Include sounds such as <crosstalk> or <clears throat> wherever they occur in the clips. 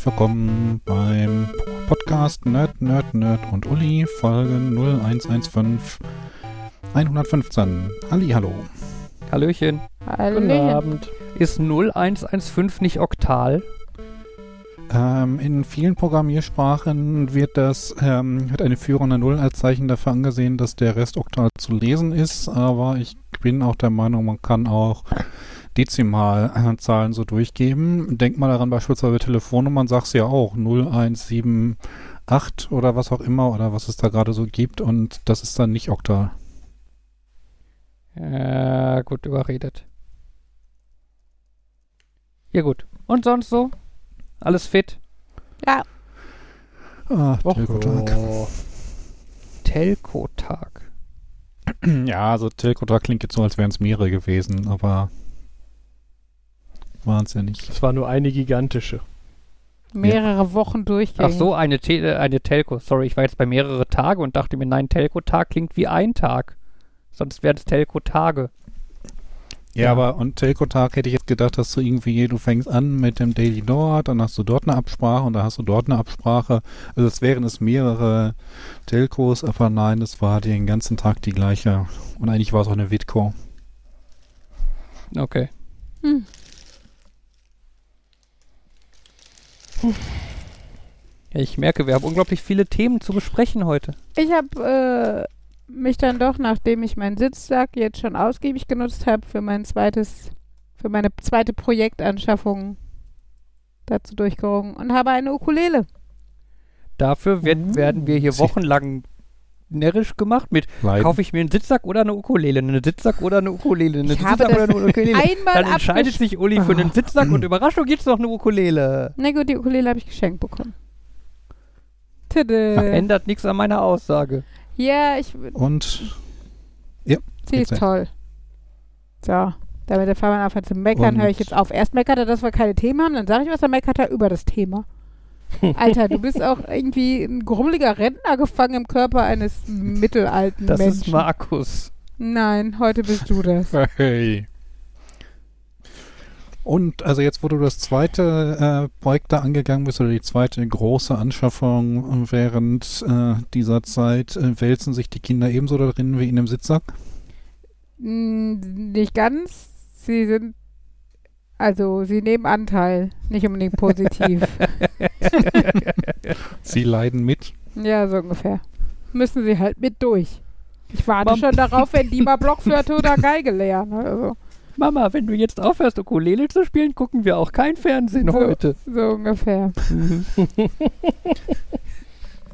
herzlich willkommen beim Podcast Nerd, Nerd, Nerd und Uli, Folge 0115 115. Halli, hallo. Hallöchen. Guten Abend. Ist 0115 nicht oktal? Ähm, in vielen Programmiersprachen wird das ähm, wird eine führende Null als Zeichen dafür angesehen, dass der Rest oktal zu lesen ist, aber ich bin auch der Meinung, man kann auch Dezimalzahlen so durchgeben. Denk mal daran, beispielsweise Telefonnummern sagst du ja auch 0178 oder was auch immer oder was es da gerade so gibt und das ist dann nicht oktal. Ja, gut überredet. Ja gut. Und sonst so? Alles fit? Ja. Ah, Och, Telco-Tag. oh. Telco-Tag. <clears throat> Ja, also Telco-Tag klingt jetzt so, als wären es mehrere gewesen, aber waren es ja nicht. Es war nur eine gigantische. Mehrere Wochen durchgängig. Ach so, eine, Te eine Telco. Sorry, ich war jetzt bei mehrere Tage und dachte mir, nein, Telco-Tag klingt wie ein Tag. Sonst wären es Telco-Tage. Ja, Ja. aber und Telco-Tag hätte ich jetzt gedacht, dass du irgendwie, du fängst an mit dem Daily Nord, dann hast du dort eine Absprache und dann hast du dort eine Absprache. Also es wären es mehrere Telcos, aber nein, es war den ganzen Tag die gleiche. Und eigentlich war es auch eine Witco. Okay. Hm. Ja, ich merke, wir haben unglaublich viele Themen zu besprechen heute. Ich habe äh, mich dann doch, nachdem ich meinen Sitzsack jetzt schon ausgiebig genutzt habe, für mein zweites, für meine zweite Projektanschaffung dazu durchgerungen und habe eine Ukulele. Dafür wird, Uh, werden wir hier wochenlang närrisch gemacht mit Leiden. kaufe ich mir einen Sitzsack oder eine Ukulele, einen Sitzsack oder eine Ukulele, einen Ich Sitzsack oder eine Ukulele. Einmal Dann entscheidet sich Uli für einen Oh. Sitzsack und <clears throat> Überraschung gibt's noch eine Ukulele. Na gut, die Ukulele habe ich geschenkt bekommen. Tada. Ändert nichts an meiner Aussage. Ja, ich, Und sie ist toll. So, damit der Fahrmann aufhört zu meckern, höre ich jetzt auf. Erst meckert er, dass wir keine Themen haben, dann sage ich was, dann meckert er über das Thema. Alter, du bist auch irgendwie ein grummeliger Rentner gefangen im Körper eines mittelalten Das Menschen. ist Markus. Nein, heute bist du das. Hey. Und also jetzt, wo du das zweite äh, Projekt da angegangen bist oder die zweite große Anschaffung während äh, dieser Zeit, äh, wälzen sich die Kinder ebenso da drin wie in dem Sitzsack? Nicht ganz. Sie sind, also sie nehmen Anteil, nicht unbedingt positiv. <laughs> Sie leiden mit. ja, so ungefähr. Müssen sie halt mit durch. Ich warte Mam- schon darauf, wenn die mal <laughs> Blockflöte oder Geige lernen. Also, Mama, wenn du jetzt aufhörst, Ukulele zu spielen, gucken wir auch kein Fernsehen So. heute. so ungefähr. <laughs>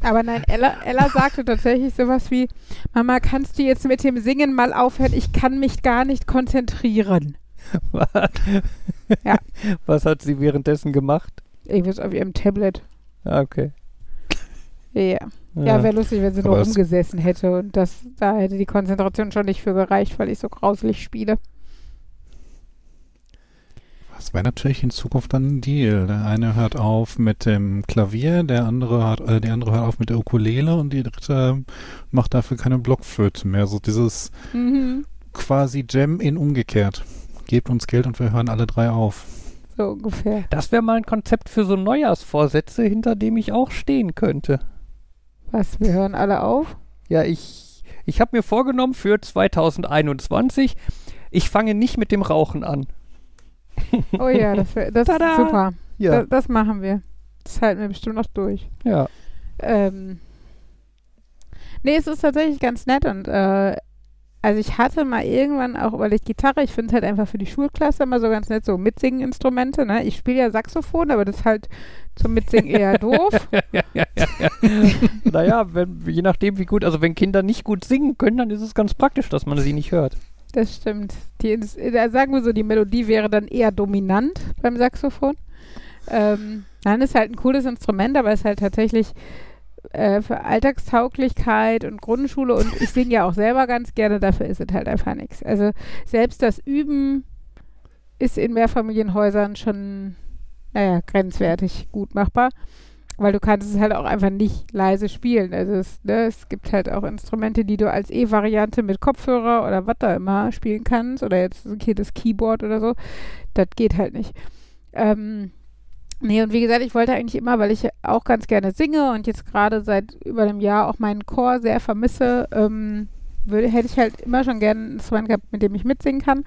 Aber nein, Ella, Ella sagte tatsächlich sowas wie, Mama, kannst du jetzt mit dem Singen mal aufhören? Ich kann mich gar nicht konzentrieren. <laughs> Was? Ja. Was hat sie währenddessen gemacht? Irgendwas auf ihrem Tablet. Ah, Okay. Ja, ja wäre lustig, wenn sie nur rumgesessen hätte und das, da hätte die Konzentration schon nicht für gereicht, weil ich so grauselig spiele. Das wäre natürlich in Zukunft dann ein Deal. Der eine hört auf mit dem Klavier, der andere hört, äh, die andere hört auf mit der Ukulele und die dritte macht dafür keine Blockflöte mehr. So dieses Mhm. quasi Jam in umgekehrt. Gebt uns Geld und wir hören alle drei auf. So ungefähr. Das wäre mal ein Konzept für so Neujahrsvorsätze, hinter dem ich auch stehen könnte. Was, wir hören alle auf? Ja, ich, ich habe mir vorgenommen für 2021, ich fange nicht mit dem Rauchen an. <laughs> Oh ja, das, wär, das ist super. Ja, Das, das machen wir. Das halten wir bestimmt noch durch. ja. Ähm, nee, es ist tatsächlich ganz nett und äh, also ich hatte mal irgendwann auch überlegt, Gitarre, ich finde es halt einfach für die Schulklasse immer so ganz nett, so Mitsingen-Instrumente, ne? Ich spiele ja Saxophon, aber das ist halt zum Mitsingen eher <laughs> doof. <laughs> naja, wenn, je nachdem wie gut, also wenn Kinder nicht gut singen können, dann ist es ganz praktisch, dass man sie nicht hört. Das stimmt. Die, da sagen wir so, die Melodie wäre dann eher dominant beim Saxophon. Ähm, nein, ist halt ein cooles Instrument, aber ist halt tatsächlich äh, für Alltagstauglichkeit und Grundschule und ich singe ja auch selber ganz gerne, dafür ist es halt einfach nichts. Also selbst das Üben ist in Mehrfamilienhäusern schon, naja, grenzwertig gut machbar. Weil du kannst es halt auch einfach nicht leise spielen. Also es, ne, es gibt halt auch Instrumente, die du als E-Variante mit Kopfhörer oder was da immer spielen kannst. Oder jetzt hier das Keyboard oder so. Das geht halt nicht. Ähm, Nee, und wie gesagt, ich wollte eigentlich immer, weil ich auch ganz gerne singe und jetzt gerade seit über einem Jahr auch meinen Chor sehr vermisse, ähm, würde, hätte ich halt immer schon gerne ein Instrument gehabt, mit dem ich mitsingen kann.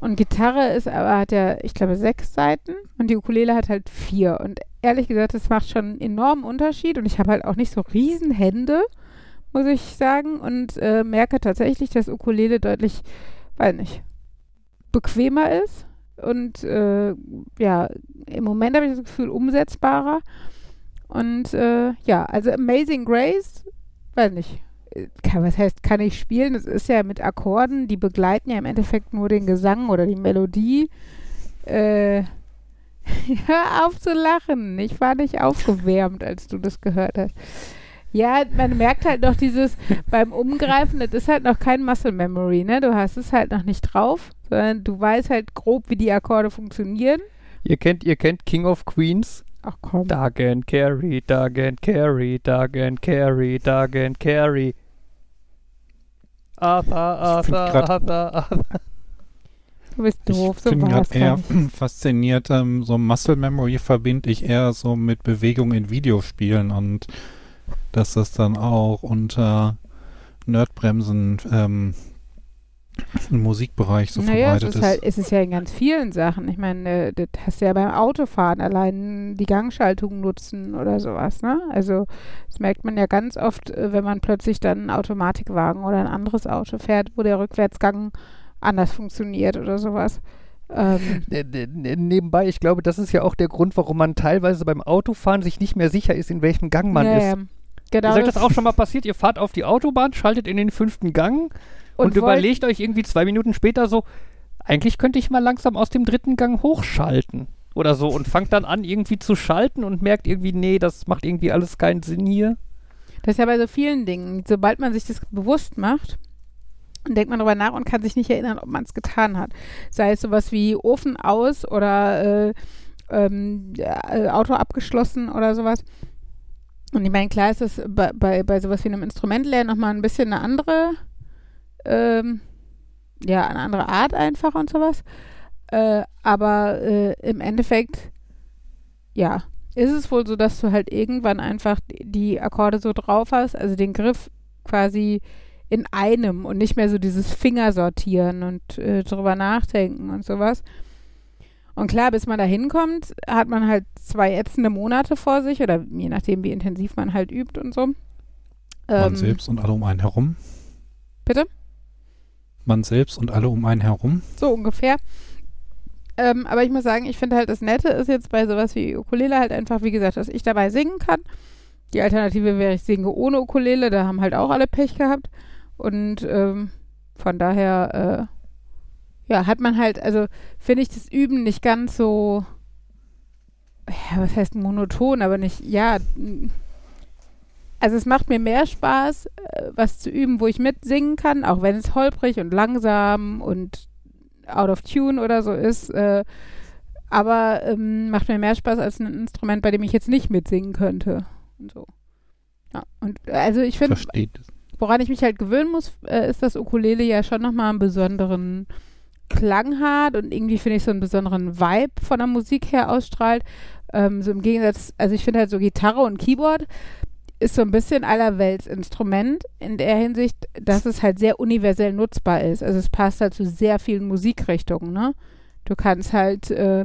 Und Gitarre ist aber, hat ja, ich glaube, sechs Seiten und die Ukulele hat halt vier. Und ehrlich gesagt, das macht schon einen enormen Unterschied und ich habe halt auch nicht so riesen Hände, muss ich sagen. Und äh, merke tatsächlich, dass Ukulele deutlich, weiß nicht, bequemer ist. Und äh, ja, im Moment habe ich das Gefühl, umsetzbarer. Und äh, ja, also Amazing Grace, weiß nicht, kann, was heißt, kann ich spielen? Das ist ja mit Akkorden, die begleiten ja im Endeffekt nur den Gesang oder die Melodie. Äh, <laughs> hör auf zu lachen. Ich war nicht aufgewärmt, als du das gehört hast. Ja, man merkt halt noch dieses beim Umgreifen, das ist halt noch kein Muscle Memory, ne? Du hast es halt noch nicht drauf, sondern du weißt halt grob, wie die Akkorde funktionieren. Ihr kennt, ihr kennt King of Queens? Ach komm. Doug and Carry, Doug and Carry, Doug and Carry, Doug and Carry. Arthur, Ich Arthur, Arthur, Arthur. Du bist doof, ich so bin war gerade eher fasziniert. Ähm, so Muscle Memory verbinde ich eher so mit Bewegung in Videospielen und dass das dann auch unter Nerdbremsen ähm, im Musikbereich so naja, es verbreitet ist, ist. halt, es ist ja in ganz vielen Sachen. Ich meine, äh, das hast du ja beim Autofahren allein die Gangschaltung nutzen oder sowas, ne? Also das merkt man ja ganz oft, äh, wenn man plötzlich dann einen Automatikwagen oder ein anderes Auto fährt, wo der Rückwärtsgang anders funktioniert oder sowas. Ähm, Äh, äh, Nebenbei, ich glaube, das ist ja auch der Grund, warum man teilweise beim Autofahren sich nicht mehr sicher ist, in welchem Gang man ja, ist. Genau ist euch das auch schon mal passiert? Ihr fahrt auf die Autobahn, schaltet in den fünften Gang und, wollt- überlegt euch irgendwie zwei Minuten später so, eigentlich könnte ich mal langsam aus dem dritten Gang hochschalten oder so und fangt dann an irgendwie zu schalten und merkt irgendwie, nee, das macht irgendwie alles keinen Sinn hier. Das ist ja bei so vielen Dingen. Sobald man sich das bewusst macht, denkt man darüber nach und kann sich nicht erinnern, ob man es getan hat. Sei es sowas wie Ofen aus oder äh, ähm, ja, äh, Auto abgeschlossen oder sowas. Und ich meine, klar ist das bei, bei, bei sowas wie einem Instrumentlernen nochmal ein bisschen eine andere, ähm, ja, eine andere Art einfach und sowas. Äh, aber äh, im Endeffekt, ja, ist es wohl so, dass du halt irgendwann einfach die- die Akkorde so drauf hast, also den Griff quasi in einem und nicht mehr so dieses Fingersortieren und äh, drüber nachdenken und sowas. Und klar, bis man da hinkommt, hat man halt zwei ätzende Monate vor sich oder je nachdem, wie intensiv man halt übt und so. Man Ähm, selbst und alle um einen herum. Bitte? Man selbst und alle um einen herum. So ungefähr. Ähm, aber ich muss sagen, ich finde halt das Nette ist jetzt bei sowas wie Ukulele halt einfach, wie gesagt, dass ich dabei singen kann. Die Alternative wäre, ich singe ohne Ukulele, da haben halt auch alle Pech gehabt. Und ähm, von daher, äh, ja, hat man halt, also finde ich das Üben nicht ganz so, ja, was heißt monoton, aber nicht, ja, also es macht mir mehr Spaß, äh, was zu üben, wo ich mitsingen kann, auch wenn es holprig und langsam und out of tune oder so ist. Äh, aber ähm, macht mir mehr Spaß als ein Instrument, bei dem ich jetzt nicht mitsingen könnte. Und so. Ja, und äh, also ich finde, woran ich mich halt gewöhnen muss, äh, ist, dass Ukulele ja schon nochmal einen besonderen Klang hat und irgendwie finde ich so einen besonderen Vibe von der Musik her ausstrahlt. Ähm, so im Gegensatz, also ich finde halt so Gitarre und Keyboard ist so ein bisschen allerwelts Instrument in der Hinsicht, dass es halt sehr universell nutzbar ist. Also es passt halt zu sehr vielen Musikrichtungen, ne? Du kannst halt, äh,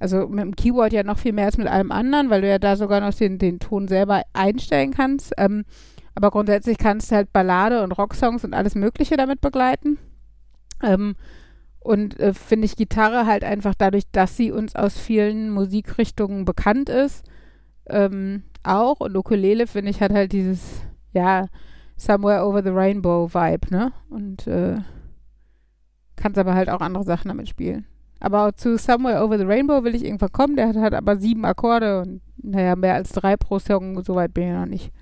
also mit dem Keyboard ja noch viel mehr als mit allem anderen, weil du ja da sogar noch den, den Ton selber einstellen kannst. Ähm, aber grundsätzlich kannst du halt Ballade und Rocksongs und alles Mögliche damit begleiten. Ähm, und äh, finde ich Gitarre halt einfach dadurch, dass sie uns aus vielen Musikrichtungen bekannt ist, ähm, auch. Und Ukulele, finde ich, hat halt dieses, ja, Somewhere Over the Rainbow Vibe, ne? Und äh, kannst aber halt auch andere Sachen damit spielen. Aber zu Somewhere Over the Rainbow will ich irgendwann kommen. Der hat, hat aber sieben Akkorde und naja, mehr als drei pro Song, so weit bin ich noch nicht.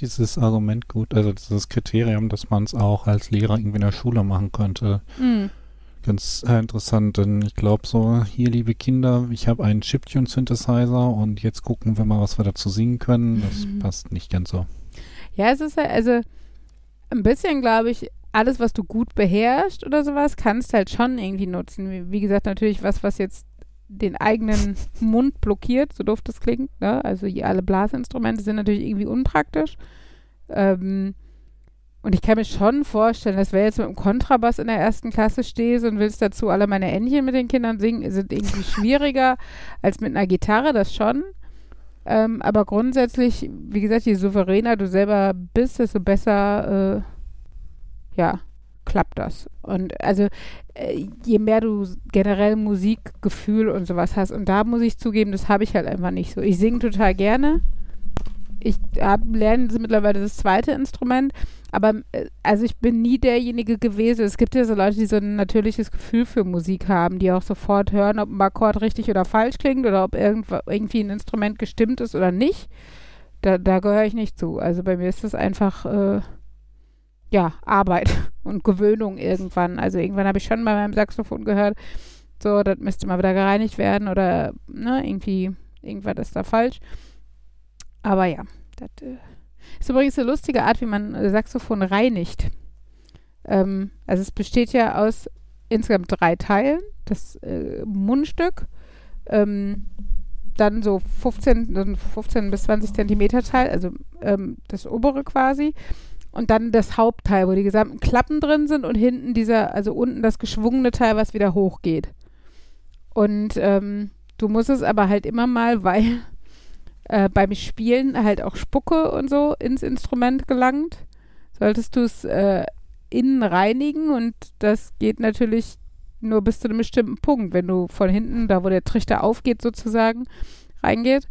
Dieses Argument gut, also dieses Kriterium, dass man es auch als Lehrer irgendwie in der Schule machen könnte. Mm. Ganz äh, interessant, denn ich glaube so, hier liebe Kinder, ich habe einen Chiptune-Synthesizer und jetzt gucken wir mal, was wir dazu singen können. Das Mhm. passt nicht ganz so. Ja, es ist halt, also ein bisschen, glaube ich, alles, was du gut beherrschst oder sowas, kannst halt schon irgendwie nutzen. Wie, wie gesagt, natürlich was, was jetzt den eigenen Mund blockiert, so doof das klingt. Ne? Also alle Blasinstrumente sind natürlich irgendwie unpraktisch. Ähm, und ich kann mir schon vorstellen, dass ich jetzt mit dem Kontrabass in der ersten Klasse stehst und willst dazu alle meine Entchen mit den Kindern singen, sind irgendwie <laughs> schwieriger als mit einer Gitarre, das schon. Ähm, aber grundsätzlich, wie gesagt, je souveräner du selber bist, desto besser, äh, ja, klappt das. Und also, äh, je mehr du generell Musikgefühl und sowas hast, und da muss ich zugeben, das habe ich halt einfach nicht so. Ich singe total gerne. Ich hab, lerne mittlerweile das zweite Instrument, aber äh, also ich bin nie derjenige gewesen. Es gibt ja so Leute, die so ein natürliches Gefühl für Musik haben, die auch sofort hören, ob ein Akkord richtig oder falsch klingt oder ob irgendwie ein Instrument gestimmt ist oder nicht. Da, da gehöre ich nicht zu. Also bei mir ist das einfach äh, ja Arbeit <laughs> und Gewöhnung irgendwann. Also irgendwann habe ich schon bei meinem Saxophon gehört, so, das müsste mal wieder gereinigt werden oder ne, irgendwie, irgendwas ist da falsch. Aber ja, das äh, ist übrigens eine lustige Art, wie man äh, Saxophon reinigt. Ähm, also es besteht ja aus insgesamt drei Teilen. Das äh, Mundstück, ähm, dann so 15, 15 bis 20 Zentimeter Teil, also ähm, das obere quasi. Und dann das Hauptteil, wo die gesamten Klappen drin sind und hinten dieser, also unten das geschwungene Teil, was wieder hochgeht. Und ähm, du musst es aber halt immer mal, weil äh, beim Spielen halt auch Spucke und so ins Instrument gelangt, solltest du es äh, innen reinigen und das geht natürlich nur bis zu einem bestimmten Punkt, wenn du von hinten, da wo der Trichter aufgeht sozusagen, reingeht.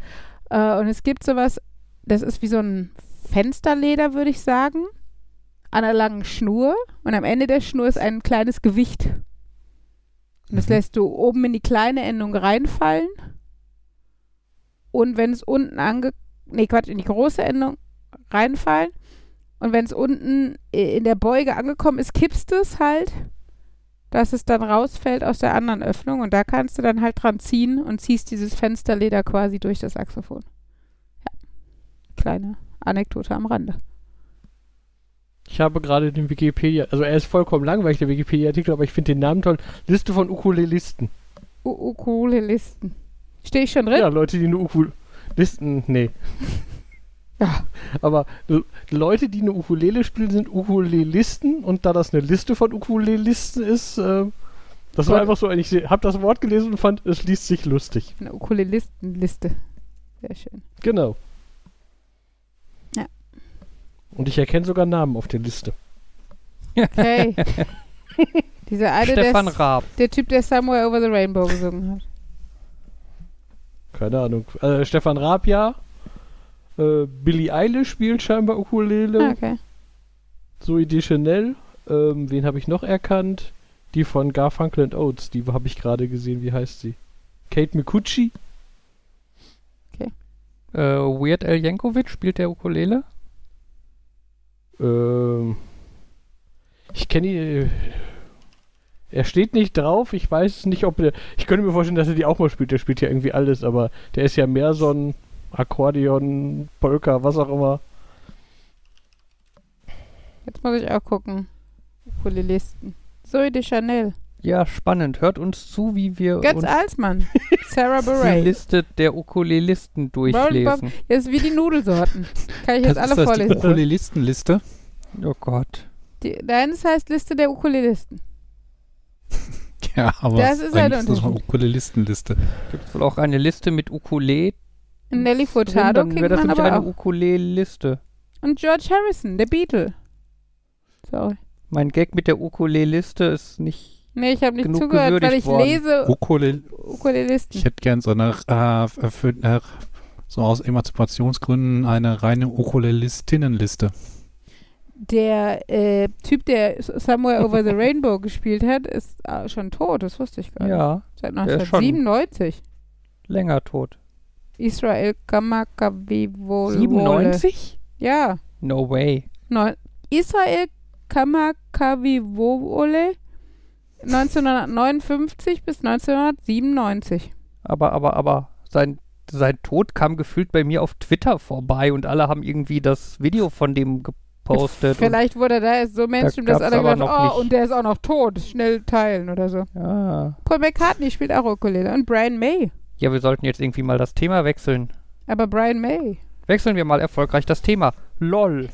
Äh, und es gibt sowas, das ist wie so ein Fensterleder, würde ich sagen, an einer langen Schnur und am Ende der Schnur ist ein kleines Gewicht. Und das mhm. lässt du oben in die kleine Endung reinfallen und wenn es unten ange... Nee, Quatsch, in die große Endung reinfallen. Und wenn es unten in der Beuge angekommen ist, kippst du es halt, dass es dann rausfällt aus der anderen Öffnung. Und da kannst du dann halt dran ziehen und ziehst dieses Fensterleder quasi durch das Saxophon. Ja. Kleine Anekdote am Rande. Ich habe gerade den Wikipedia, also er ist vollkommen langweilig, der Wikipedia-Artikel, aber ich finde den Namen toll. Liste von Ukulelisten. U Ukulelisten. Stehe ich schon drin? Ja, Leute, die eine Ukulelisten, nee. <laughs> Ja. Aber Leute, die eine Ukulele spielen, sind Ukulelisten und da das eine Liste von Ukulelisten ist, äh, das war einfach so, ich habe das Wort gelesen und fand, es liest sich lustig. Eine Ukulelistenliste. Sehr schön. Genau. Und ich erkenne sogar Namen auf der Liste. Okay. <laughs> Dieser eine, Stefan der, Raab. der Typ, der Somewhere Over the Rainbow gesungen hat. Keine Ahnung. Äh, Stefan Raab, ja. Äh, Billie Eilish spielt scheinbar Ukulele. Ah, okay. Zoe Deschanel. Ähm, wen habe ich noch erkannt? Die von Garfunkel and Oates. Die habe ich gerade gesehen. Wie heißt sie? Kate Mikuchi. Äh, Weird Al Yankovic spielt der Ukulele. Ähm, ich kenne ihn. Er steht nicht drauf. Ich weiß nicht, ob er. Ich könnte mir vorstellen, dass er die auch mal spielt. Der spielt ja irgendwie alles, aber der ist ja mehr so ein Akkordeon, Polka, was auch immer. Jetzt muss ich auch gucken. Ukulelisten. Zoe de Chanel. Ja, spannend. Hört uns zu, wie wir Ganz uns Alsmann. Sarah <laughs> die Bareilles. Liste der Ukulelisten durchlesen. Das ist wie die Nudelsorten. Kann ich jetzt Das alle ist das die vorlesen. Ukulelistenliste. Oh Gott. Die, deines heißt Liste der Ukulelisten. <laughs> Ja, aber Das ist halt ist das eine. Ukulelistenliste. Gibt wohl auch eine Liste mit Ukulele. Nelly drin, Furtado Dann wäre das man nämlich aber eine auch. Ukulele-Liste. Und George Harrison, der Beatle. Sorry. Mein Gag mit der Ukulele-Liste ist nicht. Nee, ich habe nicht Genug zugehört, weil ich worden. lese Ukulele. Ukulelisten. Ich hätte gern so eine, äh, für, äh, so aus Emanzipationsgründen eine reine Ukulelistinnenliste. Der äh, Typ, der Somewhere Over the Rainbow <laughs> gespielt hat, ist äh, schon tot. Das wusste ich gar nicht. Ja, Seit der ist schon- 1997. länger tot. Israel Kamakavivole. 97? Ja. No way. Neun Israel Kamakavivole 1959 bis 1997. Aber, aber, aber sein, sein Tod kam gefühlt bei mir auf Twitter vorbei und alle haben irgendwie das Video von dem gepostet. Vielleicht wurde da erst so Mainstream, dass gab's alle gedacht oh, nicht. und der ist auch noch tot. Schnell teilen oder so. ja. Paul McCartney spielt auch Ukulele. Und Brian May. ja, wir sollten jetzt irgendwie mal das Thema wechseln. Aber Brian May. Wechseln wir mal erfolgreich das Thema. LOL.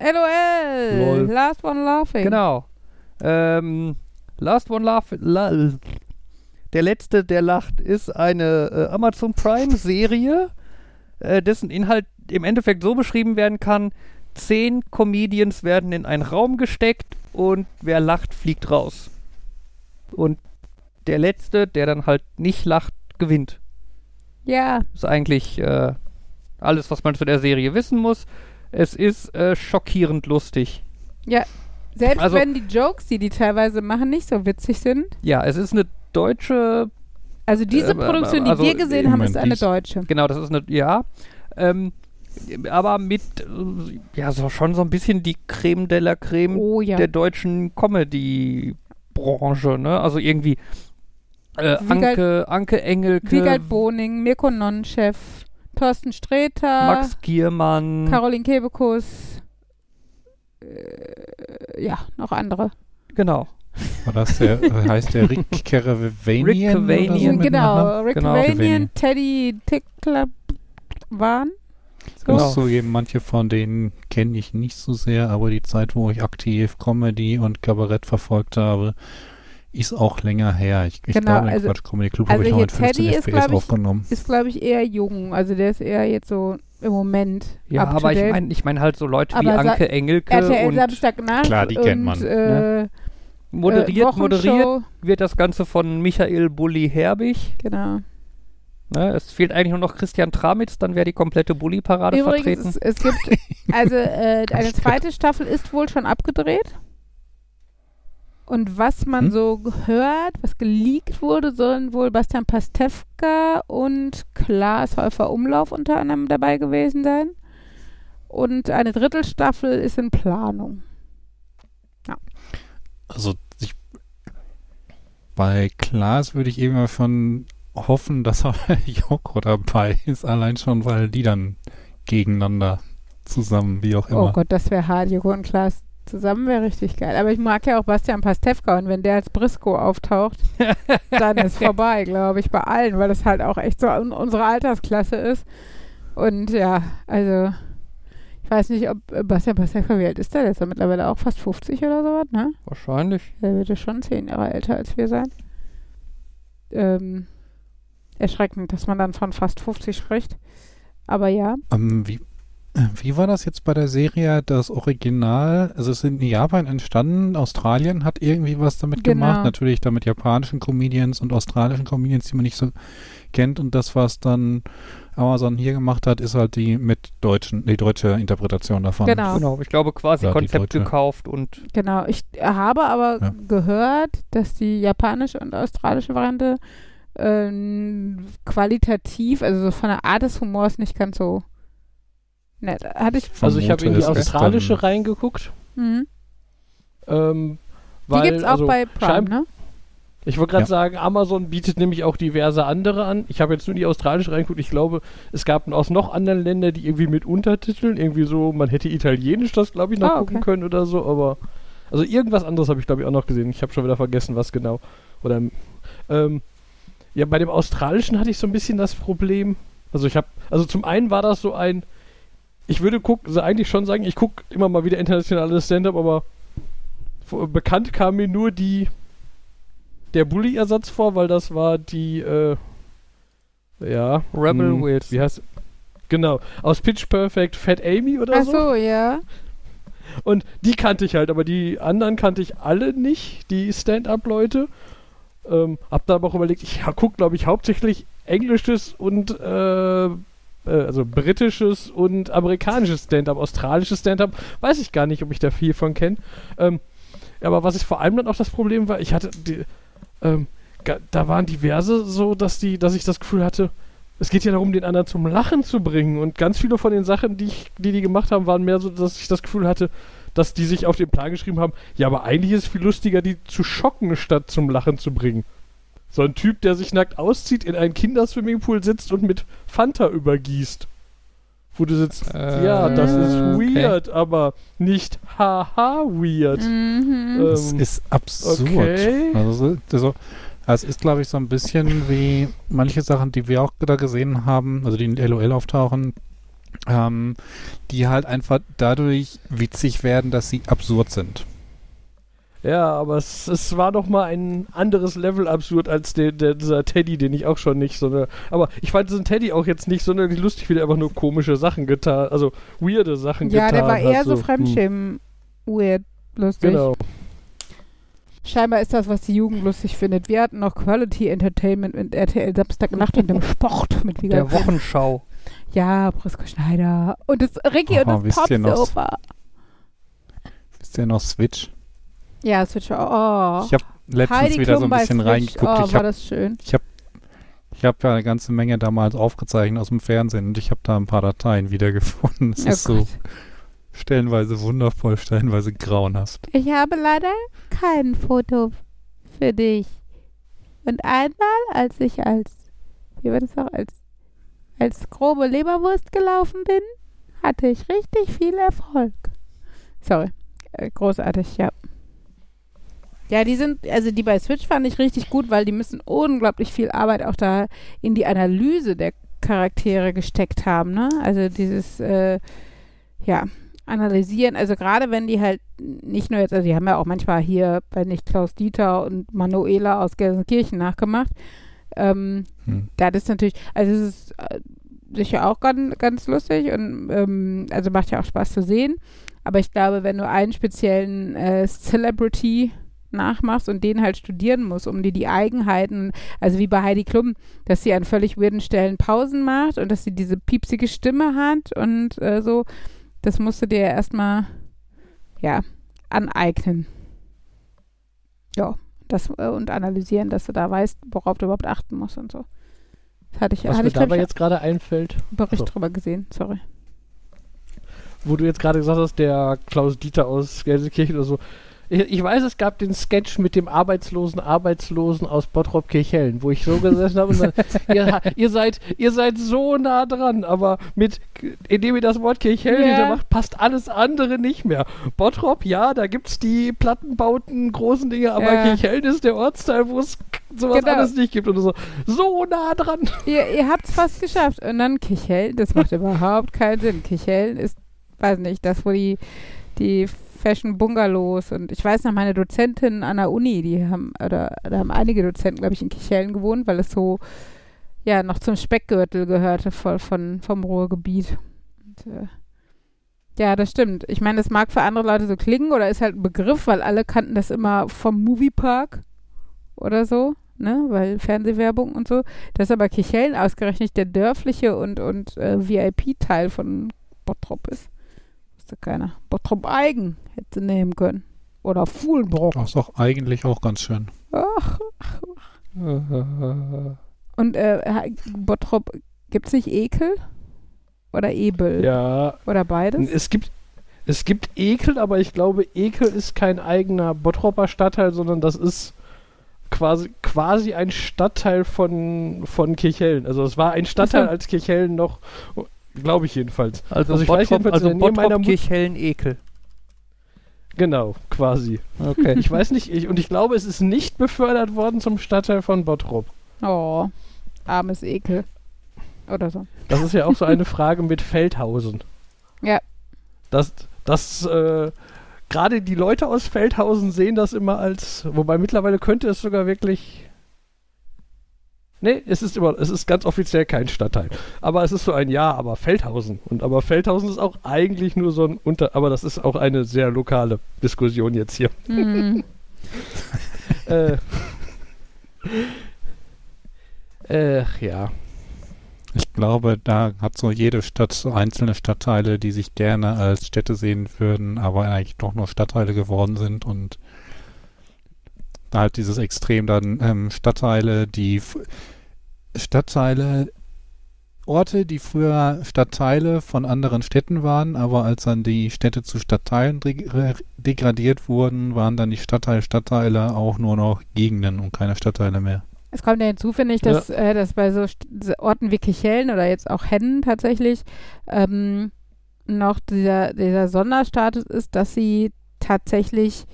LOL. Lol. Last One Laughing. Genau. Ähm, Last One Laugh. La der letzte, der lacht, ist eine äh, Amazon Prime-Serie, äh, dessen Inhalt im Endeffekt so beschrieben werden kann: Zehn Comedians werden in einen Raum gesteckt und wer lacht, fliegt raus. Und der letzte, der dann halt nicht lacht, gewinnt. Ja. ist eigentlich äh, alles, was man zu der Serie wissen muss. Es ist äh, schockierend lustig. Selbst Also- wenn die Jokes, die die teilweise machen, nicht so witzig sind. Ja, es ist eine deutsche, Also diese Äh, Produktion, die also, wir gesehen haben, ist eine dies- deutsche. genau, das ist eine, ja, ähm, aber mit, äh, ja, so schon so ein bisschen die Creme de la Creme Oh ja. der deutschen Comedy-Branche, ne? Also irgendwie äh, Wiegald- Anke, Anke Engelke, Wiegald Boning, Mirko Nonchef, Thorsten Sträter, Max Giermann, Caroline Kebekus. Äh, ja, noch andere. genau. War das der, <laughs> heißt der Rick Caravanian? Rick so genau, Rick Genau. Vanian. Teddy Tickler waren. Ich Genau. muss zugeben, manche von denen kenne ich nicht so sehr, aber die Zeit, wo ich aktiv Comedy und Kabarett verfolgt habe, ist auch länger her. Ich, ich Genau, glaube, den also- Quatsch Comedy Club also habe ich noch mit 15 Teddy ist, FPS ich, aufgenommen. Ist, glaube ich, eher jung. Also der ist eher jetzt so im Moment. Ja, up to aber ich meine ich mein halt so Leute wie Aber sa- Anke Engelke RTL und Samstagnacht Klar, die und, kennt man. Äh, äh, moderiert, moderiert Wochenshow. wird das Ganze von Michael Bulli Herbig. Genau. Ne? Es fehlt eigentlich nur noch Christian Tramitz, dann wäre die komplette Bulli-Parade vertreten. Übrigens, es, es gibt, also äh, <laughs> eine zweite Staffel ist wohl schon abgedreht. Und was man Hm? so hört, was geleakt wurde, sollen wohl Bastian Pastewka und Klaas Häufer Umlauf unter anderem dabei gewesen sein. Und eine Drittelstaffel ist in Planung. Also ich, bei Klaas würde ich eben mal schon hoffen, dass auch <laughs> Joko dabei ist, allein schon, weil die dann gegeneinander zusammen, wie auch Oh immer. Gott, das wäre hart. Joko und Klaas zusammen wäre richtig geil. Aber ich mag ja auch Bastian Pastewka und wenn der als Briscoe auftaucht, <laughs> dann ist vorbei, glaube ich, bei allen, weil das halt auch echt so un unsere Altersklasse ist. Und ja, also ich weiß nicht, ob äh, Bastian Pastewka, wie alt ist der? Der ist ja mittlerweile auch fast 50 oder sowas, ne? Wahrscheinlich. Der wird ja schon zehn Jahre älter als wir sein. Ähm, erschreckend, dass man dann von fast 50 spricht. Aber ja, Ähm, wie, wie war das jetzt bei der Serie? Das Original, also es ist in Japan entstanden, Australien hat irgendwie was damit Genau. gemacht, natürlich da mit japanischen Comedians und australischen Comedians, die man nicht so kennt und das, was dann Amazon hier gemacht hat, ist halt die mit deutschen, die deutsche Interpretation davon. Genau. Genau, ich glaube quasi Ja, die Konzept gekauft und Genau, ich habe aber Ja. gehört, dass die japanische und australische Variante ähm, qualitativ, also so von der Art des Humors nicht ganz so nett. Hatte ich. Also ich habe in die australische dann- reingeguckt. Mhm. Ähm, Die weil, gibt's auch also, bei Prime, ne? Ich wollte gerade Ja. sagen, Amazon bietet nämlich auch diverse andere an. Ich habe jetzt nur die australische reingeguckt. Ich glaube, es gab aus noch anderen Ländern, die irgendwie mit Untertiteln, irgendwie so, man hätte Italienisch das, glaube ich, noch Ah, gucken okay. können oder so, aber also irgendwas anderes habe ich, glaube ich, auch noch gesehen. Ich habe schon wieder vergessen, was genau. Oder ähm, ja, bei dem australischen hatte ich so ein bisschen das Problem. Also ich habe, also zum einen war das so ein, ich würde gucken, also eigentlich schon sagen, ich gucke immer mal wieder internationales Stand-up, aber bekannt kam mir nur die der Bully-Ersatz vor, weil das war die, äh, ja. Rebel hm, Wilson. Wie heißt Genau, aus Pitch Perfect Fat Amy oder Ach so. so, ja. Und die kannte ich halt, aber die anderen kannte ich alle nicht, die Stand-Up-Leute. Ähm, hab da aber auch überlegt, ich guck, glaube ich, hauptsächlich englisches und äh, äh, also britisches und amerikanisches Stand-Up, australisches Stand-Up, weiß ich gar nicht, ob ich da viel von kenne. Ähm, aber was ich vor allem dann auch das Problem war, ich hatte die, ähm, da waren diverse so, dass die, dass ich das Gefühl hatte, es geht ja darum, den anderen zum Lachen zu bringen. Und ganz viele von den Sachen, die, ich, die die gemacht haben, waren mehr so, dass ich das Gefühl hatte, dass die sich auf den Plan geschrieben haben, ja, aber eigentlich ist es viel lustiger, die zu schocken, statt zum Lachen zu bringen. So ein Typ, der sich nackt auszieht, in einen Kinderswimmingpool sitzt und mit Fanta übergießt. wo du sitzt, Äh, ja, das ist okay. weird, aber nicht haha weird. Mhm. Das Ähm, ist absurd. okay. Also, so- also, es ist, glaube ich, so ein bisschen wie manche Sachen, die wir auch da gesehen haben, also die in LOL auftauchen, ähm, die halt einfach dadurch witzig werden, dass sie absurd sind. Ja, aber es, es war noch mal ein anderes Level absurd als der, der, dieser Teddy, den ich auch schon nicht so eine. Aber ich fand diesen Teddy auch jetzt nicht sonderlich lustig, wie der einfach nur komische Sachen getan, also weirde Sachen ja, getan der war hat. eher so hm, Fremdschämen. Weird. Lustig. Genau. Scheinbar ist das, was die Jugend lustig findet. Wir hatten noch Quality Entertainment mit RTL Samstagnacht und dem Sport mit Viga Der Wochenschau. Ja, Prisco Schneider. Und das Ricky Aha, und das wisst ihr noch- Popsofa. Ja Switch. Oh. Ich habe letztens Heidi wieder Klum so ein bisschen Switch. reingeguckt. Oh, ich war habe das schön. ich hab ja eine ganze Menge damals aufgezeichnet aus dem Fernsehen und ich habe da ein paar Dateien wiedergefunden. Es Oh ist so Gott. stellenweise wundervoll, stellenweise grauenhaft. Ich habe leider kein Foto für dich. Und einmal, als ich als, wie war das auch, als, als grobe Leberwurst gelaufen bin, hatte ich richtig viel Erfolg. Sorry. Äh, großartig, ja. Ja, die sind, also die bei Switch fand ich richtig gut, weil die müssen unglaublich viel Arbeit auch da in die Analyse der Charaktere gesteckt haben, ne? Also dieses, äh, ja, analysieren, also gerade wenn die halt nicht nur jetzt, also die haben ja auch manchmal hier, wenn nicht Klaus Dieter und Manuela aus Gelsenkirchen nachgemacht, ähm, Hm. da ist natürlich, also es ist äh, sicher auch ganz, ganz lustig und ähm, also macht ja auch Spaß zu sehen, aber ich glaube, wenn du einen speziellen äh, Celebrity nachmachst und den halt studieren musst, um dir die Eigenheiten, also wie bei Heidi Klum, dass sie an völlig weirden Stellen Pausen macht und dass sie diese piepsige Stimme hat und äh, so, das musst du dir erstmal, ja, aneignen. Ja, das äh, und analysieren, dass du da weißt, worauf du überhaupt achten musst und so. Das hatte ich, Was hatte mir ich dabei ich, jetzt gerade einfällt, Bericht so. drüber gesehen, sorry. wo du jetzt gerade gesagt hast, der Klaus Dieter aus Gelsenkirchen oder so. Ich, weiß, es gab den Sketch mit dem arbeitslosen Arbeitslosen aus Bottrop Kirchhellen, wo ich so gesessen habe und dann, <laughs> ihr, ihr seid ihr seid so nah dran, aber mit indem ihr das Wort Kirchhellen Ja. hintermacht, passt alles andere nicht mehr. Bottrop, ja, da gibt's die Plattenbauten, großen Dinge, aber Ja. Kirchhellen ist der Ortsteil, wo es sowas Genau. alles nicht gibt und so so nah dran. Ihr, ihr habt es fast geschafft. Und dann Kichellen, das macht überhaupt keinen Sinn. Kichellen ist, weiß nicht, das, wo die, die Fashion Bungalows und ich weiß noch, meine Dozentinnen an der Uni, die haben, oder da haben einige Dozenten, glaube ich, in Kichellen gewohnt, weil es so, ja, noch zum Speckgürtel gehörte voll von, vom Ruhrgebiet. Und, äh, ja, das stimmt. Ich meine, das mag für andere Leute so klingen oder ist halt ein Begriff, weil alle kannten das immer vom Moviepark oder so, ne, weil Fernsehwerbung und so. Das ist aber Kichellen ausgerechnet der dörfliche und, und äh, VIP-Teil von Bottrop ist. Wusste keiner. Bottrop Eigen hätte sie nehmen können. Oder Fuhlenbrock. Das ist auch eigentlich auch ganz schön. Ach. Und äh, Bottrop, gibt es nicht Ekel? Oder Ebel? Ja, Oder beides? Es gibt, es gibt Ekel, aber ich glaube, Ekel ist kein eigener Bottropper Stadtteil, sondern das ist quasi, quasi ein Stadtteil von, von Kirchhellen. Also es war ein Stadtteil, als Kirchhellen noch, glaube ich jedenfalls. Also, Also ich weiß Bottrop, jedenfalls, also in der Nähe meiner Mut- Kirchhellen Ekel. Genau, quasi. Okay. Ich weiß nicht, ich, und ich glaube, es ist nicht befördert worden zum Stadtteil von Bottrop. Oh, armes Ekel. Oder so. Das ist ja auch so eine <laughs> Frage mit Feldhausen. Ja. Das, das, äh, gerade die Leute aus Feldhausen sehen das immer als, wobei mittlerweile könnte es sogar wirklich. Nee, es ist immer, es ist ganz offiziell kein Stadtteil. Aber es ist so ein Ja, aber Feldhausen. Und aber Feldhausen ist auch eigentlich nur so ein Unter, aber das ist auch eine sehr lokale Diskussion jetzt hier. Hm. <laughs> äh, äh, ja. Ich glaube, da hat so jede Stadt so einzelne Stadtteile, die sich gerne als Städte sehen würden, aber eigentlich doch nur Stadtteile geworden sind und halt dieses Extrem dann ähm, Stadtteile, die Stadtteile, Orte, die früher Stadtteile von anderen Städten waren, aber als dann die Städte zu Stadtteilen deg- degradiert wurden, waren dann die Stadtteil Stadtteile auch nur noch Gegenden und keine Stadtteile mehr. Es kommt ja hinzu, finde ich, dass, äh, dass bei so St- Orten wie Kichellen oder jetzt auch Hennen tatsächlich ähm, noch dieser, dieser Sonderstatus ist, dass sie tatsächlich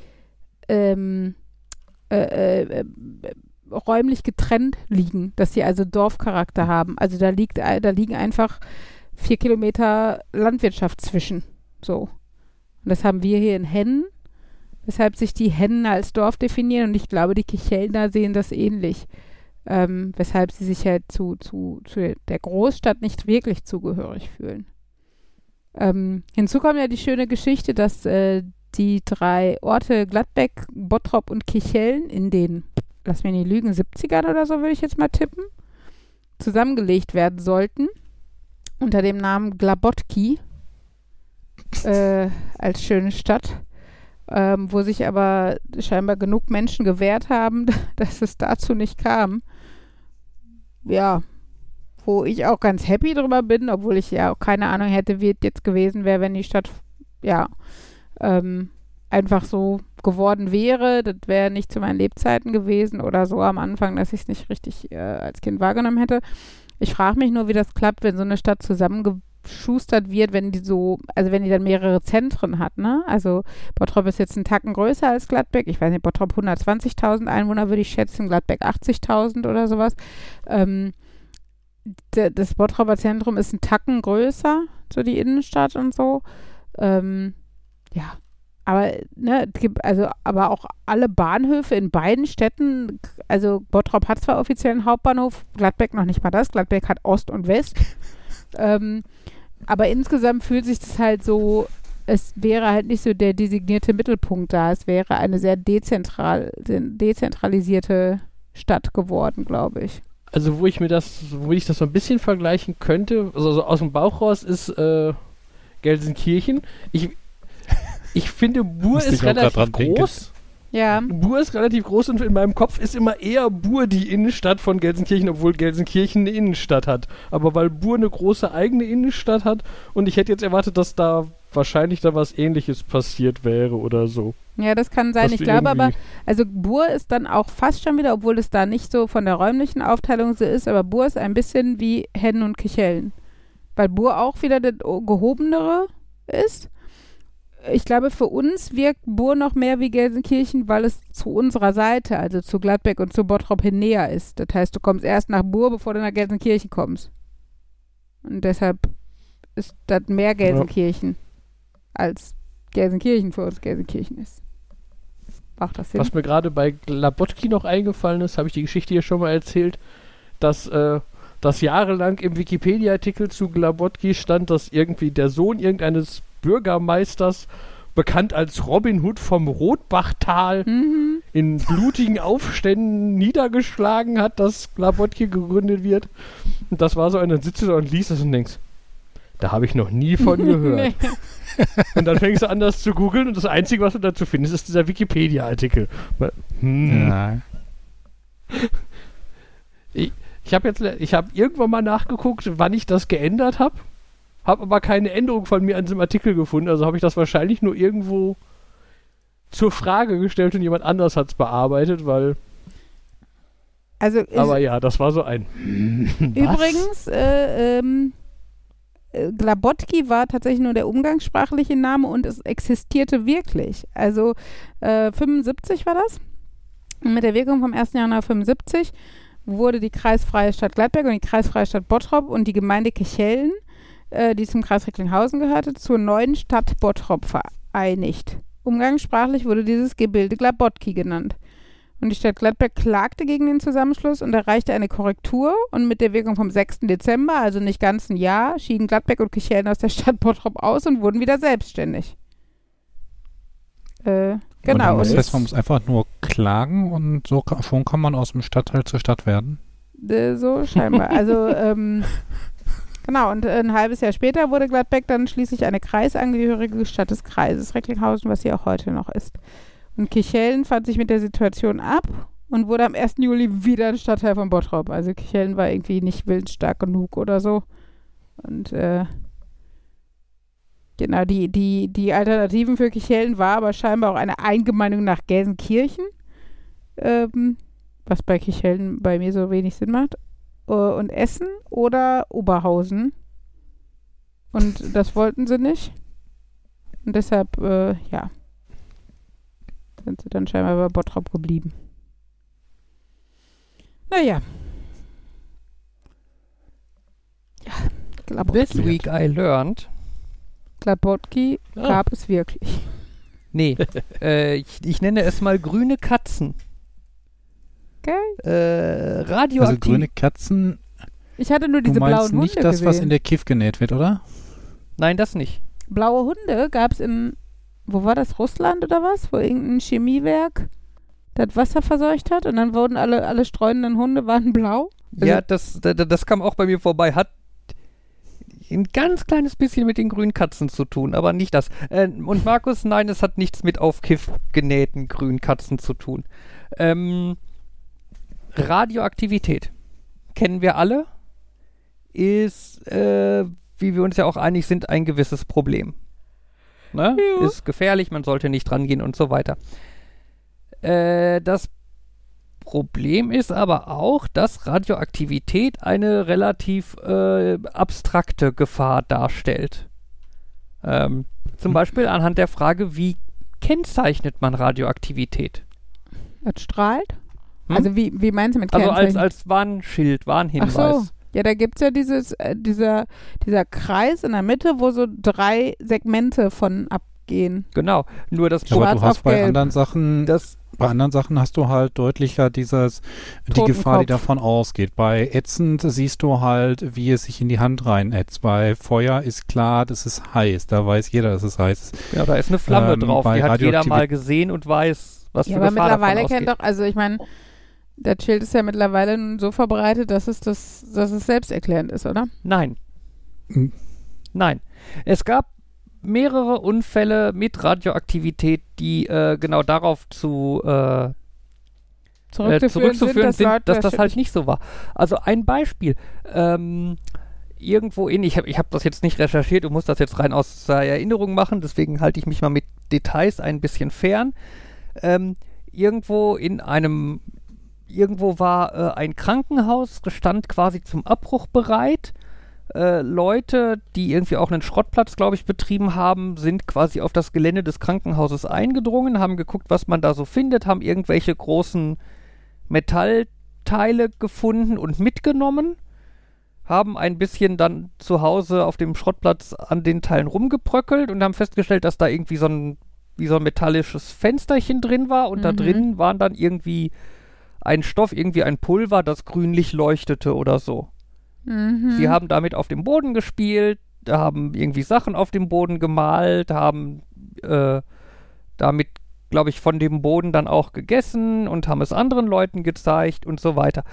ähm, äh, äh, äh, räumlich getrennt liegen, dass sie also Dorfcharakter haben. Also da liegt, da liegen einfach vier Kilometer Landwirtschaft zwischen. So. Und das haben wir hier in Hennen, weshalb sich die Hennen als Dorf definieren und ich glaube, die Kichelner sehen das ähnlich. Ähm, weshalb sie sich halt zu, zu, zu der Großstadt nicht wirklich zugehörig fühlen. Ähm, hinzu kommt ja die schöne Geschichte, dass äh, die drei Orte Gladbeck, Bottrop und Kichellen in den, lass mich nicht lügen, 70ern oder so würde ich jetzt mal tippen, zusammengelegt werden sollten unter dem Namen Glabotki <laughs> äh, als schöne Stadt, ähm, wo sich aber scheinbar genug Menschen gewehrt haben, <laughs> dass es dazu nicht kam. Ja, wo ich auch ganz happy drüber bin, obwohl ich ja auch keine Ahnung hätte, wie es jetzt gewesen wäre, wenn die Stadt ja ähm, einfach so geworden wäre. Das wäre nicht zu meinen Lebzeiten gewesen oder so am Anfang, dass ich es nicht richtig äh, als Kind wahrgenommen hätte. Ich frage mich nur, wie das klappt, wenn so eine Stadt zusammengeschustert wird, wenn die so, also wenn die dann mehrere Zentren hat, ne? Also Bottrop ist jetzt einen Tacken größer als Gladbeck. Ich weiß nicht, Bottrop 120.000 Einwohner würde ich schätzen, Gladbeck 80.000 oder sowas. Ähm, das Bottroper Zentrum ist ein Tacken größer, so die Innenstadt und so. Ähm, ja, aber ne, es gibt also aber auch alle Bahnhöfe in beiden Städten, also Bottrop hat zwar offiziell einen Hauptbahnhof, Gladbeck noch nicht mal das, Gladbeck hat Ost und West. <laughs> ähm, aber insgesamt fühlt sich das halt so, es wäre halt nicht so der designierte Mittelpunkt da, es wäre eine sehr dezentral, dezentralisierte Stadt geworden, glaube ich. Also wo ich mir das, wo ich das so ein bisschen vergleichen könnte, also so aus dem Bauch raus ist äh, Gelsenkirchen. Ich, ich finde, Bur Musste ist relativ denken. groß. Ja, Bur ist relativ groß und in meinem Kopf ist immer eher Bur die Innenstadt von Gelsenkirchen, obwohl Gelsenkirchen eine Innenstadt hat. Aber weil Bur eine große eigene Innenstadt hat und ich hätte jetzt erwartet, dass da wahrscheinlich da was ähnliches passiert wäre oder so. ja, das kann sein. Dass Ich glaube aber, Also Bur ist dann auch fast schon wieder, obwohl es da nicht so von der räumlichen Aufteilung so ist, aber Bur ist ein bisschen wie Hennen und Kichellen. Weil Bur auch wieder das gehobenere ist. Ich glaube, für uns wirkt Bur noch mehr wie Gelsenkirchen, weil es zu unserer Seite, also zu Gladbeck und zu Bottrop hin näher ist. Das heißt, du kommst erst nach Bur, bevor du nach Gelsenkirchen kommst. Und deshalb ist das mehr Gelsenkirchen, als Gelsenkirchen für uns Gelsenkirchen ist. Macht das Sinn? Was mir gerade bei Glabotki noch eingefallen ist, habe ich die Geschichte hier schon mal erzählt, dass, äh, dass jahrelang im Wikipedia-Artikel zu Glabotki stand, dass irgendwie der Sohn irgendeines Bürgermeisters, bekannt als Robin Hood vom Rotbachtal, Mhm. in blutigen Aufständen niedergeschlagen hat, dass Glabotki gegründet wird. Und das war so eine Sitze da und liest das und denkst, da habe ich noch nie von <laughs> gehört. Nee. Und dann fängst du an, das zu googeln und das Einzige, was du dazu findest, ist dieser Wikipedia-Artikel. Hm. Ja. Ich habe jetzt, ich habe irgendwann mal nachgeguckt, wann ich das geändert habe, habe aber keine Änderung von mir an diesem Artikel gefunden. Also habe ich das wahrscheinlich nur irgendwo zur Frage gestellt und jemand anders hat es bearbeitet, weil. Also aber ja, das war so ein. <laughs> Übrigens, äh, ähm, äh, Glabotki war tatsächlich nur der umgangssprachliche Name und es existierte wirklich. Also äh, 75 war das. Und mit der Wirkung vom 1. Januar 75 wurde die kreisfreie Stadt Gladbeck und die kreisfreie Stadt Bottrop und die Gemeinde Kichellen, äh, die zum Kreis Recklinghausen gehörte, zur neuen Stadt Bottrop vereinigt. Umgangssprachlich wurde dieses Gebilde Glabotki genannt. Und die Stadt Gladbeck klagte gegen den Zusammenschluss und erreichte eine Korrektur. Und mit der Wirkung vom 6. Dezember, also nicht ganz ein Jahr, schieden Gladbeck und Kichellen aus der Stadt Bottrop aus und wurden wieder selbstständig. Äh, genau. Das heißt, man muss einfach nur klagen und so schon kann man aus dem Stadtteil zur Stadt werden. Äh, so scheinbar. Also, <laughs> ähm, genau, und ein halbes Jahr später wurde Gladbeck dann schließlich eine kreisangehörige Stadt des Kreises Recklinghausen, was sie auch heute noch ist. Und Kichellen fand sich mit der Situation ab und wurde am 1. Juli wieder ein Stadtteil von Bottrop. Also Kichellen war irgendwie nicht willensstark genug oder so. Und äh, genau, die, die, die Alternativen für Kichellen war aber scheinbar auch eine Eingemeindung nach Gelsenkirchen. Ähm, was bei Kirchhelden bei mir so wenig Sinn macht. Äh, und Essen oder Oberhausen. Und das wollten sie nicht. Und deshalb, äh, ja, sind sie dann scheinbar bei Bottrop geblieben. Naja. Ja, This Glabotki. week I learned. Glabotki Ah. gab es wirklich. Nee, <laughs> äh, ich, ich nenne es mal grüne Katzen. Geil. Äh, Also radioaktiv. grüne Katzen, Ich hatte nur du diese meinst blauen nicht Hunde das, was gesehen. in der Kiff genäht wird, oder? Nein, das nicht. blaue Hunde gab es in, wo war das, Russland oder was? Wo irgendein Chemiewerk das Wasser verseucht hat und dann wurden alle, alle streunenden Hunde waren <laughs> blau. Ja, das, das, das kam auch bei mir vorbei. Hat ein ganz kleines bisschen mit den grünen Katzen zu tun, aber nicht das. Äh, und Markus, nein, es hat nichts mit auf Kiff genähten grünen Katzen zu tun. Ähm, Radioaktivität kennen wir alle, ist, äh, wie wir uns ja auch einig sind, ein gewisses Problem. Ne? Ja. Ist gefährlich, man sollte nicht rangehen und so weiter. Äh, das Problem ist aber auch, dass Radioaktivität eine relativ äh, abstrakte Gefahr darstellt. Ähm, zum Beispiel anhand der Frage, wie kennzeichnet man Radioaktivität? Das strahlt. Hm? Also wie, wie meinst du mit Also als, Kennzeichen? als Warnschild, Ach Warnhinweis. so. Ja, da gibt es ja dieses, äh, dieser, dieser Kreis in der Mitte, wo so drei Segmente von abgehen. Genau. Nur das, Aber Schwarz du hast auf bei Gelb. anderen Sachen, das bei anderen Sachen hast du halt deutlicher dieses, die Gefahr, die davon ausgeht. Bei ätzend siehst du halt, wie es sich in die Hand reinätzt. Bei Feuer ist klar, das ist heiß. Da weiß jeder, dass es heiß ist. ja, da ist eine Flamme Ähm, drauf. Die hat jeder mal gesehen und weiß, was Ja, für aber Gefahr mittlerweile kennt doch, also ich meine, das Schild ist ja mittlerweile nun so verbreitet, dass es das, dass es selbsterklärend ist, oder? Nein. Hm. Nein. Es gab mehrere Unfälle mit Radioaktivität, die äh, genau darauf zu äh, äh, Zurückzuführen, zurückzuführen sind, Leute dass das halt nicht so war. Also ein Beispiel. Ähm, irgendwo in, ich habe ich hab das jetzt nicht recherchiert und muss das jetzt rein aus der Erinnerung machen, deswegen halte ich mich mal mit Details ein bisschen fern. Ähm, irgendwo in einem, irgendwo war äh, ein Krankenhaus, stand quasi zum Abbruch bereit. Äh, Leute, die irgendwie auch einen Schrottplatz, glaube ich, betrieben haben, sind quasi auf das Gelände des Krankenhauses eingedrungen, haben geguckt, was man da so findet, haben irgendwelche großen Metallteile gefunden und mitgenommen, haben ein bisschen dann zu Hause auf dem Schrottplatz an den Teilen rumgebröckelt und haben festgestellt, dass da irgendwie so ein, wie so ein metallisches Fensterchen drin war und da Mhm. drin waren dann irgendwie ein Stoff, irgendwie ein Pulver, das grünlich leuchtete oder so. Mhm. Sie haben damit auf dem Boden gespielt, haben irgendwie Sachen auf dem Boden gemalt, haben äh, damit, glaube ich, von dem Boden dann auch gegessen und haben es anderen Leuten gezeigt und so weiter.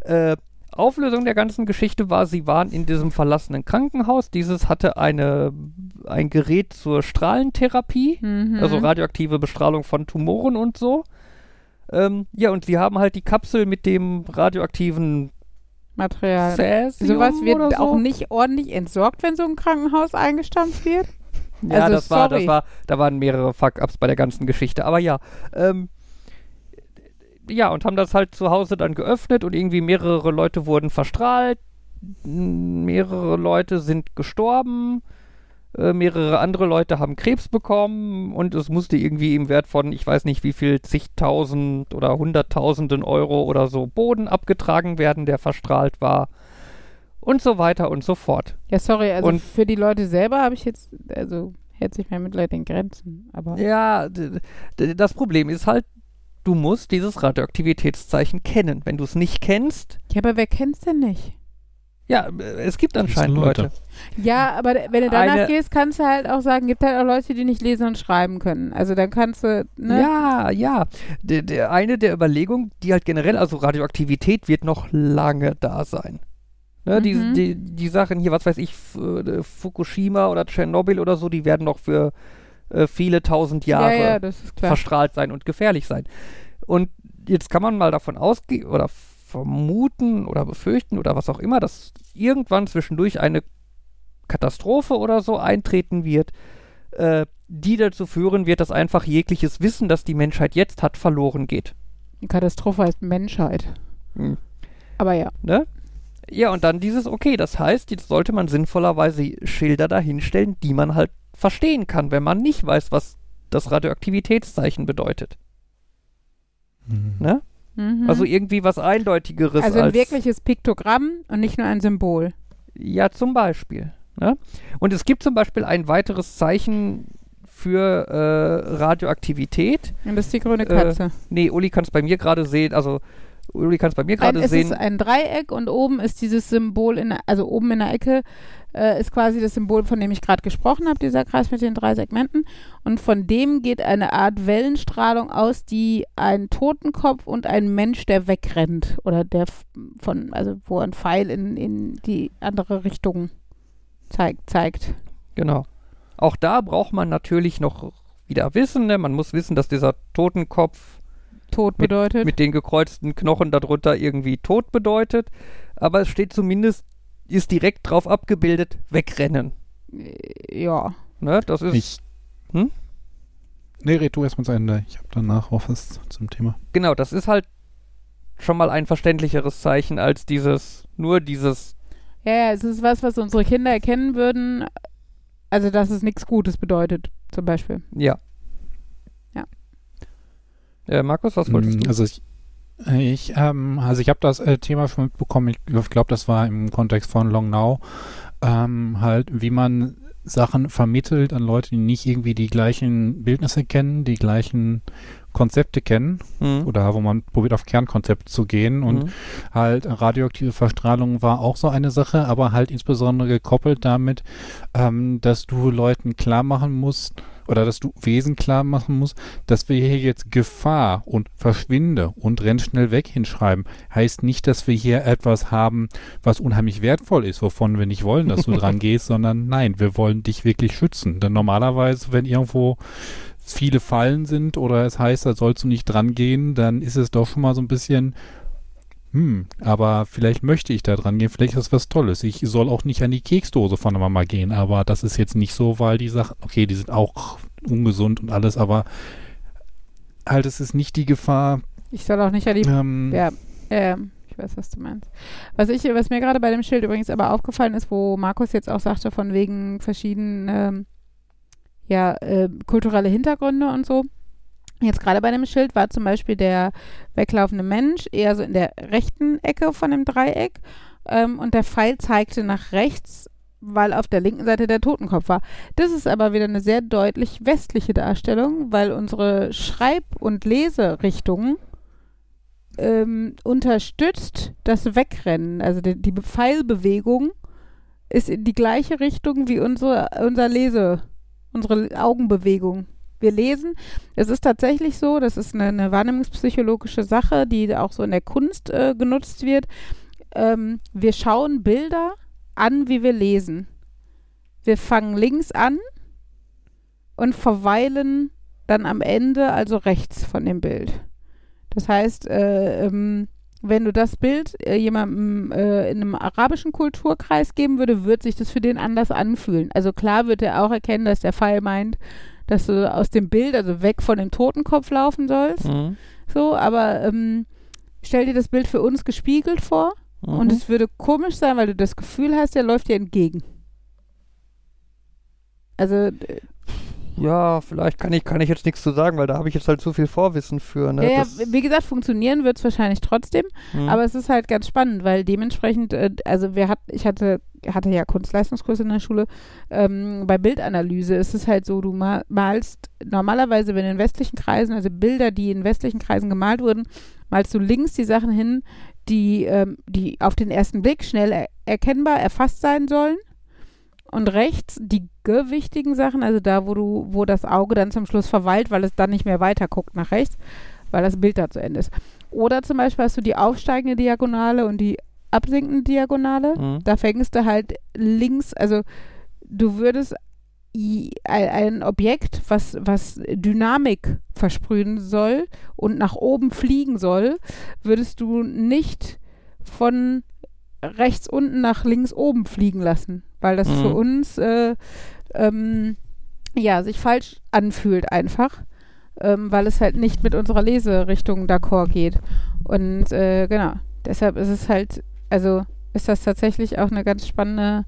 Äh, Auflösung der ganzen Geschichte war, sie waren in diesem verlassenen Krankenhaus. Dieses hatte eine, ein Gerät zur Strahlentherapie, Mhm. also radioaktive Bestrahlung von Tumoren und so. Ähm, ja, und sie haben halt die Kapsel mit dem radioaktiven Material. Cäsium Sowas wird so. auch nicht ordentlich entsorgt, wenn so ein Krankenhaus eingestampft wird. <laughs> Ja, Also, das war, das war, da waren mehrere Fuck-Ups bei der ganzen Geschichte. Aber ja, ähm, ja, und haben das halt zu Hause dann geöffnet und irgendwie mehrere Leute wurden verstrahlt, mehrere Leute sind gestorben, mehrere andere Leute haben Krebs bekommen und es musste irgendwie im Wert von, ich weiß nicht wie viel, zigtausend oder hunderttausenden Euro oder so Boden abgetragen werden, der verstrahlt war und so weiter und so fort. Ja, sorry, also Und- für die Leute selber habe ich jetzt, also hält sich mein Mitleid in Grenzen. Aber Ja, das Problem ist halt, du musst dieses Radioaktivitätszeichen kennen. Wenn du es nicht kennst, ja, aber wer kennt's denn nicht? Ja, es gibt anscheinend Leute. Leute. Ja, aber wenn du danach Eine- gehst, kannst du halt auch sagen, gibt halt auch Leute, die nicht lesen und schreiben können. Also dann kannst du, ne? Ja, ja. Der, der, eine der Überlegungen, die halt generell, also Radioaktivität wird noch lange da sein. Ne, die, Mhm. die, die Sachen hier, was weiß ich, äh, Fukushima oder Tschernobyl oder so, die werden noch für äh, viele tausend ja, Jahre ja, klar. verstrahlt sein und gefährlich sein. Und jetzt kann man mal davon ausgehen oder vermuten oder befürchten oder was auch immer, dass irgendwann zwischendurch eine Katastrophe oder so eintreten wird, äh, die dazu führen wird, dass einfach jegliches Wissen, das die Menschheit jetzt hat, verloren geht. Katastrophe heißt Menschheit. Hm. Aber ja. Ne? Ja, und dann dieses, okay, das heißt, jetzt sollte man sinnvollerweise Schilder dahinstellen, die man halt verstehen kann, wenn man nicht weiß, was das Radioaktivitätszeichen bedeutet. Mhm. Ne? Mhm. Also irgendwie was Eindeutigeres also ein als. wirkliches Piktogramm und nicht nur ein Symbol. Ja, zum Beispiel. Ne? Und es gibt zum Beispiel ein weiteres Zeichen für äh, Radioaktivität. Und das ist die grüne Äh, Katze. Nee, Uli kann es bei mir gerade sehen, also Uli kann es bei mir gerade es sehen. ist ein Dreieck und oben ist dieses Symbol, in, der- also oben in der Ecke äh, ist quasi das Symbol, von dem ich gerade gesprochen habe, dieser Kreis mit den drei Segmenten. Und von dem geht eine Art Wellenstrahlung aus, die einen Totenkopf und einen Mensch, der wegrennt. Oder der von, also wo ein Pfeil in, in die andere Richtung zeigt. zeigt. Genau. Auch da braucht man natürlich noch wieder Wissen. Ne? Man muss wissen, dass dieser Totenkopf Tod bedeutet. mit den gekreuzten Knochen darunter irgendwie tot bedeutet. Aber es steht zumindest, ist direkt drauf abgebildet, wegrennen. ja. Ne? Das ist Ich. Hm? Nee, red du erstmal zu Ende. Ich habe danach auch was zum Thema. genau, das ist halt schon mal ein verständlicheres Zeichen als dieses, nur dieses, Ja, ja, es ist was, was unsere Kinder erkennen würden. Also, dass es nichts Gutes bedeutet, zum Beispiel. Ja. Äh, Markus, was wolltest Mm, du? Also ich, ich, ähm, also ich habe das äh, Thema schon mitbekommen. Ich glaube, das war im Kontext von Long Now. Ähm, halt, wie man Sachen vermittelt an Leute, die nicht irgendwie die gleichen Bildnisse kennen, die gleichen Konzepte kennen Mhm. oder wo man probiert auf Kernkonzept zu gehen und Mhm. halt radioaktive Verstrahlung war auch so eine Sache, aber halt insbesondere gekoppelt damit, ähm, dass du Leuten klar machen musst oder dass du Wesen klar machen musst, dass wir hier jetzt Gefahr und Verschwinde und renn schnell weg hinschreiben, heißt nicht, dass wir hier etwas haben, was unheimlich wertvoll ist, wovon wir nicht wollen, dass du <laughs> dran gehst, sondern nein, wir wollen dich wirklich schützen. Denn normalerweise, wenn irgendwo viele Fallen sind oder es heißt, da sollst du nicht dran gehen, dann ist es doch schon mal so ein bisschen, hm, aber vielleicht möchte ich da dran gehen, vielleicht ist das was Tolles. Ich soll auch nicht an die Keksdose von der Mama gehen, aber das ist jetzt nicht so, weil die Sachen, okay, die sind auch ungesund und alles, aber halt, es ist nicht die Gefahr, Ich soll auch nicht an die ähm, Ja, ähm, ich weiß, was du meinst. Was ich, was mir gerade bei dem Schild übrigens aber aufgefallen ist, wo Markus jetzt auch sagte, von wegen verschiedenen, ähm, ja, äh, kulturelle Hintergründe und so. Jetzt gerade bei dem Schild war zum Beispiel der weglaufende Mensch eher so in der rechten Ecke von dem Dreieck ähm, und der Pfeil zeigte nach rechts, weil auf der linken Seite der Totenkopf war. Das ist aber wieder eine sehr deutlich westliche Darstellung, weil unsere Schreib- und Leserichtungen ähm, unterstützt das Wegrennen. Also die, die Pfeilbewegung ist in die gleiche Richtung wie unsere, unser Lese, unsere Augenbewegung. Wir lesen. Es ist tatsächlich so, das ist eine, eine wahrnehmungspsychologische Sache, die auch so in der Kunst äh, genutzt wird. Ähm, wir schauen Bilder an, wie wir lesen. Wir fangen links an und verweilen dann am Ende, also rechts von dem Bild. Das heißt, äh, ähm, wenn du das Bild äh, jemandem äh, in einem arabischen Kulturkreis geben würde, wird sich das für den anders anfühlen. Also klar wird er auch erkennen, dass der Pfeil meint, dass du aus dem Bild, also weg von dem Totenkopf laufen sollst. Mhm. So, aber ähm, stell dir das Bild für uns gespiegelt vor Mhm. und es würde komisch sein, weil du das Gefühl hast, der läuft dir entgegen. Also, äh, ja, vielleicht kann ich, kann ich jetzt nichts zu sagen, weil da habe ich jetzt halt zu viel Vorwissen für. Ne? ja, Das- wie gesagt, funktionieren wird es wahrscheinlich trotzdem. Mhm. Aber es ist halt ganz spannend, weil dementsprechend, äh, also wir hat, ich hatte, hatte ja Kunstleistungskurs in der Schule. Ähm, bei Bildanalyse ist es halt so, du ma malst normalerweise, wenn in westlichen Kreisen, also Bilder, die in westlichen Kreisen gemalt wurden, malst du links die Sachen hin, die, ähm, die auf den ersten Blick schnell er erkennbar erfasst sein sollen. Und rechts die gewichtigen Sachen, also da, wo du, wo das Auge dann zum Schluss verweilt, weil es dann nicht mehr weiter guckt nach rechts, weil das Bild da zu Ende ist. Oder zum Beispiel hast du die aufsteigende Diagonale und die absinkende Diagonale. Mhm. Da fängst du halt links, also du würdest ein Objekt, was, was Dynamik versprühen soll und nach oben fliegen soll, würdest du nicht von rechts unten nach links oben fliegen lassen, weil das Mhm. für uns äh, ähm, ja sich falsch anfühlt einfach. ähm, weil es halt nicht mit unserer Leserichtung d'accord geht. Und äh, genau, deshalb ist es halt, also ist das tatsächlich auch eine ganz spannende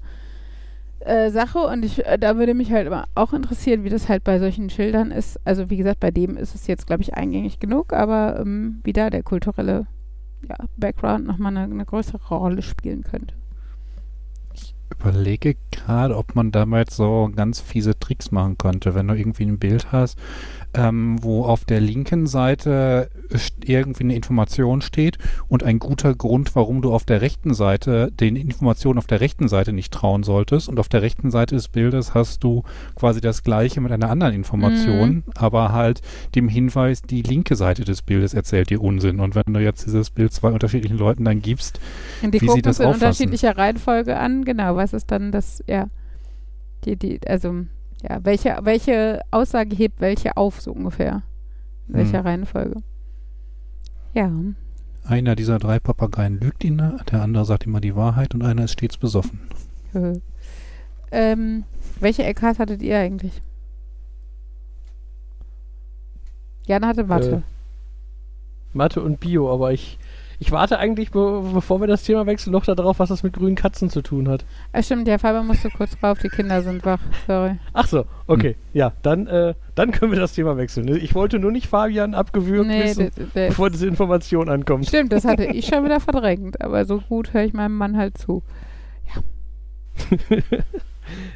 äh, Sache und ich, äh, da würde mich halt auch interessieren, wie das halt bei solchen Schildern ist. Also wie gesagt, bei dem ist es jetzt, glaube ich, eingängig genug, aber ähm, wie da der kulturelle ja, Background nochmal eine, eine größere Rolle spielen könnte. überlege gerade, ob man damit so ganz fiese Tricks machen könnte, wenn du irgendwie ein Bild hast, ähm, wo auf der linken Seite irgendwie eine Information steht und ein guter Grund, warum du auf der rechten Seite den Informationen auf der rechten Seite nicht trauen solltest. Und auf der rechten Seite des Bildes hast du quasi das gleiche mit einer anderen Information, aber halt dem Hinweis, die linke Seite des Bildes erzählt dir Unsinn. Und wenn du jetzt dieses Bild zwei unterschiedlichen Leuten dann gibst, Und die Wie sie gucken das es in auffassen. unterschiedlicher Reihenfolge an, genau, was ist dann das, ja, die, die, also, ja, welche, welche Aussage hebt welche auf, so ungefähr. In welcher Hm. Reihenfolge. Ja. einer dieser drei Papageien lügt ihn, der andere sagt immer die Wahrheit und einer ist stets besoffen. ähm, welche LKs hattet ihr eigentlich? Jan hatte Mathe. Mathe und Bio, aber ich, ich warte eigentlich, be bevor wir das Thema wechseln, noch darauf, was das mit grünen Katzen zu tun hat. Ah, stimmt, der Fabian musste kurz drauf, die Kinder sind wach, sorry. Ach so, okay. Ja, dann, äh, dann können wir das Thema wechseln. Ich wollte nur nicht Fabian abgewürgt Nee, wissen, bevor diese Information ankommt. stimmt, das hatte <laughs> ich schon wieder verdrängt, aber so gut höre ich meinem Mann halt zu.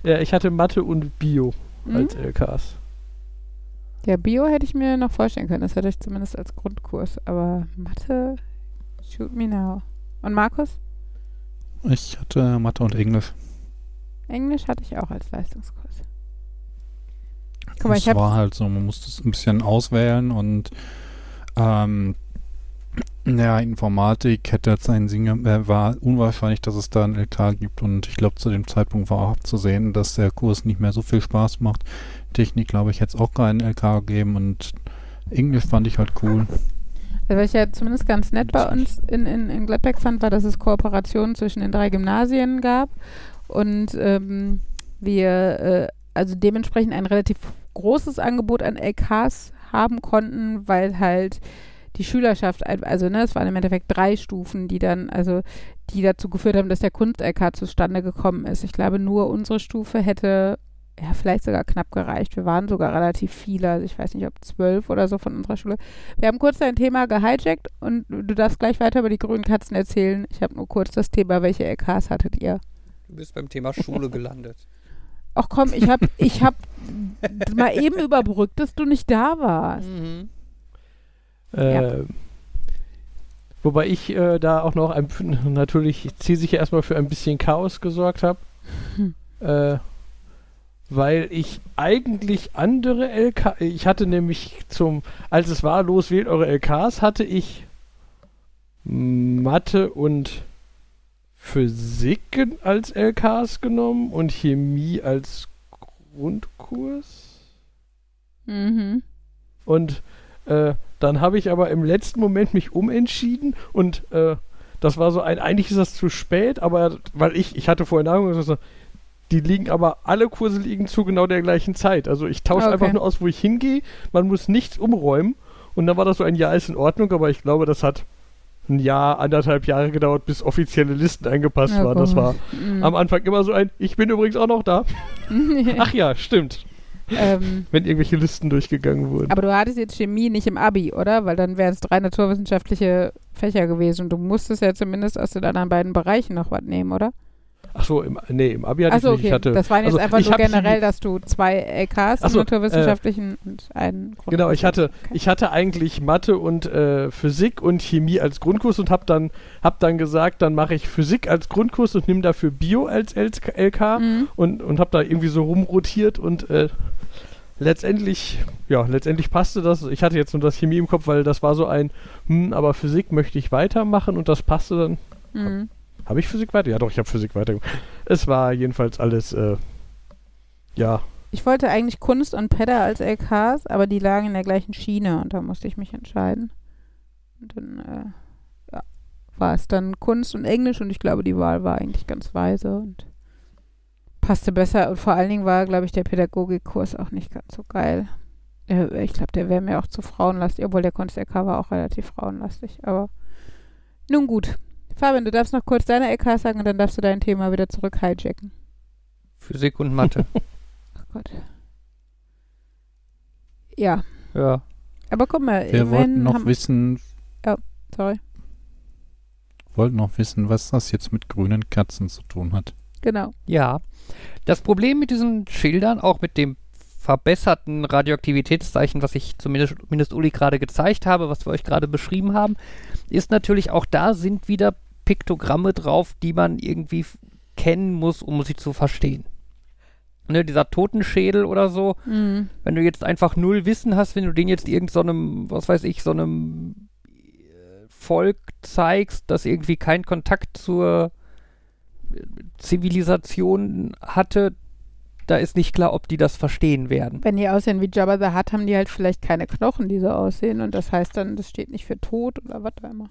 ja, <laughs> ich hatte Mathe und Bio Hm? als LKs. Ja, Bio hätte ich mir noch vorstellen können. Das hätte ich zumindest als Grundkurs. Aber Mathe, shoot me now. Und Markus? Ich hatte Mathe und Englisch. Englisch hatte ich auch als Leistungskurs. Guck mal, es ich war halt so, man musste es ein bisschen auswählen und ähm, ja, Informatik hätte jetzt einen Sinn, ge- äh, war unwahrscheinlich, dass es da ein LK gibt und ich glaube, zu dem Zeitpunkt war auch abzusehen, dass der Kurs nicht mehr so viel Spaß macht. Technik, glaube ich, hätte es auch keinen LK gegeben und Englisch fand ich halt cool. Was ich ja zumindest ganz nett bei uns in, in, in Gladbeck fand, war, dass es Kooperationen zwischen den drei Gymnasien gab und ähm, wir äh, also dementsprechend ein relativ großes Angebot an LKs haben konnten, weil halt die Schülerschaft, also ne, es waren im Endeffekt drei Stufen, die dann, also die dazu geführt haben, dass der Kunst-LK zustande gekommen ist. Ich glaube, nur unsere Stufe hätte ja vielleicht sogar knapp gereicht. Wir waren sogar relativ viele, also ich weiß nicht, ob zwölf oder so von unserer Schule. Wir haben kurz dein Thema gehijackt und du darfst gleich weiter über die grünen Katzen erzählen. Ich habe nur kurz das Thema, welche LKs hattet ihr? Du bist beim Thema Schule <laughs> gelandet. Ach komm, ich habe ich hab <laughs> mal eben überbrückt, dass du nicht da warst. Mhm. Äh, Wobei ich äh, da auch noch ein, natürlich zielsicher erstmal für ein bisschen Chaos gesorgt habe. Hm. <laughs> Äh, weil ich eigentlich andere LK, ich hatte nämlich zum, als es war, los wählt eure LKs, hatte ich Mathe und Physik als LKs genommen und Chemie als Grundkurs. Mhm. Und äh, dann habe ich aber im letzten Moment mich umentschieden und äh, das war so ein, eigentlich ist das zu spät, aber weil ich, ich hatte vorhin Ahnung, die liegen aber, alle Kurse liegen zu genau der gleichen Zeit. Also ich tausche Okay. einfach nur aus, wo ich hingehe, man muss nichts umräumen und dann war das so ein Jahr ist in Ordnung, aber ich glaube, das hat ein Jahr, anderthalb Jahre gedauert, bis offizielle Listen angepasst Ja, waren. Das war Mhm. am Anfang immer so ein, ich bin übrigens auch noch da. <laughs> Ach ja, stimmt. ähm, Wenn irgendwelche Listen durchgegangen wurden. aber du hattest jetzt Chemie nicht im Abi, oder? Weil dann wären es drei naturwissenschaftliche Fächer gewesen und du musstest ja zumindest aus den anderen beiden Bereichen noch was nehmen, oder? Ach so, im, nee, im Abi hatte Achso, ich nicht. okay. Ich hatte, das waren jetzt also einfach nur hab generell, dass du zwei LKs Ach so, im naturwissenschaftlichen und einen Grundkurs Genau, ich hatte. Okay. ich hatte eigentlich Mathe und äh, Physik und Chemie als Grundkurs und habe dann, hab dann gesagt, dann mache ich Physik als Grundkurs und nimm dafür Bio als LK Mhm. und, und habe da irgendwie so rumrotiert und äh, letztendlich, ja, letztendlich passte das. Ich hatte jetzt nur das Chemie im Kopf, weil das war so ein, hm, aber Physik möchte ich weitermachen und das passte dann. Mhm. Habe ich Physik weiter? Ja, doch, ich habe Physik weiter. Es war jedenfalls alles, äh, ja, Ich wollte eigentlich Kunst und Pedda als LKs, aber die lagen in der gleichen Schiene und da musste ich mich entscheiden. Und dann äh, ja, war es dann Kunst und Englisch und ich glaube, die Wahl war eigentlich ganz weise und passte besser. Und vor allen Dingen war, glaube ich, der Pädagogikkurs auch nicht ganz so geil. Äh, ich glaube, der wäre mir auch zu frauenlastig, obwohl der Kunst-LK war auch relativ frauenlastig. Aber nun gut. Fabian, du darfst noch kurz deine LK sagen und dann darfst du dein Thema wieder zurück hijacken. Physik und Mathe. Ach <laughs> Gott. Ja, ja. aber guck mal, Wir wollten noch wissen, sorry, wollten noch wissen, was das jetzt mit grünen Katzen zu tun hat. genau. Ja. Das Problem mit diesen Schildern, auch mit dem verbesserten Radioaktivitätszeichen, was ich zumindest, zumindest Uli gerade gezeigt habe, was wir euch gerade beschrieben haben, ist natürlich auch da sind wieder Piktogramme drauf, die man irgendwie kennen muss, um sie zu verstehen. Ne, dieser Totenschädel oder so, Mhm. wenn du jetzt einfach null Wissen hast, wenn du den jetzt irgend so einem, was weiß ich, so einem äh, Volk zeigst, das irgendwie keinen Kontakt zur äh, Zivilisation hatte, da ist nicht klar, ob die das verstehen werden. Wenn die aussehen wie Jabba the Hutt, haben die halt vielleicht keine Knochen, die so aussehen. Und das heißt dann, das steht nicht für tot oder was auch immer.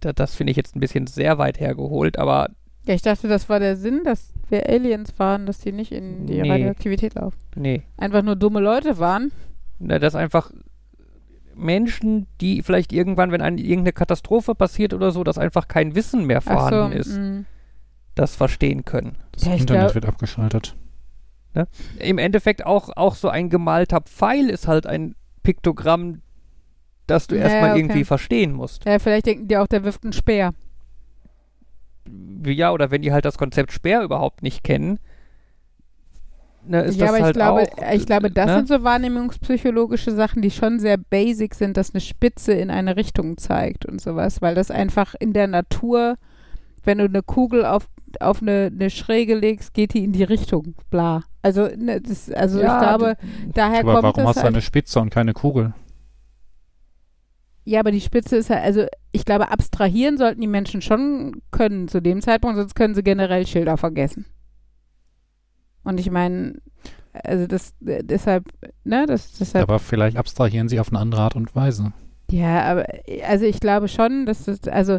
Da, das finde ich jetzt ein bisschen sehr weit hergeholt, aber Ja, ich dachte, das war der Sinn, dass wir Aliens waren, dass die nicht in die Nee. Radioaktivität laufen. nee. Einfach nur dumme Leute waren. Na, das einfach Menschen, die vielleicht irgendwann, wenn eine, irgendeine Katastrophe passiert oder so, dass einfach kein Wissen mehr Ach so, vorhanden ist, mh. das verstehen können. Das Ja, Internet glaub- wird abgeschaltet. im Endeffekt auch, auch so ein gemalter Pfeil ist halt ein Piktogramm, das du Ja, erstmal okay. irgendwie verstehen musst. Ja, vielleicht denken die auch, der wirft einen Speer. Ja, oder wenn die halt das Konzept Speer überhaupt nicht kennen, ne, ist ja, das aber ich halt glaube, auch. ich glaube, das ne? sind so wahrnehmungspsychologische Sachen, die schon sehr basic sind, dass eine Spitze in eine Richtung zeigt und sowas, weil das einfach in der Natur, wenn du eine Kugel auf, auf eine, eine Schräge legst, geht die in die Richtung, bla. Also, ne, das, also Ja, ich glaube, daher Aber kommt warum das hast du halt, eine Spitze und keine Kugel? Ja, aber die Spitze ist halt, also ich glaube, abstrahieren sollten die Menschen schon können zu dem Zeitpunkt, sonst können sie generell Schilder vergessen. Und ich meine, also das, äh, deshalb, ne, das, deshalb, Aber vielleicht abstrahieren sie auf eine andere Art und Weise. ja, aber, also ich glaube schon, dass das, also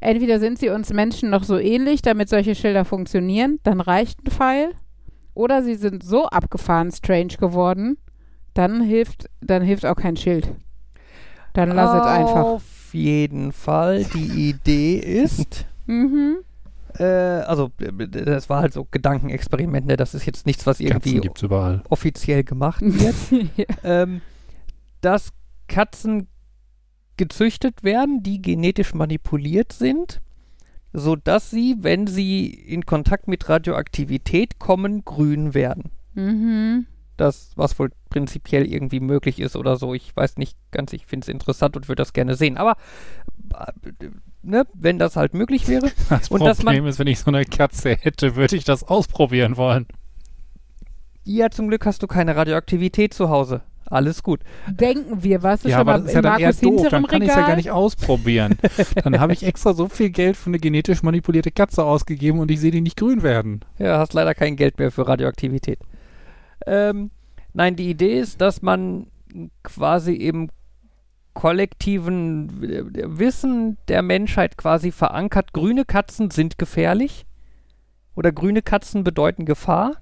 entweder sind sie uns Menschen noch so ähnlich, damit solche Schilder funktionieren, dann reicht ein Pfeil, oder sie sind so abgefahren strange geworden, dann hilft, dann hilft auch kein Schild. Dann lass es einfach. Auf jeden Fall. Die Idee ist, <laughs> Mhm. äh, also das war halt so Gedankenexperiment, ne? das ist jetzt nichts, was irgendwie gibt's überall. offiziell gemacht <laughs> wird. ja. ähm, dass Katzen gezüchtet werden, die genetisch manipuliert sind, sodass sie, wenn sie in Kontakt mit Radioaktivität kommen, grün werden. Mhm. Das, was wohl prinzipiell irgendwie möglich ist oder so. Ich weiß nicht ganz, ich finde es interessant und würde das gerne sehen. Aber äh, ne, wenn das halt möglich wäre, <laughs> Das Und dass man- Problem ist, wenn ich so eine Katze hätte, würde ich das ausprobieren wollen. ja, zum Glück hast du keine Radioaktivität zu Hause. Alles gut. Denken wir, warst du Ja, schon aber mal das ist ja in dann eher Markus doof. Dann kann ich es ja gar nicht ausprobieren. dann habe ich extra so viel Geld für eine genetisch manipulierte Katze ausgegeben und ich sehe die nicht grün werden. Ja, hast leider kein Geld mehr für Radioaktivität. Ähm, nein, die Idee ist, dass man quasi im kollektiven äh, Wissen der Menschheit quasi verankert, grüne Katzen sind gefährlich oder grüne Katzen bedeuten Gefahr.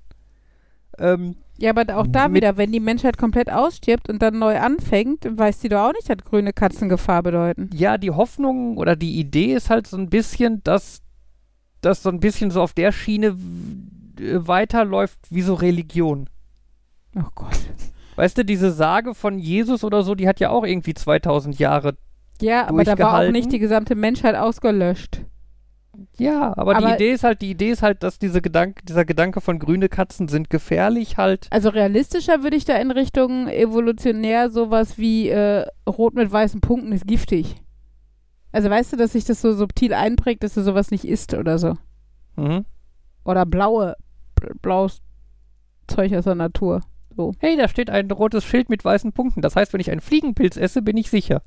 Ähm, Ja, aber auch da wieder, wenn die Menschheit komplett ausstirbt und dann neu anfängt, weiß die doch auch nicht, dass grüne Katzen Gefahr bedeuten. ja, die Hoffnung oder die Idee ist halt so ein bisschen, dass das so ein bisschen so auf der Schiene äh, weiterläuft wie so Religion. Oh Gott. Weißt du, diese Sage von Jesus oder so, die hat ja auch irgendwie 2000 Jahre. Ja, aber da war auch nicht die gesamte Menschheit ausgelöscht. Ja, aber, die Aber- Idee ist halt, die Idee ist halt, dass diese Gedank dieser Gedanke von grüne Katzen sind gefährlich halt. Also realistischer würde ich da in Richtung evolutionär sowas wie äh, rot mit weißen Punkten ist giftig. Also weißt du, dass sich das so subtil einprägt, dass du sowas nicht isst oder so. Mhm. Oder blaue, bl- blaues Zeug aus der Natur. Hey, da steht ein rotes Schild mit weißen Punkten. Das heißt, wenn ich einen Fliegenpilz esse, bin ich sicher.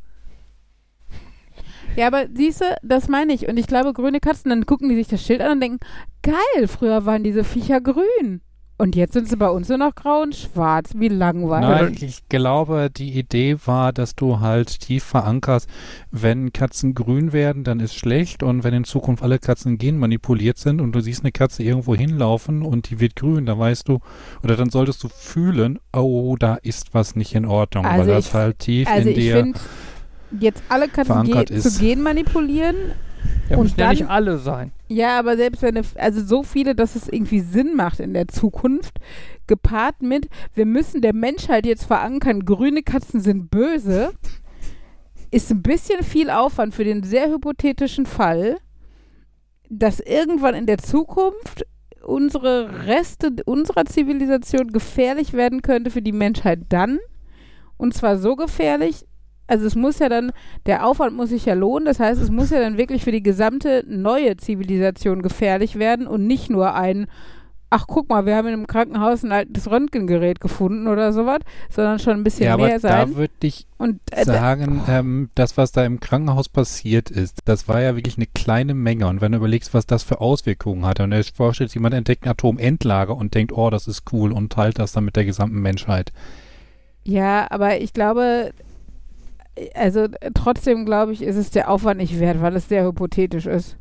Ja, aber siehst du, das meine ich. Und ich glaube, grüne Katzen, dann gucken die sich das Schild an und denken, geil, früher waren diese Viecher grün. Und jetzt sind sie bei uns nur noch grau und schwarz. Wie langweilig. Nein, ich glaube, die Idee war, dass du halt tief verankerst, wenn Katzen grün werden, dann ist schlecht und wenn in Zukunft alle Katzen genmanipuliert sind und du siehst eine Katze irgendwo hinlaufen und die wird grün, dann weißt du, oder dann solltest du fühlen, oh, da ist was nicht in Ordnung, Also weil das ich- halt tief Also in dir jetzt alle Katzen ge ist. zu Gen manipulieren. Ja, Und müssen ja dann- nicht alle sein. Ja, aber selbst wenn, also so viele, dass es irgendwie Sinn macht in der Zukunft, gepaart mit, wir müssen der Menschheit jetzt verankern, grüne Katzen sind böse, ist ein bisschen viel Aufwand für den sehr hypothetischen Fall, dass irgendwann in der Zukunft unsere Reste unserer Zivilisation gefährlich werden könnte für die Menschheit dann. Und zwar so gefährlich, also es muss ja dann, der Aufwand muss sich ja lohnen, das heißt, es muss ja dann wirklich für die gesamte neue Zivilisation gefährlich werden und nicht nur ein, ach guck mal, wir haben in einem Krankenhaus ein altes Röntgengerät gefunden oder sowas, sondern schon ein bisschen ja, aber mehr sein. da würde ich Und äh, sagen, ähm, das, was da im Krankenhaus passiert ist, das war ja wirklich eine kleine Menge. Und wenn du überlegst, was das für Auswirkungen hatte, und dir vorstellst, jemand entdeckt ein Atomendlager und denkt, oh, das ist cool und teilt das dann mit der gesamten Menschheit. Ja, aber ich glaube, also äh, trotzdem glaube ich, ist es der Aufwand nicht wert, weil es sehr hypothetisch ist.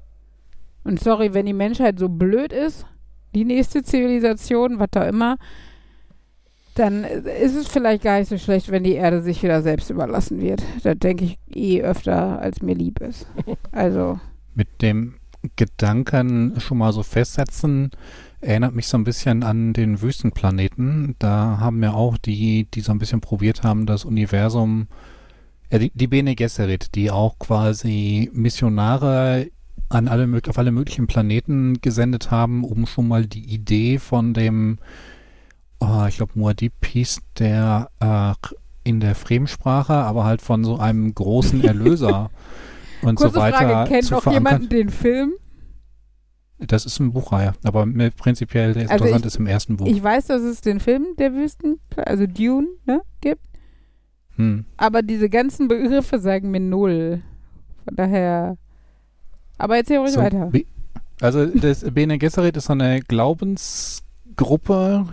Und sorry, wenn die Menschheit so blöd ist, die nächste Zivilisation, was da immer, dann äh, ist es vielleicht gar nicht so schlecht, wenn die Erde sich wieder selbst überlassen wird. Da denke ich eh öfter, als mir lieb ist. <laughs> Also, Mit dem Gedanken schon mal so festsetzen, erinnert mich so ein bisschen an den Wüstenplaneten. Da haben ja auch die, die so ein bisschen probiert haben, das Universum, ja, die, die Bene Gesserit, die auch quasi Missionare an alle, auf alle möglichen Planeten gesendet haben, um schon mal die Idee von dem, oh, ich glaube, Muad'Dib hieß der äh, in der Fremdsprache, aber halt von so einem großen <laughs> Erlöser und kurze so weiter Frage, kennt noch verankern. jemand den Film? Das ist eine Buchreihe, aber mir prinzipiell der Also interessant ich- ist im ersten Buch. Ich weiß, dass es den Film der Wüsten, also Dune, ne, gibt. Hm. Aber diese ganzen Begriffe sagen mir null. Von daher. Aber erzähl ruhig So, weiter. Be- Also das Bene Gesserit ist so eine Glaubensgruppe.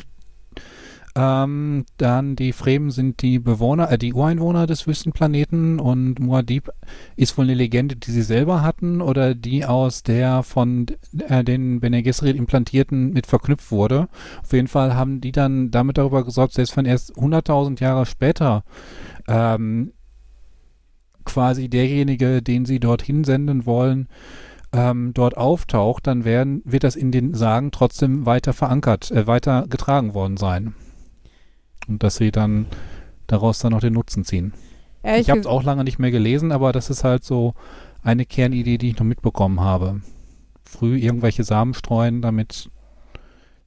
Ähm, dann die Fremen sind die Bewohner, äh, die Ureinwohner des Wüstenplaneten und Muad'Dib ist wohl eine Legende, die sie selber hatten oder die aus der von äh, den Bene Gesserit implantierten mit verknüpft wurde. Auf jeden Fall haben die dann damit darüber gesorgt, selbst wenn erst 100.000 Jahre später ähm, quasi derjenige, den sie dorthin senden wollen, ähm, dort auftaucht, dann werden, wird das in den Sagen trotzdem weiter verankert, äh, weiter getragen worden sein. Und dass sie dann daraus dann noch den Nutzen ziehen. Ehrlich ich habe es auch lange nicht mehr gelesen, aber das ist halt so eine Kernidee, die ich noch mitbekommen habe. Früh irgendwelche Samen streuen, damit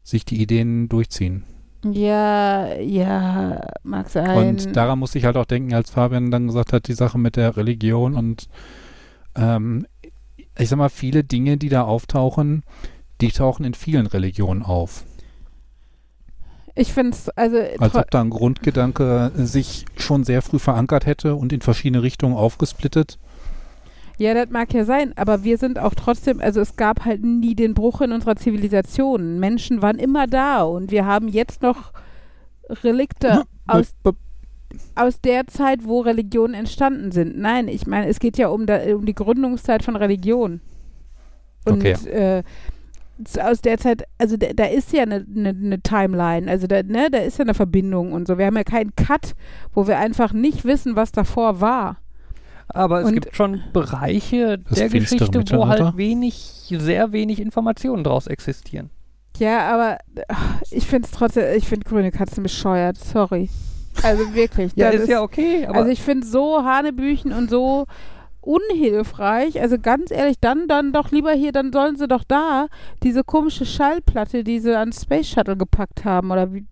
sich die Ideen durchziehen. Ja, ja, mag sein. Und daran musste ich halt auch denken, als Fabian dann gesagt hat, die Sache mit der Religion und ähm, ich sag mal, viele Dinge, die da auftauchen, die tauchen in vielen Religionen auf. ich finde es, also, Als ob da ein Grundgedanke sich schon sehr früh verankert hätte und in verschiedene Richtungen aufgesplittet. Ja, das mag ja sein, aber wir sind auch trotzdem, also es gab halt nie den Bruch in unserer Zivilisation. Menschen waren immer da und wir haben jetzt noch Relikte aus, aus der Zeit, wo Religionen entstanden sind. Nein, ich meine, es geht ja um, da, um die Gründungszeit von Religion. Und Okay. äh, aus der Zeit, also da, da ist ja eine ne, ne Timeline, also da, ne, da ist ja eine Verbindung und so. Wir haben ja keinen Cut, wo wir einfach nicht wissen, was davor war. Aber es Und- gibt schon Bereiche der Geschichte, wo halt wenig, sehr wenig Informationen draus existieren. Ja, aber ach, ich finde es trotzdem, ich finde grüne Katzen bescheuert, sorry. Also wirklich. <laughs> Ja, das ist ja okay, aber also ich finde so Hanebüchen und so unhilfreich. Also ganz ehrlich, dann, dann doch lieber hier, dann sollen sie doch da diese komische Schallplatte, die sie an Space Shuttle gepackt haben oder wie,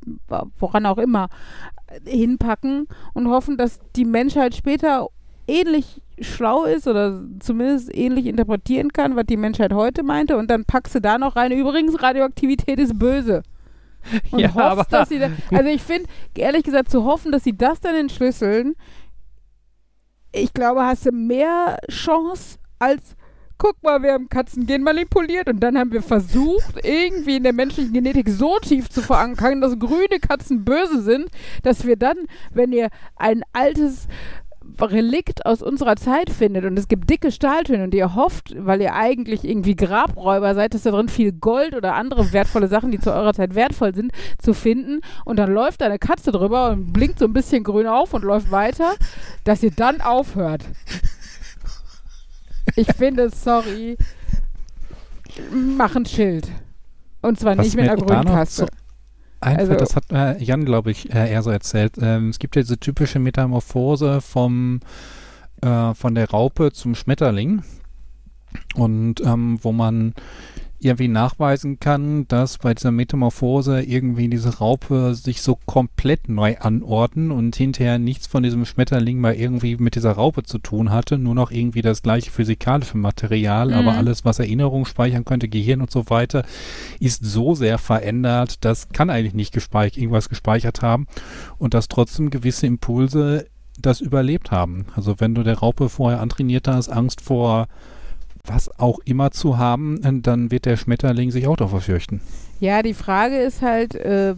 woran auch immer, äh, hinpacken und hoffen, dass die Menschheit später ähnlich schlau ist oder zumindest ähnlich interpretieren kann, was die Menschheit heute meinte und dann packst du da noch rein. Übrigens, Radioaktivität ist böse. <laughs> Und Ja, hoffst, aber- dass sie da, also ich finde, ehrlich gesagt, zu hoffen, dass sie das dann entschlüsseln, ich glaube, hast du mehr Chance als guck mal, wir haben Katzengen manipuliert und dann haben wir versucht, irgendwie in der menschlichen Genetik so tief zu verankern, dass grüne Katzen böse sind, dass wir dann, wenn ihr ein altes Relikt aus unserer Zeit findet und es gibt dicke Stahltöne und ihr hofft, weil ihr eigentlich irgendwie Grabräuber seid, dass da drin viel Gold oder andere wertvolle Sachen, die zu eurer Zeit wertvoll sind, zu finden und dann läuft da eine Katze drüber und blinkt so ein bisschen grün auf und läuft weiter, dass ihr dann aufhört. Ich finde, sorry, mach ein Schild. Und zwar Was nicht mit einer grünen so Einfach, Also- das hat äh, Jan, glaube ich, äh, eher so erzählt. Ähm, es gibt ja diese typische Metamorphose vom, äh, von der Raupe zum Schmetterling. Und ähm, wo man irgendwie nachweisen kann, dass bei dieser Metamorphose irgendwie diese Raupe sich so komplett neu anordnen und hinterher nichts von diesem Schmetterling mal irgendwie mit dieser Raupe zu tun hatte, nur noch irgendwie das gleiche physikalische Material, aber Mhm. alles, was Erinnerung speichern könnte, Gehirn und so weiter, ist so sehr verändert, das kann eigentlich nicht gespeich irgendwas gespeichert haben und dass trotzdem gewisse Impulse das überlebt haben. Also wenn du der Raupe vorher antrainiert hast, Angst vor was auch immer zu haben, äh, dann wird der Schmetterling sich auch davor fürchten. Ja, die Frage ist halt, äh,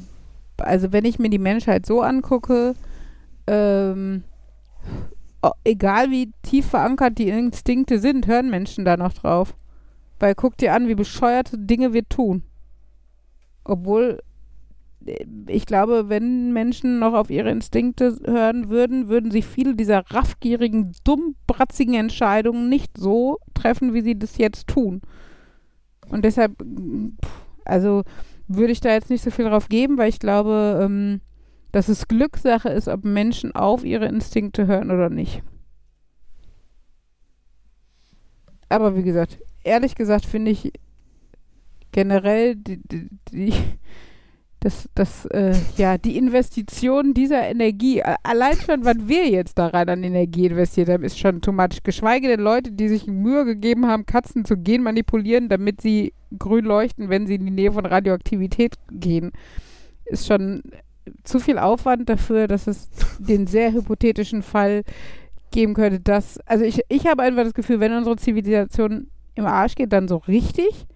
also wenn ich mir die Menschheit so angucke, ähm, egal wie tief verankert die Instinkte sind, hören Menschen da noch drauf. Weil guck dir an, wie bescheuerte Dinge wir tun. Obwohl, ich glaube, wenn Menschen noch auf ihre Instinkte hören würden, würden sie viele dieser raffgierigen, dummbratzigen Entscheidungen nicht so treffen, wie sie das jetzt tun. Und deshalb, also würde ich da jetzt nicht so viel drauf geben, weil ich glaube, ähm, dass es Glückssache ist, ob Menschen auf ihre Instinkte hören oder nicht. Aber wie gesagt, ehrlich gesagt finde ich generell die, die, die das, das, äh, ja, die Investition dieser Energie, allein schon, was wir jetzt da rein an Energie investiert haben, ist schon too much. Geschweige denn Leute, die sich Mühe gegeben haben, Katzen zu gen manipulieren, damit sie grün leuchten, wenn sie in die Nähe von Radioaktivität gehen, ist schon zu viel Aufwand dafür, dass es den sehr hypothetischen Fall geben könnte, dass, also ich, ich habe einfach das Gefühl, wenn unsere Zivilisation im Arsch geht, dann so richtig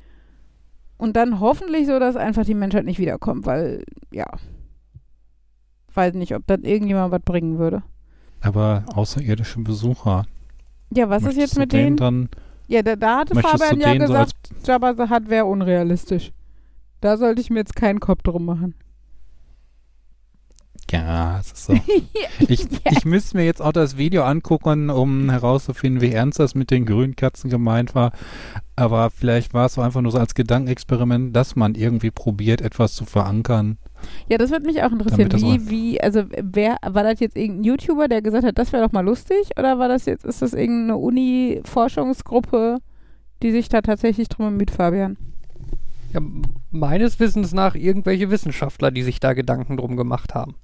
und dann hoffentlich so, dass einfach die Menschheit nicht wiederkommt, weil, ja, weiß nicht, ob dann irgendjemand was bringen würde. Aber außerirdische Besucher. Ja, was ist möchtest jetzt du mit denen? Dann, Ja, da, da hatte Fabian ja denen so gesagt, als Jabba Hutt wäre unrealistisch. Da sollte ich mir jetzt keinen Kopf drum machen. Ja, es ist so. <laughs> Ich, ich müsste mir jetzt auch das Video angucken, um herauszufinden, wie ernst das mit den grünen Katzen gemeint war. Aber vielleicht war es so einfach nur so als Gedankenexperiment, dass man irgendwie probiert, etwas zu verankern. Ja, das würde mich auch interessieren. Wie, wie, also wer, war das jetzt irgendein YouTuber, der gesagt hat, das wäre doch mal lustig? Oder war das jetzt, ist das irgendeine Uni-Forschungsgruppe, die sich da tatsächlich drum bemüht, Fabian? Ja, meines Wissens nach irgendwelche Wissenschaftler, die sich da Gedanken drum gemacht haben.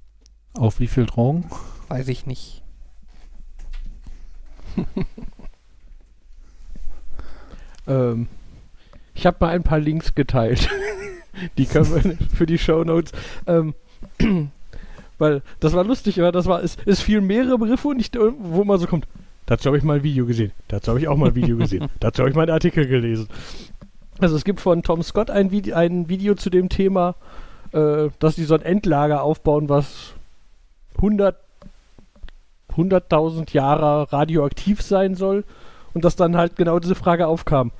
Auf wie viel Drogen? Weiß ich nicht. <laughs> Ähm, ich habe mal ein paar Links geteilt. <laughs> die können wir <laughs> für die Shownotes. Ähm, <clears throat> weil das war lustig, aber das war, es, es fielen mehrere Begriffe und nicht, wo man so kommt. Dazu habe ich mal ein Video gesehen. Dazu habe ich auch mal ein Video gesehen. Dazu habe ich mal einen Artikel gelesen. Also es gibt von Tom Scott ein, Vide ein Video zu dem Thema, äh, dass die so ein Endlager aufbauen, was 100 100.000 Jahre radioaktiv sein soll und dass dann halt genau diese Frage aufkam.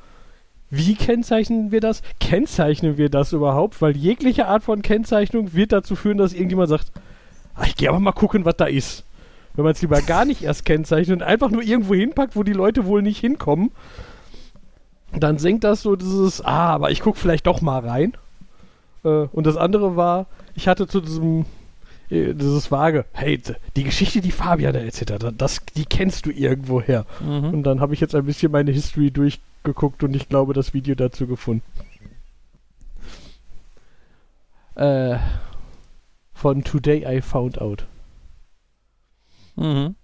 Wie kennzeichnen wir das? Kennzeichnen wir das überhaupt? Weil jegliche Art von Kennzeichnung wird dazu führen, dass irgendjemand sagt, ah, ich gehe aber mal gucken, was da ist. Wenn man es lieber gar nicht erst kennzeichnet und einfach nur irgendwo hinpackt, wo die Leute wohl nicht hinkommen, dann senkt das so dieses, ah, aber ich gucke vielleicht doch mal rein. Äh, und das andere war, ich hatte zu diesem dieses vage, hey, die Geschichte, die Fabian da erzählt hat, das, die kennst du irgendwoher. Mhm. Und dann habe ich jetzt ein bisschen meine History durchgeguckt und ich glaube, das Video dazu gefunden. Äh, von Today I Found Out. Mhm.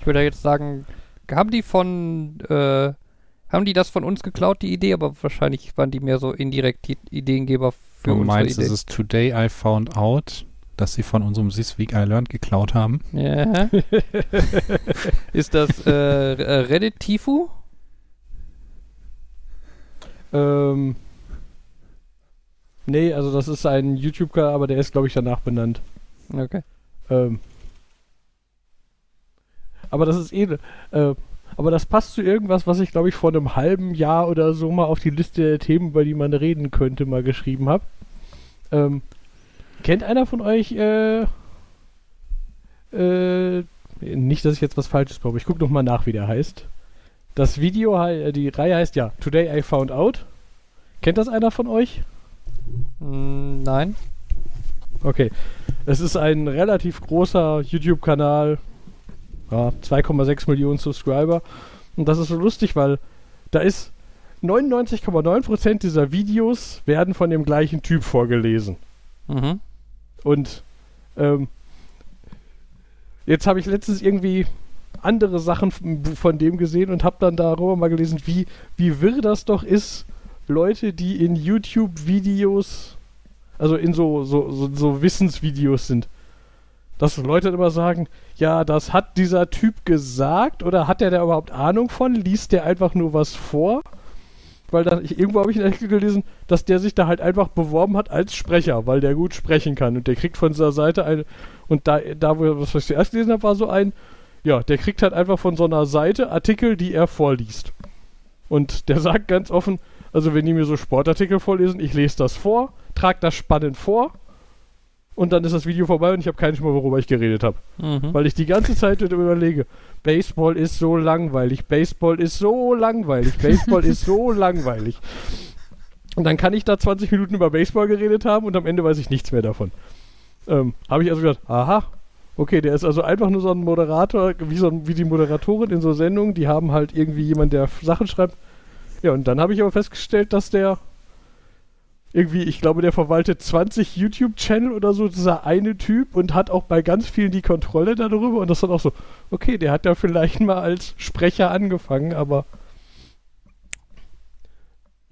Ich würde jetzt sagen, haben die von, äh, haben die das von uns geklaut, die Idee, aber wahrscheinlich waren die mehr so indirekt die Ideengeber für du unsere meinst, Idee. es ist Today I Found Out, dass sie von unserem This Week I Learned geklaut haben. Ja. <laughs> ist das äh, äh, Reddit Tifu? Ähm. Nee, also das ist ein YouTube-Kanal, aber der ist, glaube ich, danach benannt. Okay. Ähm. Aber das ist eh. Äh, aber das passt zu irgendwas, was ich, glaube ich, vor einem halben Jahr oder so mal auf die Liste der Themen, über die man reden könnte, mal geschrieben habe. Ähm, kennt einer von euch, äh, äh, nicht, dass ich jetzt was Falsches glaube, ich gucke nochmal nach, wie der heißt. Das Video, hei- die Reihe heißt ja Today I Found Out. Kennt das einer von euch? Mm, nein. Okay. Es ist ein relativ großer YouTube-Kanal. Ja, 2,6 Millionen Subscriber. Und das ist so lustig, weil da ist 99,9% dieser Videos werden von dem gleichen Typ vorgelesen. Mhm. Und ähm, jetzt habe ich letztens irgendwie andere Sachen von dem gesehen und habe dann darüber mal gelesen, wie, wie wirr das doch ist, Leute, die in YouTube-Videos, also in so, so, so, so Wissensvideos sind, dass Leute immer sagen, ja, das hat dieser Typ gesagt oder hat der da überhaupt Ahnung von? Liest der einfach nur was vor? Weil dann, ich, irgendwo habe ich einen Artikel gelesen, dass der sich da halt einfach beworben hat als Sprecher, weil der gut sprechen kann. Und der kriegt von dieser Seite eine. Und da, da wo was ich zuerst gelesen habe, war so ein, ja, der kriegt halt einfach von so einer Seite Artikel, die er vorliest. Und der <laughs> sagt ganz offen, also wenn die mir so Sportartikel vorlesen, ich lese das vor, trage das spannend vor und dann ist das Video vorbei und ich habe keinen Schimmer, worüber ich geredet habe. Mhm. Weil ich die ganze Zeit überlege, Baseball ist so langweilig, Baseball ist so langweilig, Baseball ist so <laughs> langweilig. Und dann kann ich da 20 Minuten über Baseball geredet haben und am Ende weiß ich nichts mehr davon. Ähm, habe ich also gedacht, aha, okay, der ist also einfach nur so ein Moderator, wie, so ein, wie die Moderatorin in so Sendungen, die haben halt irgendwie jemand, der Sachen schreibt. Ja, und dann habe ich aber festgestellt, dass der irgendwie, ich glaube, der verwaltet 20 YouTube-Channel oder so, dieser eine Typ und hat auch bei ganz vielen die Kontrolle darüber und das dann auch so, okay, der hat ja vielleicht mal als Sprecher angefangen, aber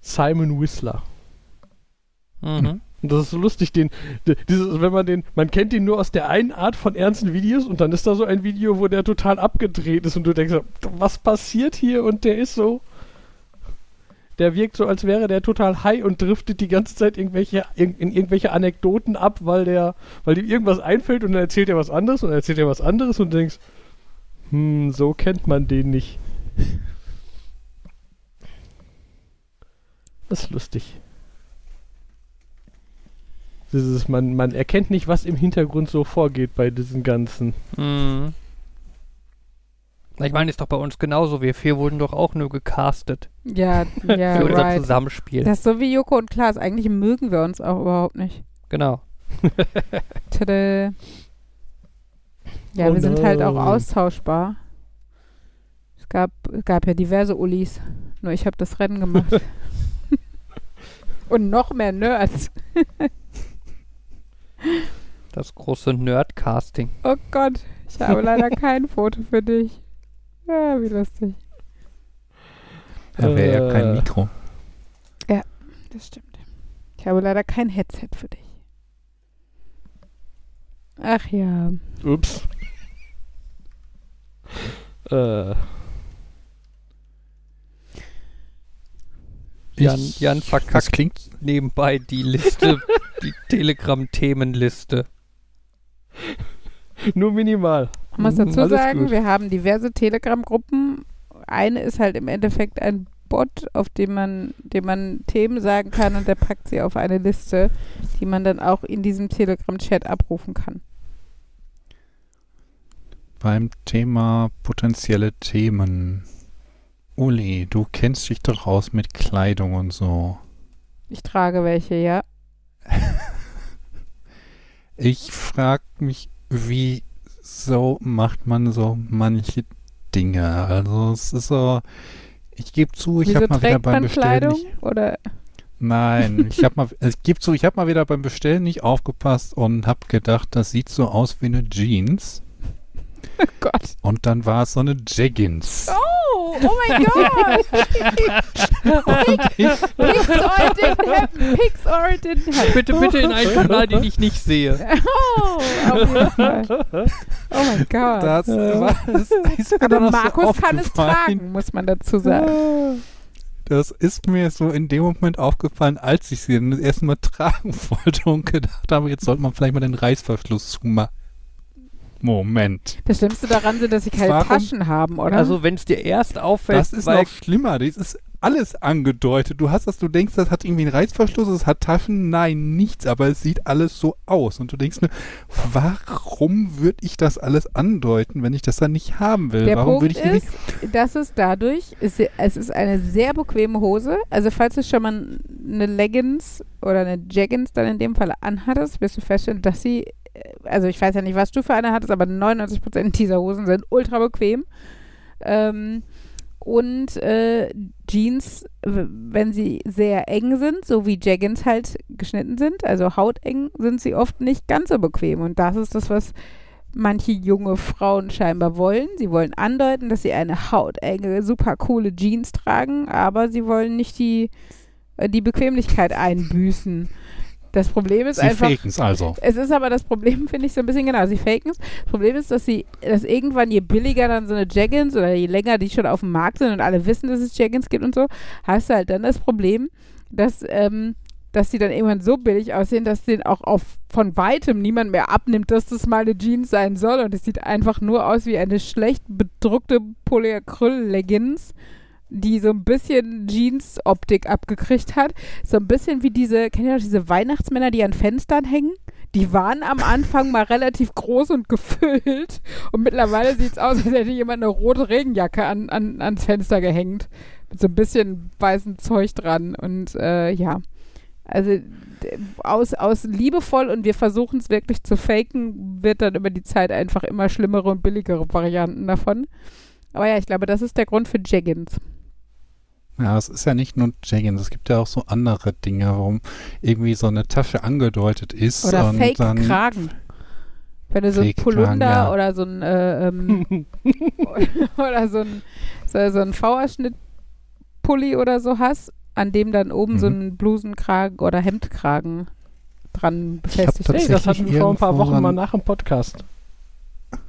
Simon Whistler. Mhm. Und das ist so lustig, den, de- dieses, wenn man den, man kennt ihn nur aus der einen Art von ernsten Videos und dann ist da so ein Video, wo der total abgedreht ist und du denkst, was passiert hier? Und der ist so, der wirkt so, als wäre der total high und driftet die ganze Zeit irgendwelche, in, irgendwelche Anekdoten ab, weil der, weil ihm irgendwas einfällt und dann erzählt er was anderes und dann erzählt er was anderes und du denkst, hm, so kennt man den nicht. Das ist lustig. Dieses, man, man erkennt nicht, was im Hintergrund so vorgeht bei diesen ganzen. Mhm. Ich meine, ist doch bei uns genauso. Wir vier wurden doch auch nur gecastet Ja, <laughs> ja, für unser right. Zusammenspiel. Das ist so wie Joko und Klaas. Eigentlich mögen wir uns auch überhaupt nicht. genau. <laughs> Tada. Ja, Oh wir sind halt auch austauschbar. Es gab, gab ja diverse Ulis. Nur ich habe das Rennen gemacht. <laughs> und noch mehr Nerds. Das große Nerdcasting. Oh Gott, ich habe leider kein Foto für dich. Ja, wie lustig. Da wäre ja kein Äh. Mikro. Das stimmt. Ich habe leider kein Headset für dich. Ach ja. Ups. Äh, Jan, Jan verkackt klingt, nebenbei die Liste, die <laughs> Telegram-Themenliste. nur minimal. Man muss dazu alles sagen, gut. wir haben diverse Telegram-Gruppen. Eine ist halt im Endeffekt ein Bot, auf dem man, dem man Themen sagen kann und der packt sie auf eine Liste, die man dann auch in diesem Telegram-Chat abrufen kann. beim Thema potenzielle Themen. Uli, du kennst dich doch aus mit Kleidung und so. Ich trage welche, ja. <laughs> Ich frage mich, wie so macht man so manche Dinge? Also es ist so, ich gebe zu, ich habe mal wieder beim Bestellen nicht, Oder Nein, ich habe mal, ich gebe zu, ich habe mal wieder beim Bestellen nicht aufgepasst und habe gedacht, das sieht so aus wie eine Jeans. <laughs> oh Gott. Und dann war es so eine Jeggings. Oh, oh mein <laughs> Gott. Pigs or it didn't happen. Pigs or it didn't happen. Bitte, bitte in einen Kanal, <laughs> den ich nicht sehe. <laughs> Oh, auf jeden Fall. Oh mein Gott. Das war, das ist Aber noch so Markus kann es tragen, muss man dazu sagen. Das ist mir so in dem Moment aufgefallen, als ich sie das erste Mal tragen wollte und gedacht habe, jetzt sollte man vielleicht mal den Reißverschluss zumachen. Moment. Das Schlimmste daran sind, dass sie keine Warum- Taschen haben, oder? Also wenn es dir erst auffällt, Das ist weil noch schlimmer. Das ist alles angedeutet. Du hast das, du denkst, das hat irgendwie einen Reißverschluss, es hat Taschen. Nein, nichts, aber es sieht alles so aus. Und du denkst mir, warum würde ich das alles andeuten, wenn ich das dann nicht haben will? Der warum Punkt würde ich ist, dass es dadurch, ist, es ist eine sehr bequeme Hose. Also falls du schon mal eine Leggings oder eine Jaggins dann in dem Fall anhattest, wirst du feststellen, dass sie, also ich weiß ja nicht, was du für eine hattest, aber 99% dieser Hosen sind ultra bequem. Ähm, und äh, Jeans, wenn sie sehr eng sind, so wie Jaggins halt geschnitten sind, also hauteng, sind sie oft nicht ganz so bequem. Und das ist das, was manche junge Frauen scheinbar wollen. Sie wollen andeuten, dass sie eine hautenge, super coole Jeans tragen, aber sie wollen nicht die, äh, die Bequemlichkeit einbüßen. Das Problem ist Sie einfach. faken es also. Es ist aber das Problem, finde ich, so ein bisschen genau. Sie faken es. Das Problem ist, dass sie, dass irgendwann je billiger dann so eine Jaggins oder je länger die schon auf dem Markt sind und alle wissen, dass es Jaggins gibt und so, hast du halt dann das Problem, dass, ähm, dass die dann irgendwann so billig aussehen, dass den auch auf, von weitem niemand mehr abnimmt, dass das mal eine Jeans sein soll. Und es sieht einfach nur aus wie eine schlecht bedruckte Polyacryl-Leggings, die so ein bisschen Jeans-Optik abgekriegt hat. So ein bisschen wie diese, kennt ihr noch diese Weihnachtsmänner, die an Fenstern hängen? Die waren am Anfang mal relativ groß und gefüllt. Und mittlerweile sieht es aus, als hätte jemand eine rote Regenjacke an, an, ans Fenster gehängt. Mit so ein bisschen weißem Zeug dran. Und äh, ja. Also aus, aus liebevoll und wir versuchen es wirklich zu faken, wird dann über die Zeit einfach immer schlimmere und billigere Varianten davon. Aber ja, ich glaube, das ist der Grund für Jaggins. Ja, es ist ja nicht nur Jaggins, es gibt ja auch so andere Dinge, warum irgendwie so eine Tasche angedeutet ist. Oder und dann, Fake-Kragen. Wenn du so ein Polunder ja. oder so ein äh, ähm, <laughs> oder so ein so, so ein V-Ausschnitt-Pulli oder so hast, an dem dann oben so Mhm. ein Blusenkragen oder Hemdkragen dran befestigt ist. Hey, das hatten wir vor ein paar Wochen mal nach dem Podcast.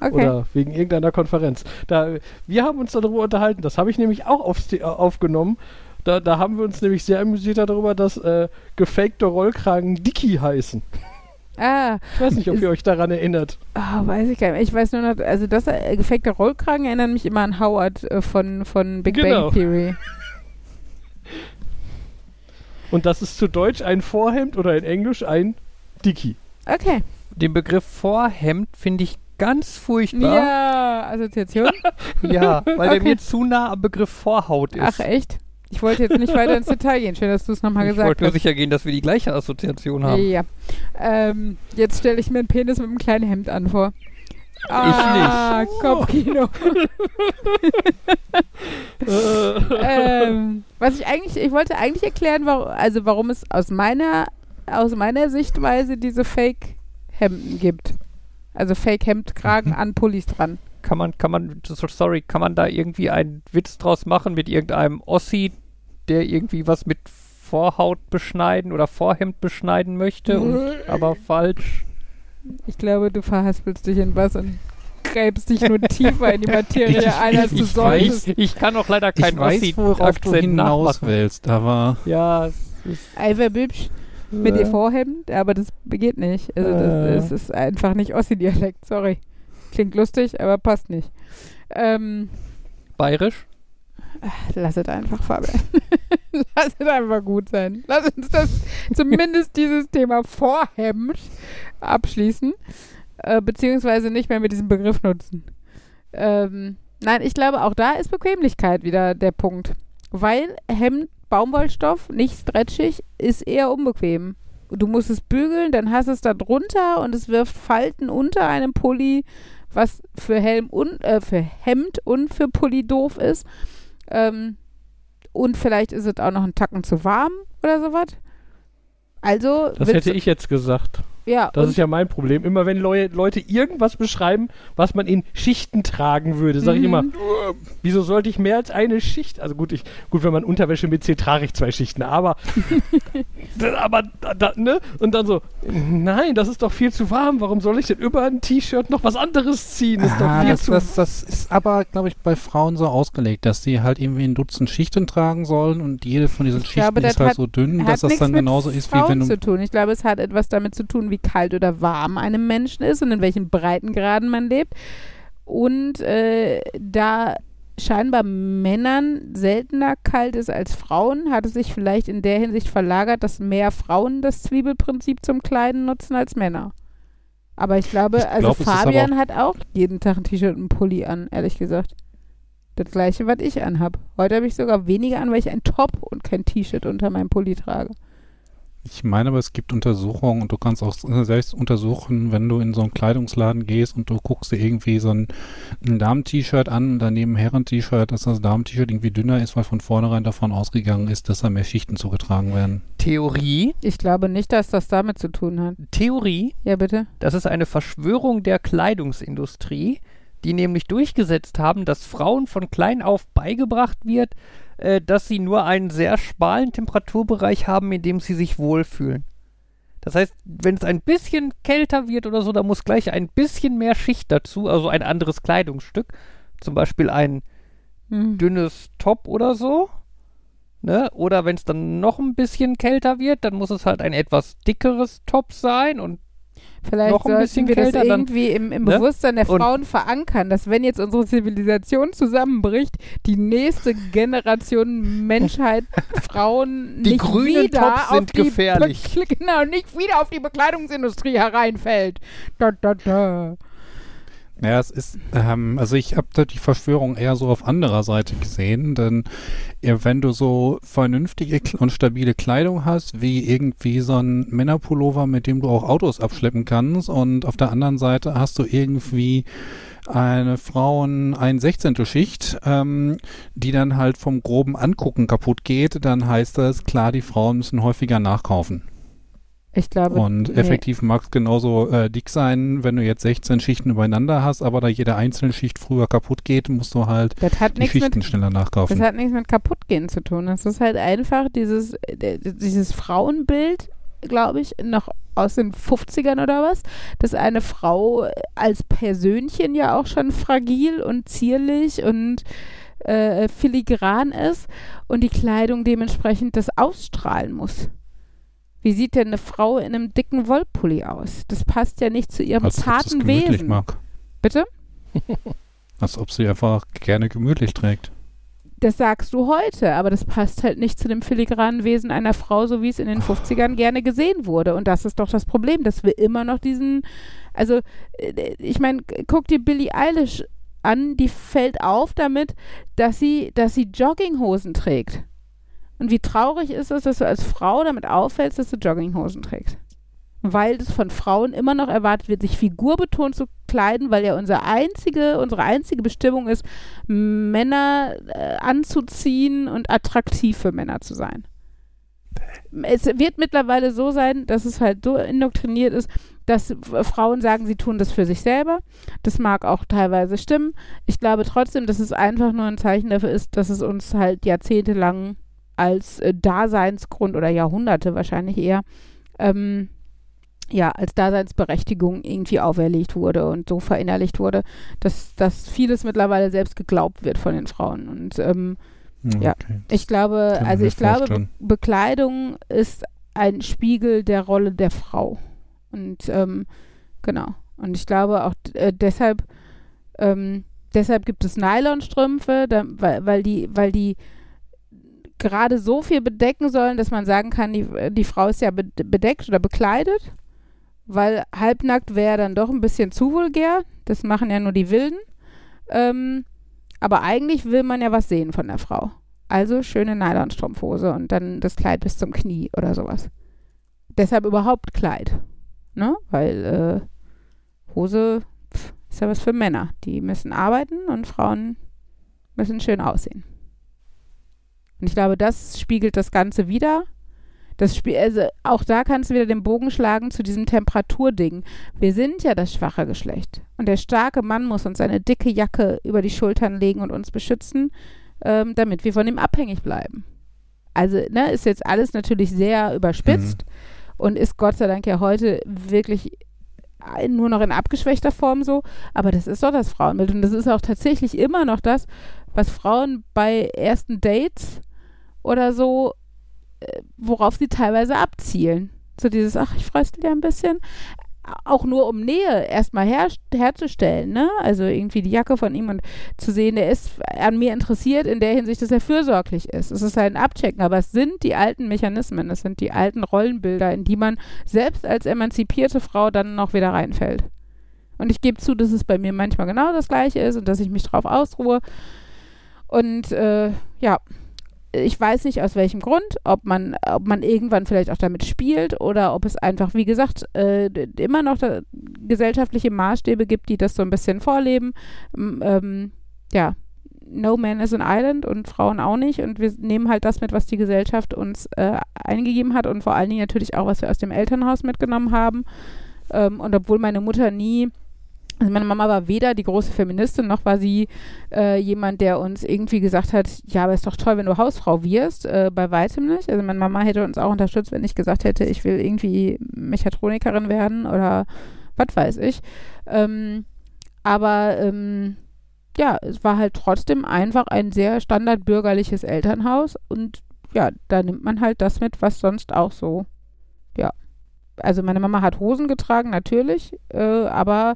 Okay. Oder wegen irgendeiner Konferenz. Da, wir haben uns darüber unterhalten. Das habe ich nämlich auch aufs, äh, aufgenommen. Da, da haben wir uns nämlich sehr amüsiert darüber, dass äh, gefakte Rollkragen Dicky heißen. Ah, Ich weiß nicht, ob Ist- ihr euch daran erinnert. ah, weiß ich gar nicht. Ich weiß nur noch, also das äh, gefakte Rollkragen erinnern mich immer an Howard äh, von, von Big Genau. Bang Theory. <laughs> Und das ist zu Deutsch ein Vorhemd oder in Englisch ein Dicky. Okay. den Begriff Vorhemd finde ich ganz furchtbar. Ja, Assoziation. <laughs> Ja, weil Okay. der mir zu nah am Begriff Vorhaut ist. Ach, echt? Ich wollte jetzt nicht weiter ins Detail gehen. Schön, dass du es nochmal ich gesagt wollte nur hast. sicher gehen, dass wir die gleiche Assoziation haben. Ja. Ähm, jetzt stelle ich mir einen Penis mit einem kleinen Hemd an vor. Ah, Kopfkino. <laughs> ähm, was ich eigentlich, ich wollte eigentlich erklären, warum, also warum es aus meiner, aus meiner Sichtweise diese Fake-Hemden gibt. Also Fake-Hemdkragen an Pullis dran. Kann man, kann man, so- sorry, kann man da irgendwie einen Witz draus machen mit irgendeinem Ossi, der irgendwie was mit Vorhaut beschneiden oder Vorhemd beschneiden möchte, und, <laughs> aber falsch. Ich glaube, du verhaspelst dich in was und gräbst dich nur tiefer in die <laughs> Materie Ich- ein, als du ich solltest. Ich kann auch leider weiß, du Ossi-Akzent hinaus nachmachen. willst, aber Ja, es ist, Eifer Bübsch mit Äh. ihr Vorhemd, aber das geht nicht. Also das, Äh. das ist einfach nicht Ossi-Dialekt, sorry. Klingt lustig, aber passt nicht. Ähm, bayerisch. lass es einfach, Fabian. <laughs> lass es einfach gut sein. Lass uns das zumindest dieses Thema Vorhemd abschließen, äh, beziehungsweise nicht mehr mit diesem Begriff nutzen. Ähm, nein, ich glaube, auch da ist Bequemlichkeit wieder der Punkt. Weil Hemd, Baumwollstoff, nicht stretchig, ist eher unbequem. Du musst es bügeln, dann hast es da drunter und es wirft Falten unter einem Pulli, was für Helm und äh, für Hemd und für Pulli doof ist. Ähm, und vielleicht ist es auch noch ein Tacken zu warm oder sowas. Also, Das hätte ich jetzt gesagt. Ja, Das ist ja mein Problem. Immer wenn Leu Leute irgendwas beschreiben, was man in Schichten tragen würde, sage ich immer, Mhm. "Äh, wieso sollte ich mehr als eine Schicht? Also gut, ich, gut, wenn man Unterwäsche mitzieht, trage ich zwei Schichten, aber, <laughs> <laughs> aber da, da, ne? Und dann so, nein, das ist doch viel zu warm. Warum soll ich denn über ein T-Shirt noch was anderes ziehen? Das ist doch Ah, viel das, zu das, das ist aber, glaube ich, bei Frauen so ausgelegt, dass sie halt irgendwie ein Dutzend Schichten tragen sollen und jede von diesen Ich Schichten glaube, ist halt hat- so dünn, dass das dann genauso ist, wie Frauen wenn du. zu tun. Ich glaube, es hat etwas damit zu tun, wie kalt oder warm einem Menschen ist und in welchen Breitengraden man lebt. Und äh, da scheinbar Männern seltener kalt ist als Frauen, hat es sich vielleicht in der Hinsicht verlagert, dass mehr Frauen das Zwiebelprinzip zum Kleiden nutzen als Männer. Aber ich glaube, Ich also glaub, aber Fabian hat auch jeden Tag ein T-Shirt und einen Pulli an, ehrlich gesagt. Das gleiche, was ich anhab. Heute habe ich sogar weniger an, weil ich ein Top und kein T-Shirt unter meinem Pulli trage. Ich meine aber, es gibt Untersuchungen und du kannst auch selbst untersuchen, wenn du in so einen Kleidungsladen gehst und du guckst dir irgendwie so ein, ein Damen-T-Shirt an und daneben ein Herren-T-Shirt, dass das Damen-T-Shirt irgendwie dünner ist, weil von vornherein davon ausgegangen ist, dass da mehr Schichten zugetragen werden. Theorie, Ich glaube nicht, dass das damit zu tun hat. Theorie, Ja, bitte? das ist eine Verschwörung der Kleidungsindustrie, die nämlich durchgesetzt haben, dass Frauen von klein auf beigebracht wird, äh, dass sie nur einen sehr schmalen Temperaturbereich haben, in dem sie sich wohlfühlen. Das heißt, wenn es ein bisschen kälter wird oder so, da muss gleich ein bisschen mehr Schicht dazu, also ein anderes Kleidungsstück. Zum Beispiel ein Hm. dünnes Top oder so. Ne? Oder wenn es dann noch ein bisschen kälter wird, dann muss es halt ein etwas dickeres Top sein und Vielleicht noch ein sollten bisschen wir das kälter, dann- irgendwie im, im ne? Bewusstsein der Und- Frauen verankern, dass wenn jetzt unsere Zivilisation zusammenbricht, die nächste Generation Menschheit <laughs> Frauen Die nicht grünen wieder Tops auf sind die gefährlich. Be <laughs> genau, nicht wieder auf die Bekleidungsindustrie hereinfällt. Da, da, da. Ja, es ist, ähm, also ich habe da die Verschwörung eher so auf anderer Seite gesehen, denn wenn du so vernünftige und stabile Kleidung hast, wie irgendwie so ein Männerpullover, mit dem du auch Autos abschleppen kannst und auf der anderen Seite hast du irgendwie eine Frauen ein Schicht, ähm, die dann halt vom groben Angucken kaputt geht, dann heißt das, klar, die Frauen müssen häufiger nachkaufen. Ich glaube, Und nee. effektiv mag es genauso äh, dick sein, wenn du jetzt 16 Schichten übereinander hast, aber da jede einzelne Schicht früher kaputt geht, musst du halt das hat die nichts mit Schichten schneller Das nachkaufen. hat nichts mit kaputtgehen zu tun. Das ist halt einfach dieses, äh, dieses Frauenbild, glaube ich, noch aus den 50ern oder was, dass eine Frau als Persönchen ja auch schon fragil und zierlich und äh, filigran ist und die Kleidung dementsprechend das ausstrahlen muss. Wie sieht denn eine Frau in einem dicken Wollpulli aus? Das passt ja nicht zu ihrem Als zarten Wesen. mag. Bitte? <laughs> Als ob sie einfach gerne gemütlich trägt. Das sagst du heute, aber das passt halt nicht zu dem filigranen Wesen einer Frau, so wie es in den 50ern gerne gesehen wurde. Und das ist doch das Problem, dass wir immer noch diesen, also äh, ich meine, guck dir Billie Eilish an, die fällt auf damit, dass sie, dass sie Jogginghosen trägt. Und wie traurig ist es, dass du als Frau damit auffällst, dass du Jogginghosen trägst? Weil es von Frauen immer noch erwartet wird, sich figurbetont zu kleiden, weil ja unsere einzige, unsere einzige Bestimmung ist, Männer äh, anzuziehen und attraktiv für Männer zu sein. Es wird mittlerweile so sein, dass es halt so indoktriniert ist, dass Frauen sagen, sie tun das für sich selber. Das mag auch teilweise stimmen. Ich glaube trotzdem, dass es einfach nur ein Zeichen dafür ist, dass es uns halt jahrzehntelang als äh, Daseinsgrund oder Jahrhunderte wahrscheinlich eher ähm, ja, als Daseinsberechtigung irgendwie auferlegt wurde und so verinnerlicht wurde, dass, dass vieles mittlerweile selbst geglaubt wird von den Frauen. Und ähm, Ja. Okay. ich glaube, ich also ich glaube, Be. Bekleidung ist ein Spiegel der Rolle der Frau. Und ähm, genau. Und ich glaube auch äh, deshalb, ähm, deshalb gibt es Nylonstrümpfe, da, weil, weil die, weil die gerade so viel bedecken sollen, dass man sagen kann, die, die Frau ist ja be bedeckt oder bekleidet. Weil halbnackt wäre dann doch ein bisschen zu vulgär. Das machen ja nur die Wilden. Ähm, aber eigentlich will man ja was sehen von der Frau. Also schöne Nylonstrumpfhose und dann das Kleid bis zum Knie oder sowas. Deshalb überhaupt Kleid. Ne? Weil äh, Hose pf, ist ja was für Männer. Die müssen arbeiten und Frauen müssen schön aussehen. Und ich glaube, das spiegelt das Ganze wieder. Das Spiel, also auch da kannst du wieder den Bogen schlagen zu diesem Temperaturding. Wir sind ja das schwache Geschlecht. Und der starke Mann muss uns eine dicke Jacke über die Schultern legen und uns beschützen, ähm, damit wir von ihm abhängig bleiben. Also, ne, ist jetzt alles natürlich sehr überspitzt und ist Gott sei Dank ja heute wirklich nur noch in abgeschwächter Form so, aber das ist doch das Frauenbild und das ist auch tatsächlich immer noch das, was Frauen bei ersten Dates oder so, äh, worauf sie teilweise abzielen. So dieses, ach, ich fröstel dir ein bisschen. Auch nur um Nähe erstmal her, herzustellen, ne? Also irgendwie die Jacke von ihm und zu sehen, der ist an mir interessiert in der Hinsicht, dass er fürsorglich ist. Es ist halt ein Abchecken, aber es sind die alten Mechanismen, es sind die alten Rollenbilder, in die man selbst als emanzipierte Frau dann noch wieder reinfällt. Und ich gebe zu, dass es bei mir manchmal genau das gleiche ist und dass ich mich drauf ausruhe. Und äh, ja, ich weiß nicht aus welchem Grund, ob man, ob man irgendwann vielleicht auch damit spielt oder ob es einfach, wie gesagt, äh, immer noch da, gesellschaftliche Maßstäbe gibt, die das so ein bisschen vorleben. Ähm, ja, no man is an island und Frauen auch nicht. Und wir nehmen halt das mit, was die Gesellschaft uns äh, eingegeben hat und vor allen Dingen natürlich auch, was wir aus dem Elternhaus mitgenommen haben. Ähm, und obwohl meine Mutter nie also meine Mama war weder die große Feministin, noch war sie äh, jemand, der uns irgendwie gesagt hat, ja, aber ist doch toll, wenn du Hausfrau wirst. Äh, bei weitem nicht. Also meine Mama hätte uns auch unterstützt, wenn ich gesagt hätte, ich will irgendwie Mechatronikerin werden oder was weiß ich. Ähm, aber ähm, ja, es war halt trotzdem einfach ein sehr standardbürgerliches Elternhaus und ja, da nimmt man halt das mit, was sonst auch so. Also meine Mama hat Hosen getragen, natürlich, äh, aber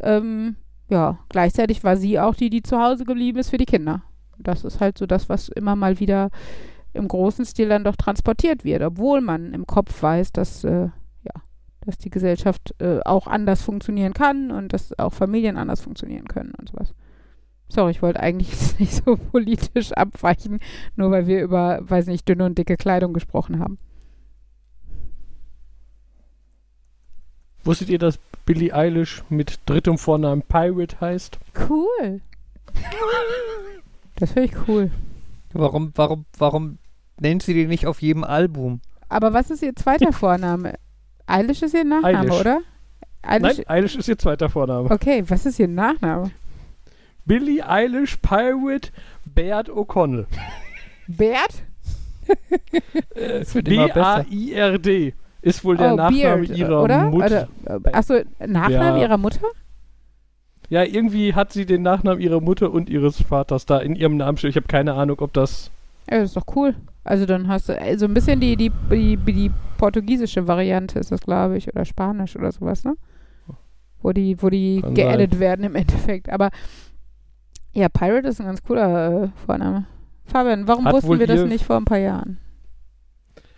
ähm, ja, gleichzeitig war sie auch die, die zu Hause geblieben ist für die Kinder. Das ist halt so das, was immer mal wieder im großen Stil dann doch transportiert wird, obwohl man im Kopf weiß, dass, äh, ja, dass die Gesellschaft äh, auch anders funktionieren kann und dass auch Familien anders funktionieren können und sowas. Sorry, ich wollte eigentlich <laughs> nicht so politisch abweichen, nur weil wir über, weiß nicht, dünne und dicke Kleidung gesprochen haben. Wusstet ihr, dass Billie Eilish mit drittem Vornamen Pirate heißt? Cool. Das finde ich cool. Warum, warum, warum nennt sie die nicht auf jedem Album? Aber was ist ihr zweiter Vorname? Eilish ist ihr Nachname, Eilish. oder? Eilish, Nein, Eilish ist ihr zweiter Vorname. Okay, was ist ihr Nachname? Billie Eilish Pirate Baird O'Connell. Immer besser. B-A-I-R-D ist wohl der oh, Nachname Beard, ihrer oder? Mutter. Oder, äh, achso, Nachname Ja. ihrer Mutter? Ja, irgendwie hat sie den Nachnamen ihrer Mutter und ihres Vaters da in ihrem Namen stehen. Ich habe keine Ahnung, ob das. Ja, das ist doch cool. Also dann hast du äh, so ein bisschen die, die, die, die portugiesische Variante ist das, glaube ich, oder Spanisch oder sowas, ne? Wo die, wo die Kann geaddet werden im Endeffekt. Aber ja, Pirate ist ein ganz cooler äh, Vorname. Fabian, warum Hat wussten wir das nicht vor ein paar Jahren?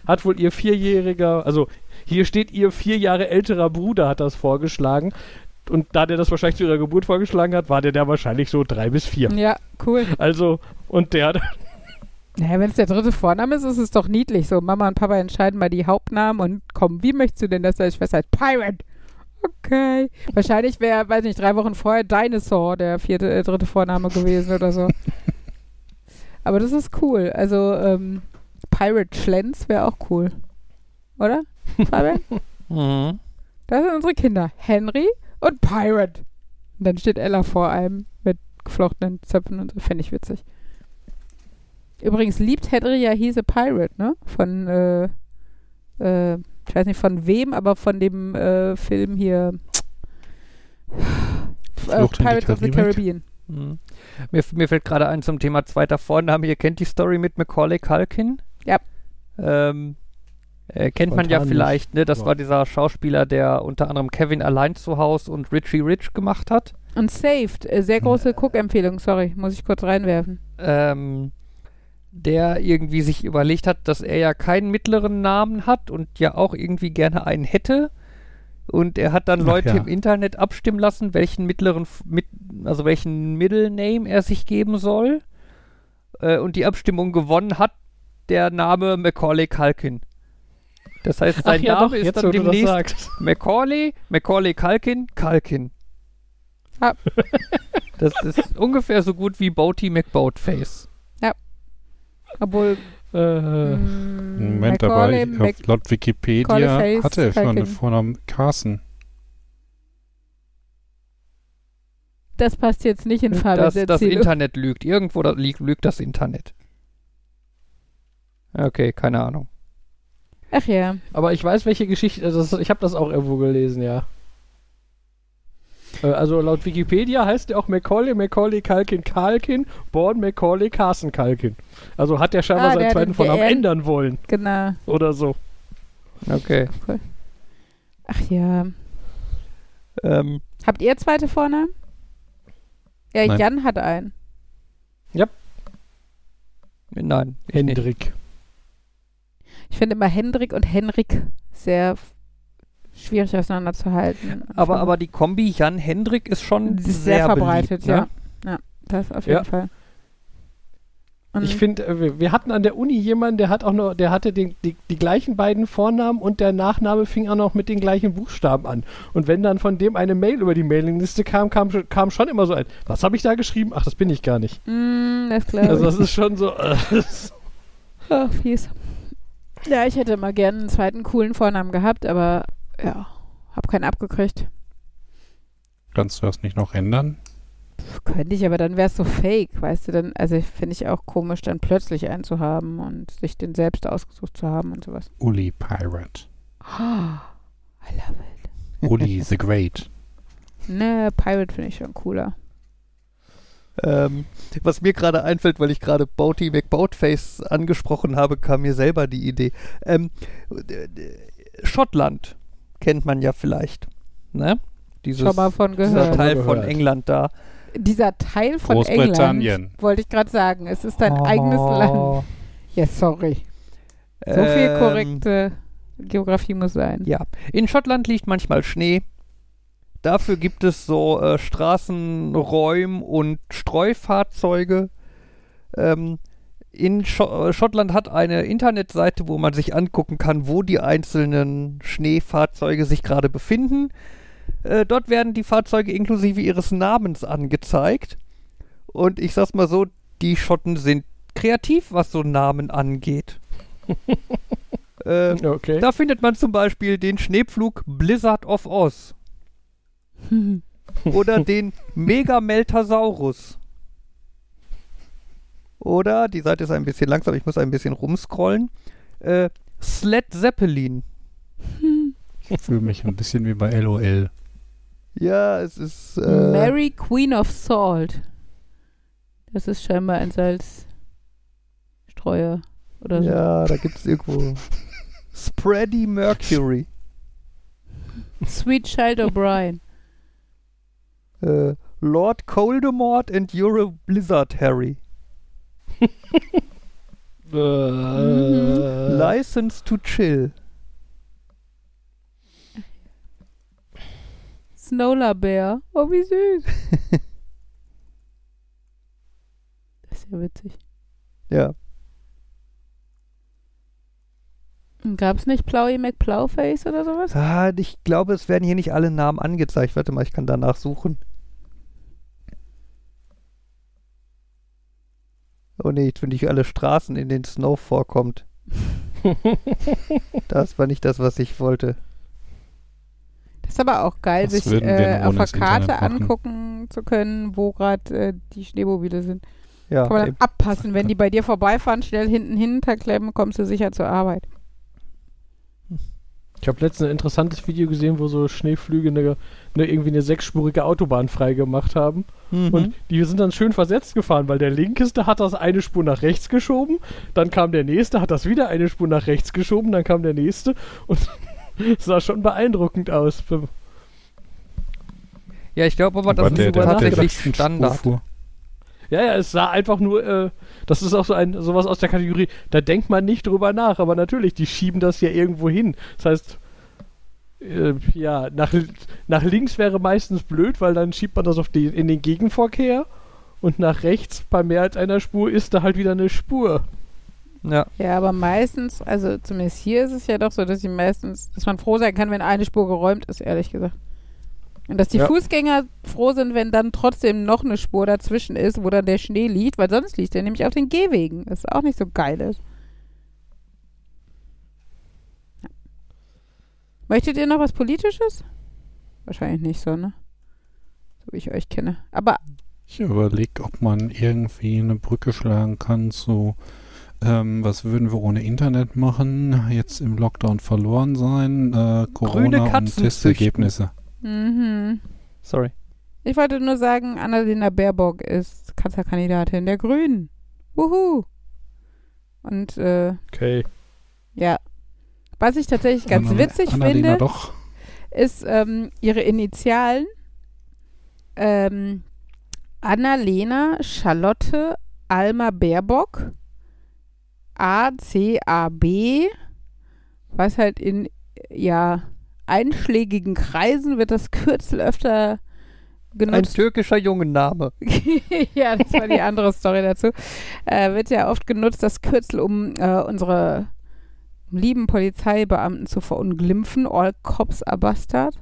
Hat wohl ihr vierjähriger, also hier steht ihr vier Jahre älterer Bruder hat das vorgeschlagen. Und da der das wahrscheinlich zu ihrer Geburt vorgeschlagen hat, war der da wahrscheinlich so drei bis vier. Ja, cool. Also, und der hat Naja, wenn es der dritte Vorname ist, ist es doch niedlich. So, Mama und Papa entscheiden mal die Hauptnamen und komm, wie möchtest du denn, dass deine Schwester heißt? Pirate. Okay. Wahrscheinlich wäre, weiß nicht, drei Wochen vorher Dinosaur der vierte, äh, dritte Vorname gewesen oder so. <laughs> Aber das ist cool. Also, ähm, Pirate Schlenz wäre auch cool. Oder? Fabian? <laughs> Mhm. Das sind unsere Kinder. Henry und Pirate. Und dann steht Ella vor einem mit geflochtenen Zöpfen und so. Fände ich witzig. Übrigens liebt Henry ja He's a Pirate, ne? Von, äh, äh, ich weiß nicht von wem, aber von dem äh, Film hier äh, Pirates of the. Caribbean. Mhm. Mir, mir fällt gerade ein zum Thema zweiter Vorname. Ihr kennt die Story mit Macaulay Culkin? Ja. Ähm, äh, kennt man ja Spontan vielleicht, ne? Das aber- war dieser Schauspieler, der unter anderem Kevin allein zu Hause und Richie Rich gemacht hat. Und Saved, äh, sehr große Cook-Empfehlung, sorry, muss ich kurz reinwerfen. ähm, der irgendwie sich überlegt hat, dass er ja keinen mittleren Namen hat und ja auch irgendwie gerne einen hätte. Und er hat dann Ach Leute ja. im Internet abstimmen lassen, welchen mittleren, mit, also welchen Middle Name er sich geben soll. Äh, und die Abstimmung gewonnen hat der Name Macaulay Culkin. Das heißt, sein Name ist dann wo du das demnächst sagst. Macaulay, Macaulay Culkin, Culkin. Ah. <laughs> Das ist ungefähr so gut wie Boaty McBoatface. Obwohl Äh, Mm, Moment, Macaulay, aber ich, Mac auf, laut Wikipedia Face hatte er schon Culkin. Vornamen Carson. das passt jetzt nicht in Fabians das, das. Internet lügt. Irgendwo da liegt, lügt das Internet. Okay, keine Ahnung. Ach ja. aber ich weiß, welche Geschichte. Also das, ich habe das auch irgendwo gelesen, ja. Äh, Also laut Wikipedia heißt er auch Macaulay, Macaulay Kalkin Kalkin, Born Macaulay Carson Kalkin. Also hat er scheinbar Ah, seinen der zweiten Vornamen ändern wollen Genau. oder so. Okay. Ach ja. Ähm, Habt ihr zweite Vornamen? Ja, Nein. Jan hat einen. nein. ich nicht. Hendrik. Ich finde immer Hendrik und Henrik sehr schwierig auseinanderzuhalten. Aber, aber die Kombi Jan Hendrik ist schon ist sehr, sehr, verbreitet, beliebt, ne? ja. Ja, das auf jeden Ja. Fall. Und Ich finde, äh, wir- hatten an der Uni jemanden, der hat auch noch, der hatte den, die, die gleichen beiden Vornamen und der Nachname fing auch noch mit den gleichen Buchstaben an. Und wenn dann von dem eine Mail über die Mailingliste kam, kam, schon- kam schon immer so ein, was habe ich da geschrieben? Ach, das bin ich gar nicht. Mm, das glaube Also das ist schon so. Äh, <laughs> Ach, fies. Ja, ich hätte immer gerne einen zweiten coolen Vornamen gehabt, aber ja, hab keinen abgekriegt. Kannst du das nicht noch ändern? Könnte ich, aber dann wäre es so fake, weißt du, dann, also finde ich auch komisch, dann plötzlich einen zu haben und sich den selbst ausgesucht zu haben und sowas. Uli Pirate. Oh, <gasps> I love it. Uli the Great. <laughs> Ne, Pirate finde ich schon cooler. Ähm, was mir gerade einfällt, weil ich gerade Boaty McBoatface angesprochen habe, kam mir selber die Idee. Ähm, Schottland kennt man ja vielleicht. Ne? Dieses, Schon mal von dieser gehört. Teil Schon mal von. England da. Dieser Teil von Großbritannien. England, wollte ich gerade sagen, es ist dein eigenes Land. Oh. Ja, sorry. So viel Ähm, korrekte Geografie muss sein. Ja, in Schottland liegt manchmal Schnee. Dafür gibt es so äh, Straßenräum- und Streufahrzeuge. Ähm, in Scho äh, Schottland hat eine Internetseite, wo man sich angucken kann, wo die einzelnen Schneefahrzeuge sich gerade befinden. Äh, dort werden die Fahrzeuge inklusive ihres Namens angezeigt. Und ich sag's mal so, die Schotten sind kreativ, was so Namen angeht. <laughs> äh, okay. da findet man zum Beispiel den Schneepflug Blizzard of Oz <laughs> oder den Megameltasaurus. Oder, die Seite ist ein bisschen langsam, ich muss ein bisschen rumscrollen, äh, Sled Zeppelin. Ich fühle mich ein bisschen wie bei LOL. Ja, es ist. Äh, Mary Queen of Salt. Das ist scheinbar ein Salzstreuer oder so. Ja, da gibt es irgendwo. Spready Mercury. Sweet Child O'Brien. Äh, Lord Coldemort and You're a Blizzard Harry. <laughs> Äh, License to Chill. Snowla Bear. Oh, wie süß. <laughs> das ist ja witzig. Ja. Gab es nicht Plowy McPlowface oder sowas? Ah, ich glaube, es werden hier nicht alle Namen angezeigt. Warte mal, ich kann danach suchen. Oh nee, jetzt finde ich alle Straßen, in denen Snow vorkommt. <laughs> Das war nicht das, was ich wollte. Das ist aber auch geil, Das sich äh, auf der Karte angucken zu können, wo gerade äh, die Schneemobile sind. Ja, Kann man dann eben. abpassen. Wenn die bei dir vorbeifahren, schnell hinten hinterklemmen, kommst du sicher zur Arbeit. Ich habe letztens ein interessantes Video gesehen, wo so Schneeflüge eine, eine, irgendwie eine sechsspurige Autobahn freigemacht haben. Mhm. Und die sind dann schön versetzt gefahren, weil der linkeste hat das eine Spur nach rechts geschoben, dann kam der nächste, hat das wieder eine Spur nach rechts geschoben, dann kam der nächste und es <laughs> sah schon beeindruckend aus. ja, ich glaube aber, das ist tatsächlich Standard. Ja, ja, es sah einfach nur, äh, das ist auch so ein sowas aus der Kategorie, da denkt man nicht drüber nach, aber natürlich, die schieben das ja irgendwo hin. Das heißt, äh, ja, nach, nach links wäre meistens blöd, weil dann schiebt man das auf die, in den Gegenverkehr und nach rechts bei mehr als einer Spur ist da halt wieder eine Spur. Ja. Ja, aber meistens, also zumindest hier ist es ja doch so, dass sie meistens, dass man froh sein kann, wenn eine Spur geräumt ist, ehrlich gesagt. Und dass die ja. Fußgänger froh sind, wenn dann trotzdem noch eine Spur dazwischen ist, wo dann der Schnee liegt, weil sonst liegt der nämlich auf den Gehwegen, Das ist auch nicht so geil ist. Ja. Möchtet ihr noch was Politisches? Wahrscheinlich nicht so, ne? So wie ich euch kenne. Aber. Ich überlege, ob man irgendwie eine Brücke schlagen kann zu. Ähm, was würden wir ohne Internet machen? Jetzt im Lockdown verloren sein. Äh, Corona und Testergebnisse mhm. Sorry. ich wollte nur sagen, Annalena Baerbock ist Kanzlerkandidatin der Grünen. Wuhu. Und äh, Okay. ja. Was ich tatsächlich ganz Anna- witzig Annalena finde, doch. ist ähm, ihre Initialen. Ähm, Annalena Charlotte Alma Baerbock. A-C-A-B. Was halt in, ja, einschlägigen Kreisen wird das Kürzel öfter Ein genutzt. türkischer Jungenname. <laughs> ja, das war die andere Story dazu. Äh, wird ja oft genutzt, das Kürzel, um äh, unsere lieben Polizeibeamten zu verunglimpfen. All cops are bastard.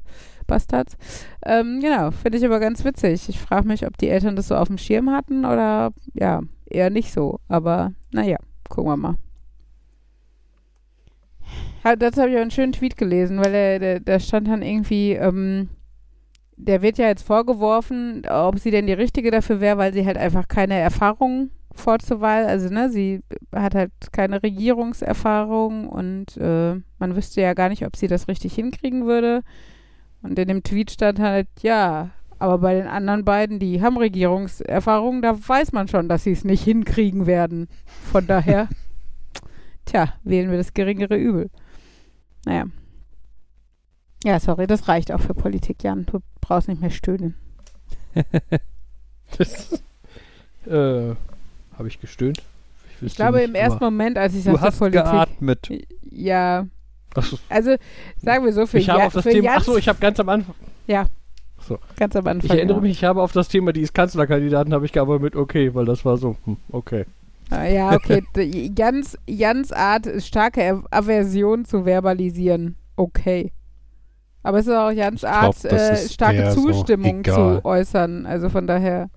Bastards. Ähm, genau, finde ich aber ganz witzig. Ich frage mich, ob die Eltern das so auf dem Schirm hatten oder ja, eher nicht so. Aber naja, gucken wir mal. Dazu habe ich auch einen schönen Tweet gelesen, weil der, der, da stand dann irgendwie, ähm, der wird ja jetzt vorgeworfen, ob sie denn die Richtige dafür wäre, weil sie halt einfach keine Erfahrung vorzuweisen, also ne, sie hat halt keine Regierungserfahrung und äh, man wüsste ja gar nicht, ob sie das richtig hinkriegen würde. Und in dem Tweet stand halt, ja, aber bei den anderen beiden, die haben Regierungserfahrung, da weiß man schon, dass sie es nicht hinkriegen werden. Von daher, <laughs> tja, wählen wir das geringere Übel. Naja. Ja, sorry, das reicht auch für Politik, Jan. Du brauchst nicht mehr stöhnen. Das, äh, habe ich gestöhnt? Ich wüsste glaube, nicht, im ersten aber- Moment, als ich Du sagte hast Politik. geatmet. Ja, so, also sagen wir so, für, ich habe ja, auf das für Thema. Achso, ich habe ganz am Anfang. ganz am Anfang. Ich erinnere ja. mich, ich habe auf das Thema, die ist Kanzlerkandidaten, habe ich gearbeitet mit okay, weil das war so, hm, okay. Ah, Ja, okay. <laughs> Jans, Jans Art ist starke Aver- Aversion zu verbalisieren. Okay. Aber es ist auch Jans glaub, Art, äh, starke so Zustimmung egal. zu äußern. Also von daher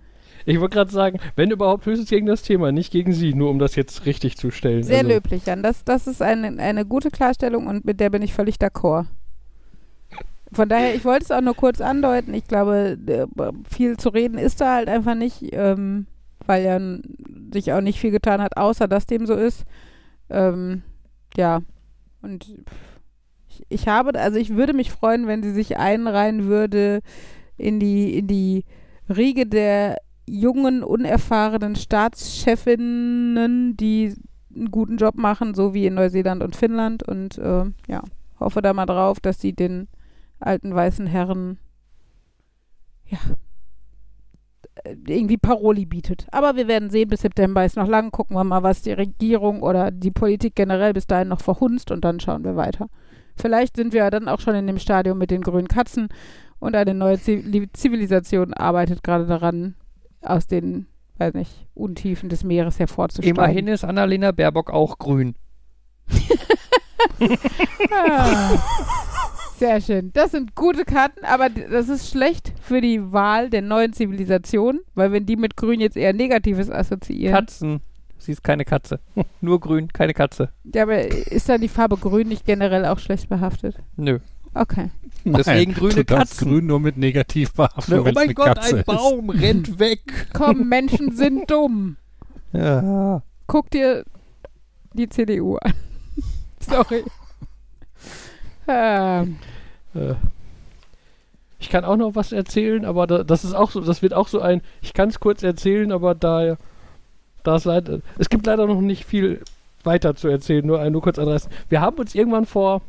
Ich wollte gerade sagen, wenn überhaupt höchstens gegen das Thema, nicht gegen sie, nur um das jetzt richtig zu stellen. sehr also, löblich, Jan. Das, das ist eine, eine gute Klarstellung und mit der bin ich völlig d'accord. Von daher, ich wollte es auch nur kurz andeuten. Ich glaube, viel zu reden ist da halt einfach nicht, ähm, weil n- sich auch nicht viel getan hat, außer dass dem so ist. Ähm, ja, und ich, ich habe, also ich würde mich freuen, wenn sie sich einreihen würde in die, in die Riege der jungen, unerfahrenen Staatschefinnen, die einen guten Job machen, so wie in Neuseeland und Finnland. Und äh, ja, hoffe da mal drauf, dass sie den alten weißen Herren ja irgendwie Paroli bietet. Aber wir werden sehen, bis September ist noch lang. Gucken wir mal, was die Regierung oder die Politik generell bis dahin noch verhunzt und dann schauen wir weiter. Vielleicht sind wir ja dann auch schon in dem Stadium mit den grünen Katzen und eine neue Ziv- Zivilisation arbeitet gerade daran, aus den, weiß nicht, Untiefen des Meeres hervorzusteigen. Immerhin ist Annalena Baerbock auch grün. <laughs> Ah, Sehr schön. Das sind gute Karten, aber das ist schlecht für die Wahl der neuen Zivilisation, weil wenn die mit Grün jetzt eher Negatives assoziieren. Katzen. Sie ist keine Katze. <laughs> Nur grün, keine Katze. Ja, aber ist dann die Farbe Grün nicht generell auch schlecht behaftet? Nö. Okay. Deswegen grüne du darfst Katzen. grün nur mit negativ behaften, oh mein eine Gott, Katze ein Baum rennt <laughs> weg. Komm, Menschen sind <laughs> dumm. Ja. Guck dir die CDU an. Sorry. Ähm, Äh, ich kann auch noch was erzählen, aber da, das ist auch so, das wird auch so ein, ich kann es kurz erzählen, aber da, da ist leider, es gibt leider noch nicht viel weiter zu erzählen, nur, ein- nur kurz anreißen. Wir haben uns irgendwann vor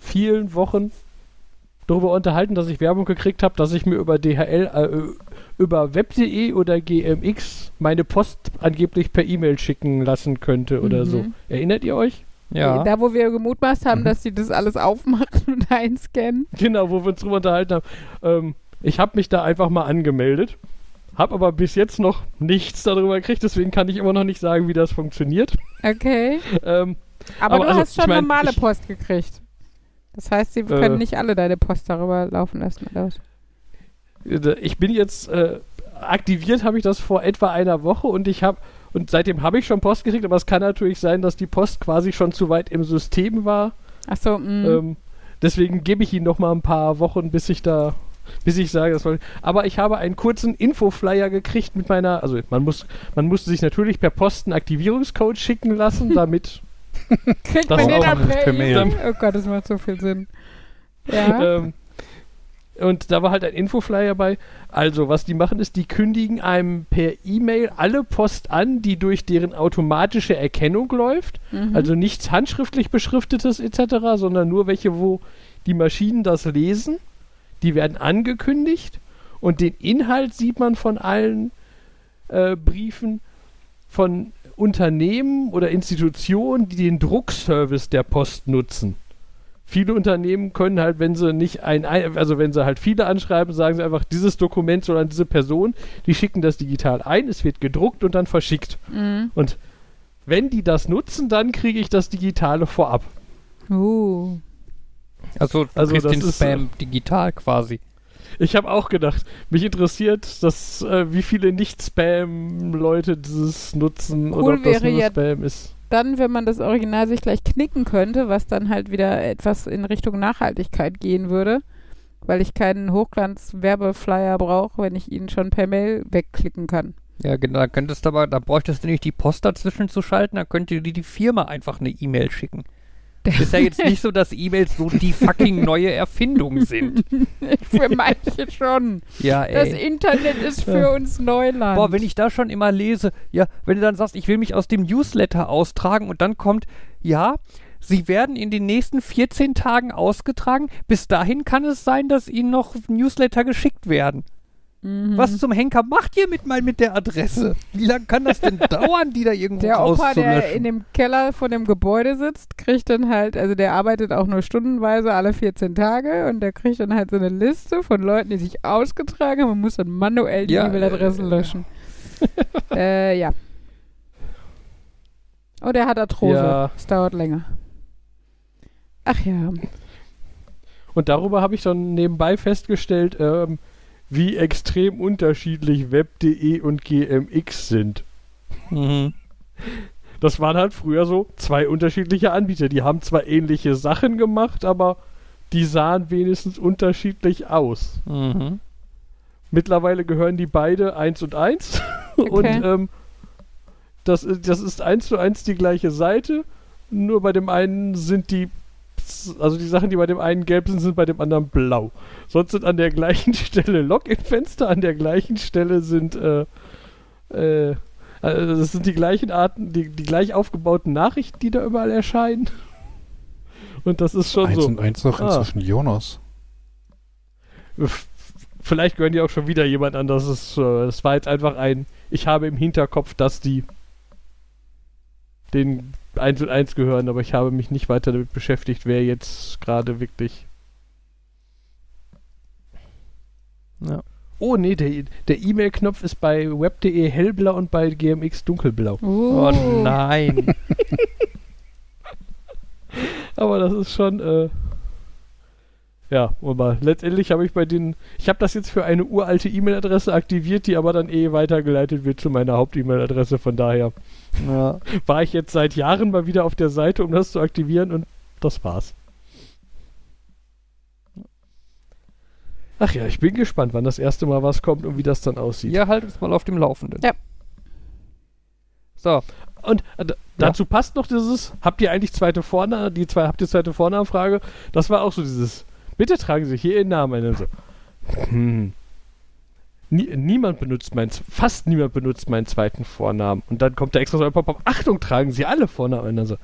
vielen Wochen darüber unterhalten, dass ich Werbung gekriegt habe, dass ich mir über DHL, äh, über web.de oder GMX meine Post angeblich per E-Mail schicken lassen könnte oder Mhm. so. Erinnert ihr euch? Ja. Da, wo wir gemutmaßt haben, Mhm. dass die das alles aufmachen und <laughs> einscannen. Genau, wo wir uns drüber unterhalten haben. Ähm, ich habe mich da einfach mal angemeldet, habe aber bis jetzt noch nichts darüber gekriegt, deswegen kann ich immer noch nicht sagen, wie das funktioniert. Okay. Ähm, Aber, Aber du also, hast schon ich mein, normale ich- Post gekriegt. Das heißt, sie Äh. können nicht alle deine Post darüber laufen lassen. Was? äh, ich bin jetzt äh, aktiviert, habe ich das vor etwa einer Woche und ich habe und seitdem habe ich schon Post gekriegt, aber es kann natürlich sein, dass die Post quasi schon zu weit im System war. Ach so, mh. Ähm, deswegen gebe ich ihm noch mal ein paar Wochen, bis ich da, bis ich sage, das soll. Aber ich habe einen kurzen Infoflyer gekriegt mit meiner, also man muss, man musste sich natürlich per Post einen Aktivierungscode schicken lassen, <laughs> damit Kriegt Das man den auch dann per Mail. E-Mail? Oh Gott, das macht so viel Sinn. Ja. Ähm, und da war halt ein Infoflyer bei. Also, was die machen, ist, die kündigen einem per E-Mail alle Post an, die durch deren automatische Erkennung läuft. Mhm. Also nichts handschriftlich beschriftetes etc., sondern nur welche, wo die Maschinen das lesen. Die werden angekündigt und den Inhalt sieht man von allen äh, Briefen von Unternehmen oder Institutionen, die den Druckservice der Post nutzen. Viele Unternehmen können halt, wenn sie nicht ein, ein- also wenn sie halt viele anschreiben, sagen sie einfach, dieses Dokument soll an diese Person, die schicken das digital ein, es wird gedruckt und dann verschickt. Mhm. Und wenn die das nutzen, dann kriege ich das Digitale vorab. Uh. Also, du Also das den ist, Spam digital quasi. Ich habe auch gedacht, mich interessiert, dass, äh, wie viele Nicht-Spam-Leute dieses nutzen Cool oder ob das wäre nur ja- Spam ist. Dann, wenn man das Original sich gleich knicken könnte, was dann halt wieder etwas in Richtung Nachhaltigkeit gehen würde, weil ich keinen Hochglanz-Werbeflyer brauche, wenn ich ihn schon per Mail wegklicken kann. Ja, genau. Da könntest aber, da bräuchtest du nicht die Post dazwischen zu schalten, da könnte dir die Firma einfach eine E-Mail schicken. Ist ja jetzt nicht so, dass E-Mails so die fucking neue Erfindung sind. <laughs> Für manche schon. Ja, Das ey. Internet ist für uns Neuland. Boah, wenn ich da schon immer lese, ja, wenn du dann sagst, ich will mich aus dem Newsletter austragen und dann kommt, ja, sie werden in den nächsten 14 Tagen ausgetragen. Bis dahin kann es sein, dass ihnen noch Newsletter geschickt werden. Mhm. Was zum Henker macht ihr mit mal mit der Adresse? Wie lange kann das denn <laughs> dauern, die da irgendwo Der Opa, der in dem Keller von dem Gebäude sitzt, kriegt dann halt, also der arbeitet auch nur stundenweise alle 14 Tage und der kriegt dann halt so eine Liste von Leuten, die sich ausgetragen haben. Man muss dann manuell die Ja, E-Mail-Adressen äh, löschen. äh, ja. Und er hat Arthrose. Ja. Es dauert länger. Ach ja. Und darüber habe ich dann nebenbei festgestellt, ähm, wie extrem unterschiedlich Web.de und GMX sind. Mhm. Das waren halt früher so zwei unterschiedliche Anbieter. Die haben zwar ähnliche Sachen gemacht, aber die sahen wenigstens unterschiedlich aus. Mhm. Mittlerweile gehören die beide eins und eins. <laughs> Und Okay. ähm, das, ist- das ist eins zu eins die gleiche Seite. Nur bei dem einen sind die, also die Sachen, die bei dem einen gelb sind, sind bei dem anderen blau. Sonst sind an der gleichen <laughs> Stelle Login-Fenster, an der gleichen Stelle sind, äh, äh, also das sind die gleichen Arten, die, die gleich aufgebauten Nachrichten, die da überall erscheinen. <laughs> Und das ist schon Eins so. und eins doch Ah. inzwischen Jonas. Vielleicht gehören die auch schon wieder jemand an. Das ist, äh, das war jetzt einfach ein, ich habe im Hinterkopf, dass die den 1 und 1 gehören, aber ich habe mich nicht weiter damit beschäftigt, wer jetzt gerade wirklich. Ja. Oh nee, der, der E-Mail-Knopf ist bei web.de hellblau und bei GMX dunkelblau. Uh. Oh nein. <laughs> Aber das ist schon, äh, ja, aber letztendlich habe ich bei denen, ich habe das jetzt für eine uralte E-Mail-Adresse aktiviert, die aber dann eh weitergeleitet wird zu meiner Haupt-E-Mail-Adresse. Von daher ja. <laughs> war ich jetzt seit Jahren mal wieder auf der Seite, um das zu aktivieren und das war's. Ach ja, ich bin gespannt, wann das erste Mal was kommt und wie das dann aussieht. Ihr haltet uns mal auf dem Laufenden. Ja. So, Und äh, dazu passt noch dieses, habt ihr eigentlich zweite Vorname, die zwei, habt ihr zweite Vornamenfrage? Das war auch so dieses, bitte tragen Sie hier Ihren Namen ein. Und so. Hm. Nie, niemand benutzt mein, fast niemand benutzt meinen zweiten Vornamen. Und dann kommt da extra so ein Pop-up, Achtung, tragen Sie alle Vornamen ein. Und so,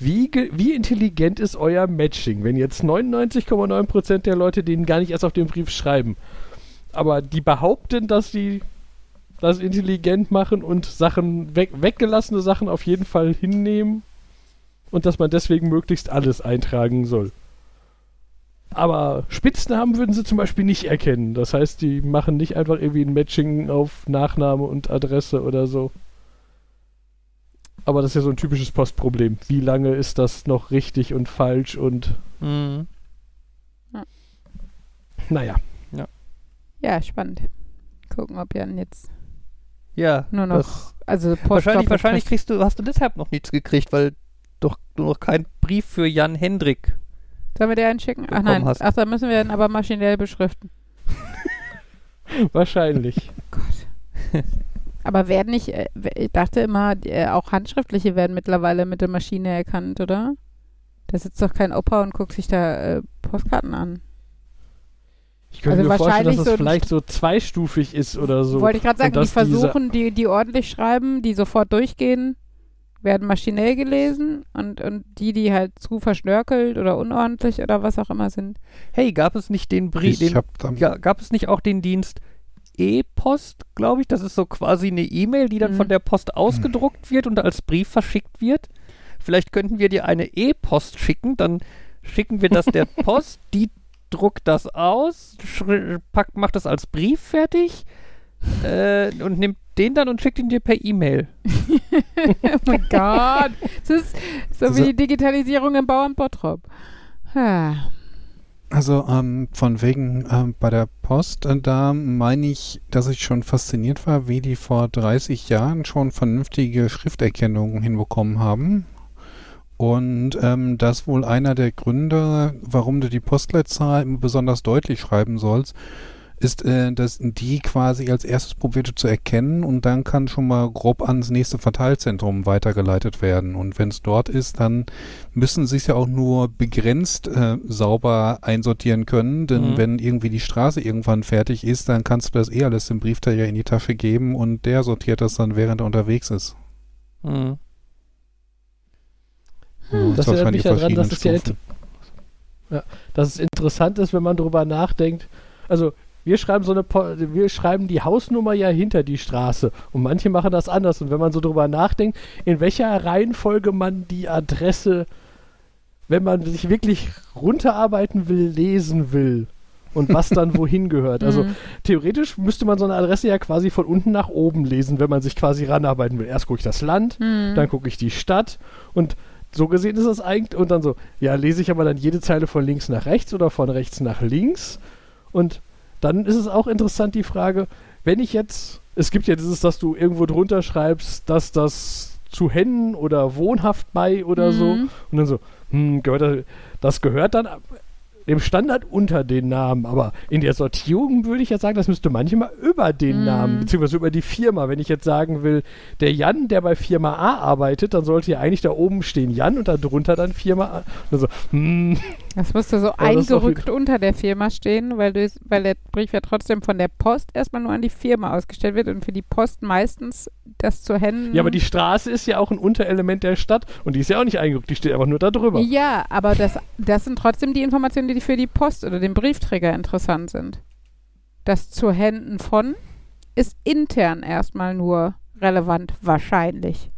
wie, wie intelligent ist euer Matching, wenn jetzt 99,9% der Leute denen gar nicht erst auf den Brief schreiben, aber die behaupten, dass sie das intelligent machen und Sachen weg, weggelassene Sachen auf jeden Fall hinnehmen und dass man deswegen möglichst alles eintragen soll. Aber Spitznamen würden sie zum Beispiel nicht erkennen. Das heißt, die machen nicht einfach irgendwie ein Matching auf Nachname und Adresse oder so. Aber das ist ja so ein typisches Postproblem. Wie lange ist das noch richtig und falsch und mhm. naja. Ja, spannend. Gucken, ob Jan jetzt ja, nur noch, also Post wahrscheinlich, wahrscheinlich kriegst du, hast du deshalb noch nichts gekriegt, weil doch du noch keinen Brief für Jan Hendrik Sollen wir dir einen schicken? Ach nein, hast. ach, da müssen wir ihn aber maschinell beschriften. <laughs> Wahrscheinlich. Aber werden nicht, äh, ich dachte immer, äh, auch handschriftliche werden mittlerweile mit der Maschine erkannt, oder? Da sitzt doch kein Opa und guckt sich da äh, Postkarten an. Ich könnte Also mir vorstellen, dass es so vielleicht so zweistufig ist oder so. Wollte ich gerade sagen, die versuchen, die, die ordentlich schreiben, die sofort durchgehen, werden maschinell gelesen und, und die, die halt zu verschnörkelt oder unordentlich oder was auch immer sind. Hey, gab es nicht den Brief, ja, gab es nicht auch den Dienst E-Post, glaube ich? Das ist so quasi eine E-Mail, die dann Mhm. von der Post ausgedruckt wird und als Brief verschickt wird. Vielleicht könnten wir dir eine E-Post schicken, dann schicken wir das der <laughs> Post, die druckt das aus, packt, macht das als Brief fertig äh, und nimmt den dann und schickt ihn dir per E-Mail. <laughs> oh mein Gott. Das ist so Also- wie die Digitalisierung im Bauern Bottrop. Ah. Also ähm, von wegen ähm, bei der Post, äh, da meine ich, dass ich schon fasziniert war, wie die vor 30 Jahren schon vernünftige Schrifterkennung hinbekommen haben. Und ähm, das wohl einer der Gründe, warum du die Postleitzahl besonders deutlich schreiben sollst, ist, äh, dass die quasi als erstes probierte zu erkennen und dann kann schon mal grob ans nächste Verteilzentrum weitergeleitet werden. Und wenn es dort ist, dann müssen sie es ja auch nur begrenzt äh, sauber einsortieren können, denn Mhm. wenn irgendwie die Straße irgendwann fertig ist, dann kannst du das eh alles dem Briefträger in die Tasche geben und der sortiert das dann, während er unterwegs ist. Hm. Also Das zwar erinnert mich die ja dran, dass es ja Stufen. dass es interessant ist, wenn man drüber nachdenkt. Also wir schreiben so eine, Po- wir schreiben die Hausnummer ja hinter die Straße und manche machen das anders. Und wenn man so drüber nachdenkt, in welcher Reihenfolge man die Adresse, wenn man sich wirklich runterarbeiten will, lesen will und was dann wohin <laughs> gehört. Also Mhm. theoretisch müsste man so eine Adresse ja quasi von unten nach oben lesen, wenn man sich quasi ranarbeiten will. Erst gucke ich das Land, Mhm. dann gucke ich die Stadt und so gesehen ist das eigentlich und dann so, ja, lese ich aber dann jede Zeile von links nach rechts oder von rechts nach links und dann ist es auch interessant die Frage, wenn ich jetzt, es gibt ja dieses, dass du irgendwo drunter schreibst, dass das zu Hennen oder wohnhaft bei oder so Mhm. und dann so, hm, gehört das, das gehört dann dem Standard unter den Namen, aber in der Sortierung würde ich ja sagen, das müsste manchmal über den Mhm. Namen, beziehungsweise über die Firma. Wenn ich jetzt sagen will, der Jan, der bei Firma A arbeitet, dann sollte ja eigentlich da oben stehen Jan und da drunter dann Firma A. Und dann so, hm, Das müsste so doch eingerückt unter der Firma stehen, weil, du, weil der Brief ja trotzdem von der Post erstmal nur an die Firma ausgestellt wird und für die Post meistens das zu Händen. ja, aber die Straße ist ja auch ein Unterelement der Stadt und die ist ja auch nicht eingerückt, die steht einfach nur da drüber. Ja, aber das, das sind trotzdem die Informationen, die für die Post oder den Briefträger interessant sind. Das zu Händen von ist intern erstmal nur relevant, wahrscheinlich.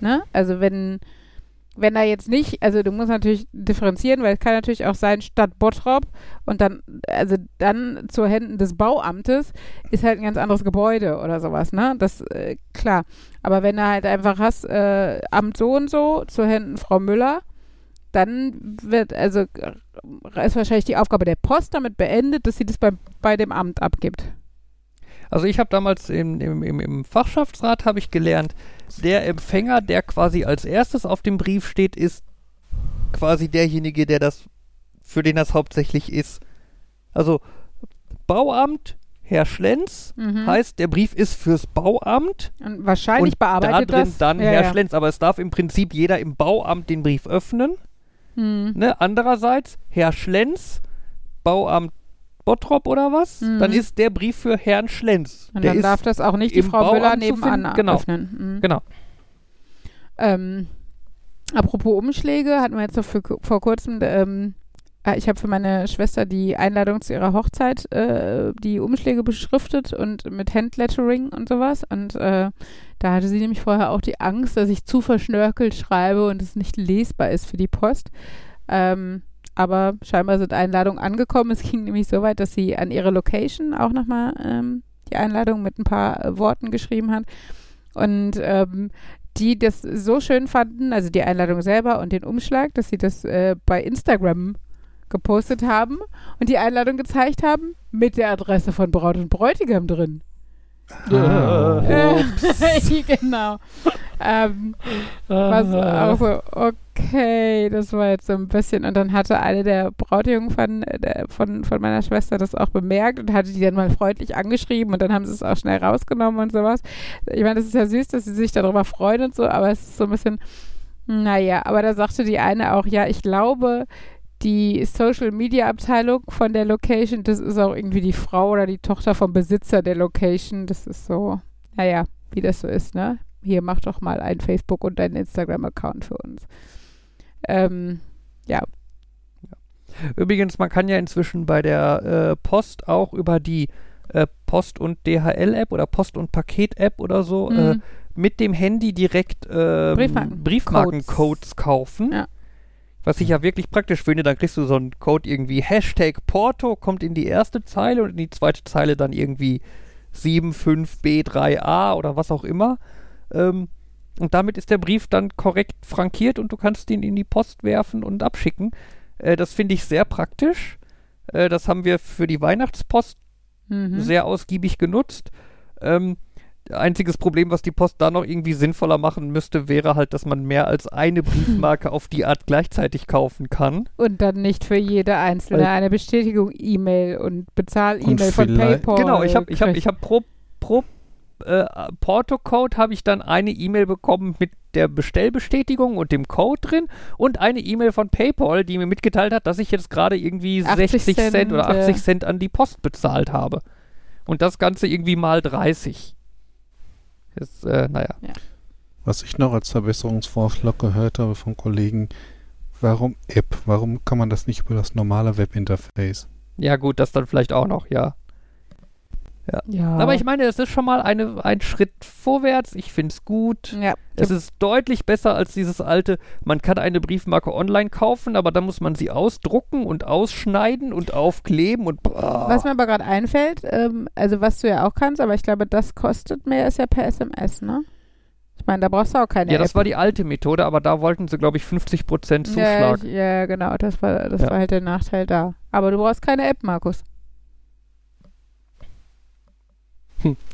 Ne? Also wenn, wenn da jetzt nicht, also du musst natürlich differenzieren, weil es kann natürlich auch sein, Stadt Bottrop und dann, also dann zu Händen des Bauamtes ist halt ein ganz anderes Gebäude oder sowas, ne? Das, äh, klar. Aber wenn du halt einfach hast, äh, Amt so und so, zu Händen Frau Müller, dann wird, also äh, ist wahrscheinlich die Aufgabe der Post damit beendet, dass sie das bei, bei dem Amt abgibt. Also ich habe damals im, im, im, im Fachschaftsrat habe ich gelernt, der Empfänger, der quasi als erstes auf dem Brief steht, ist quasi derjenige, der das, für den das hauptsächlich ist. Also Bauamt, Herr Schlenz, Mhm. heißt, der Brief ist fürs Bauamt Und wahrscheinlich und bearbeitet da drin das. dann ja, Herr ja. Schlenz. Aber es darf im Prinzip jeder im Bauamt den Brief öffnen. Hm. Ne? Andererseits, Herr Schlenz, Bauamt Bottrop oder was, Mhm. dann ist der Brief für Herrn Schlenz. Und der dann darf das auch nicht die Frau Müller Bauamt zu nebenan genau. öffnen. Mhm. genau. Ähm, apropos Umschläge, hatten wir jetzt noch für, vor kurzem, ähm, äh, ich habe für meine Schwester die Einladung zu ihrer Hochzeit, äh, die Umschläge beschriftet und mit Handlettering und sowas. Und äh, da hatte sie nämlich vorher auch die Angst, dass ich zu verschnörkelt schreibe und es nicht lesbar ist für die Post. Ähm, aber scheinbar sind Einladungen angekommen. Es ging nämlich so weit, dass sie an ihre Location auch nochmal ähm, die Einladung mit ein paar äh, Worten geschrieben hat. Und ähm, die das so schön fanden, also die Einladung selber und den Umschlag, dass sie das äh, bei Instagram gepostet haben und die Einladung gezeigt haben mit der Adresse von Braut und Bräutigam drin. Ah. <laughs> genau. Ähm, was auch so, okay, das war jetzt so ein bisschen. Und dann hatte eine der Brautjungen von, der, von, von meiner Schwester das auch bemerkt und hatte die dann mal freundlich angeschrieben und dann haben sie es auch schnell rausgenommen und sowas. Ich meine, das ist ja süß, dass sie sich darüber freuen und so, aber es ist so ein bisschen, naja, aber da sagte die eine auch, ja, ich glaube, die Social Media Abteilung von der Location, das ist auch irgendwie die Frau oder die Tochter vom Besitzer der Location. Das ist so, naja, wie das so ist, ne? Hier, mach doch mal ein Facebook- und ein Instagram-Account für uns. Ähm, ja. Übrigens, man kann ja inzwischen bei der äh, Post auch über die äh, Post- und DHL-App oder Post- und Paket-App oder so äh, Mhm. mit dem Handy direkt ähm, Briefmarken- Briefmarkencodes kaufen. Ja. Was ich ja wirklich praktisch finde, dann kriegst du so einen Code irgendwie Hashtag Porto, kommt in die erste Zeile und in die zweite Zeile dann irgendwie 75B3A oder was auch immer. Ähm, und damit ist der Brief dann korrekt frankiert und du kannst ihn in die Post werfen und abschicken. Äh, das finde ich sehr praktisch. Äh, das haben wir für die Weihnachtspost Mhm. sehr ausgiebig genutzt. Ähm, einziges Problem, was die Post da noch irgendwie sinnvoller machen müsste, wäre halt, dass man mehr als eine Briefmarke <laughs> auf die Art gleichzeitig kaufen kann. Und dann nicht für jede einzelne Weil- eine Bestätigung E-Mail und Bezahl-E-Mail von PayPal. genau, ich habe ich hab, ich hab pro, pro äh, Porto-Code habe ich dann eine E-Mail bekommen mit der Bestellbestätigung und dem Code drin und eine E-Mail von PayPal, die mir mitgeteilt hat, dass ich jetzt gerade irgendwie 80 60 Cent, Cent, oder äh. 80 Cent an die Post bezahlt habe. Und das Ganze irgendwie mal 30. Ist, äh, naja. Was ich noch als Verbesserungsvorschlag gehört habe vom Kollegen, warum App? Warum kann man das nicht über das normale Webinterface? Ja, gut, das dann vielleicht auch noch, ja. Ja. Aber ich meine, es ist schon mal eine, ein Schritt vorwärts. Ich finde es gut. ja. Es ist deutlich besser als dieses alte, man kann eine Briefmarke online kaufen, aber dann muss man sie ausdrucken und ausschneiden und aufkleben und. Was mir aber gerade einfällt, ähm, also was du ja auch kannst, aber ich glaube, das kostet mehr, ist ja per SMS, ne? Ich meine, da brauchst du auch keine ja, das App. war die alte Methode, aber da wollten sie, glaube ich, 50% ja, Zuschlag. ich, ja, genau, das war, das Ja. war halt der Nachteil da. Aber du brauchst keine App, Markus.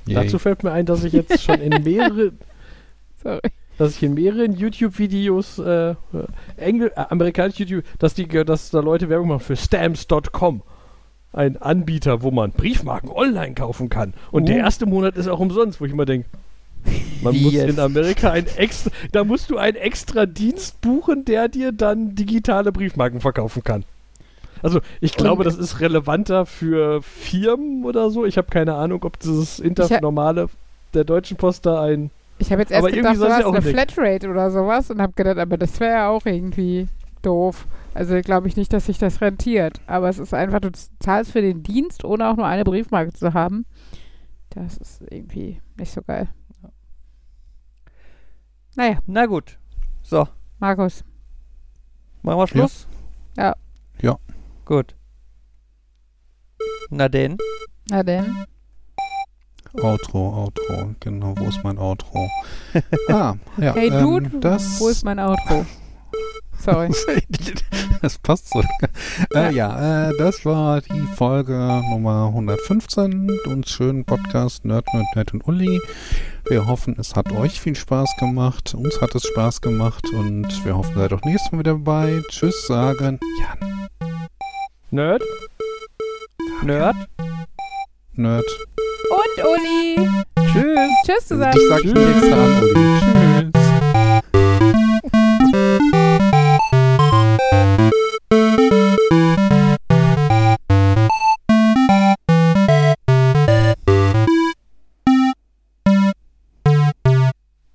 Dazu fällt mir ein, dass ich jetzt schon in mehrere, <laughs> Sorry. dass ich in mehreren YouTube-Videos, äh, äh, Engl äh, amerikanische YouTube, dass die, dass da Leute Werbung machen für Stamps.com. Ein Anbieter, wo man Briefmarken online kaufen kann. Und der Uh. erste Monat ist auch umsonst, wo ich immer denke, man Wie muss jetzt? in Amerika ein extra, da musst du einen extra Dienst buchen, der dir dann digitale Briefmarken verkaufen kann. Also ich glaube, das ist relevanter für Firmen oder so. Ich habe keine Ahnung, ob dieses Ich Inter ha- normale der Deutschen Post da ein Ich habe jetzt erst Aber gedacht, du hast eine. Flatrate oder sowas und habe gedacht, aber das wäre ja auch irgendwie doof. Also glaube ich nicht, dass sich das rentiert. Aber es ist einfach, du zahlst für den Dienst, ohne auch nur eine Briefmarke zu haben. Das ist irgendwie nicht so geil. Naja, Na gut. So, Markus. machen wir Schluss? Ja. Ja. Gut. Na denn. Na denn. Outro, Outro, genau, wo ist mein Outro? <laughs> ah, ja. Hey ähm, Dude, das, wo ist mein Outro? <laughs> Sorry. <laughs> das passt so. Äh, ja, äh, das war die Folge Nummer 115 und schönen Podcast Nerd, Nerd, Nerd und Uli. Wir hoffen, es hat euch viel Spaß gemacht. Uns hat es Spaß gemacht und wir hoffen, ihr seid auch nächstes Mal wieder dabei. Tschüss sagen. Jan, Nerd. Nerd. Nerd. Und Uli. Tschüss. Tschüss zusammen. Ich sag Tschüss. An, Uli. Tschüss. <laughs>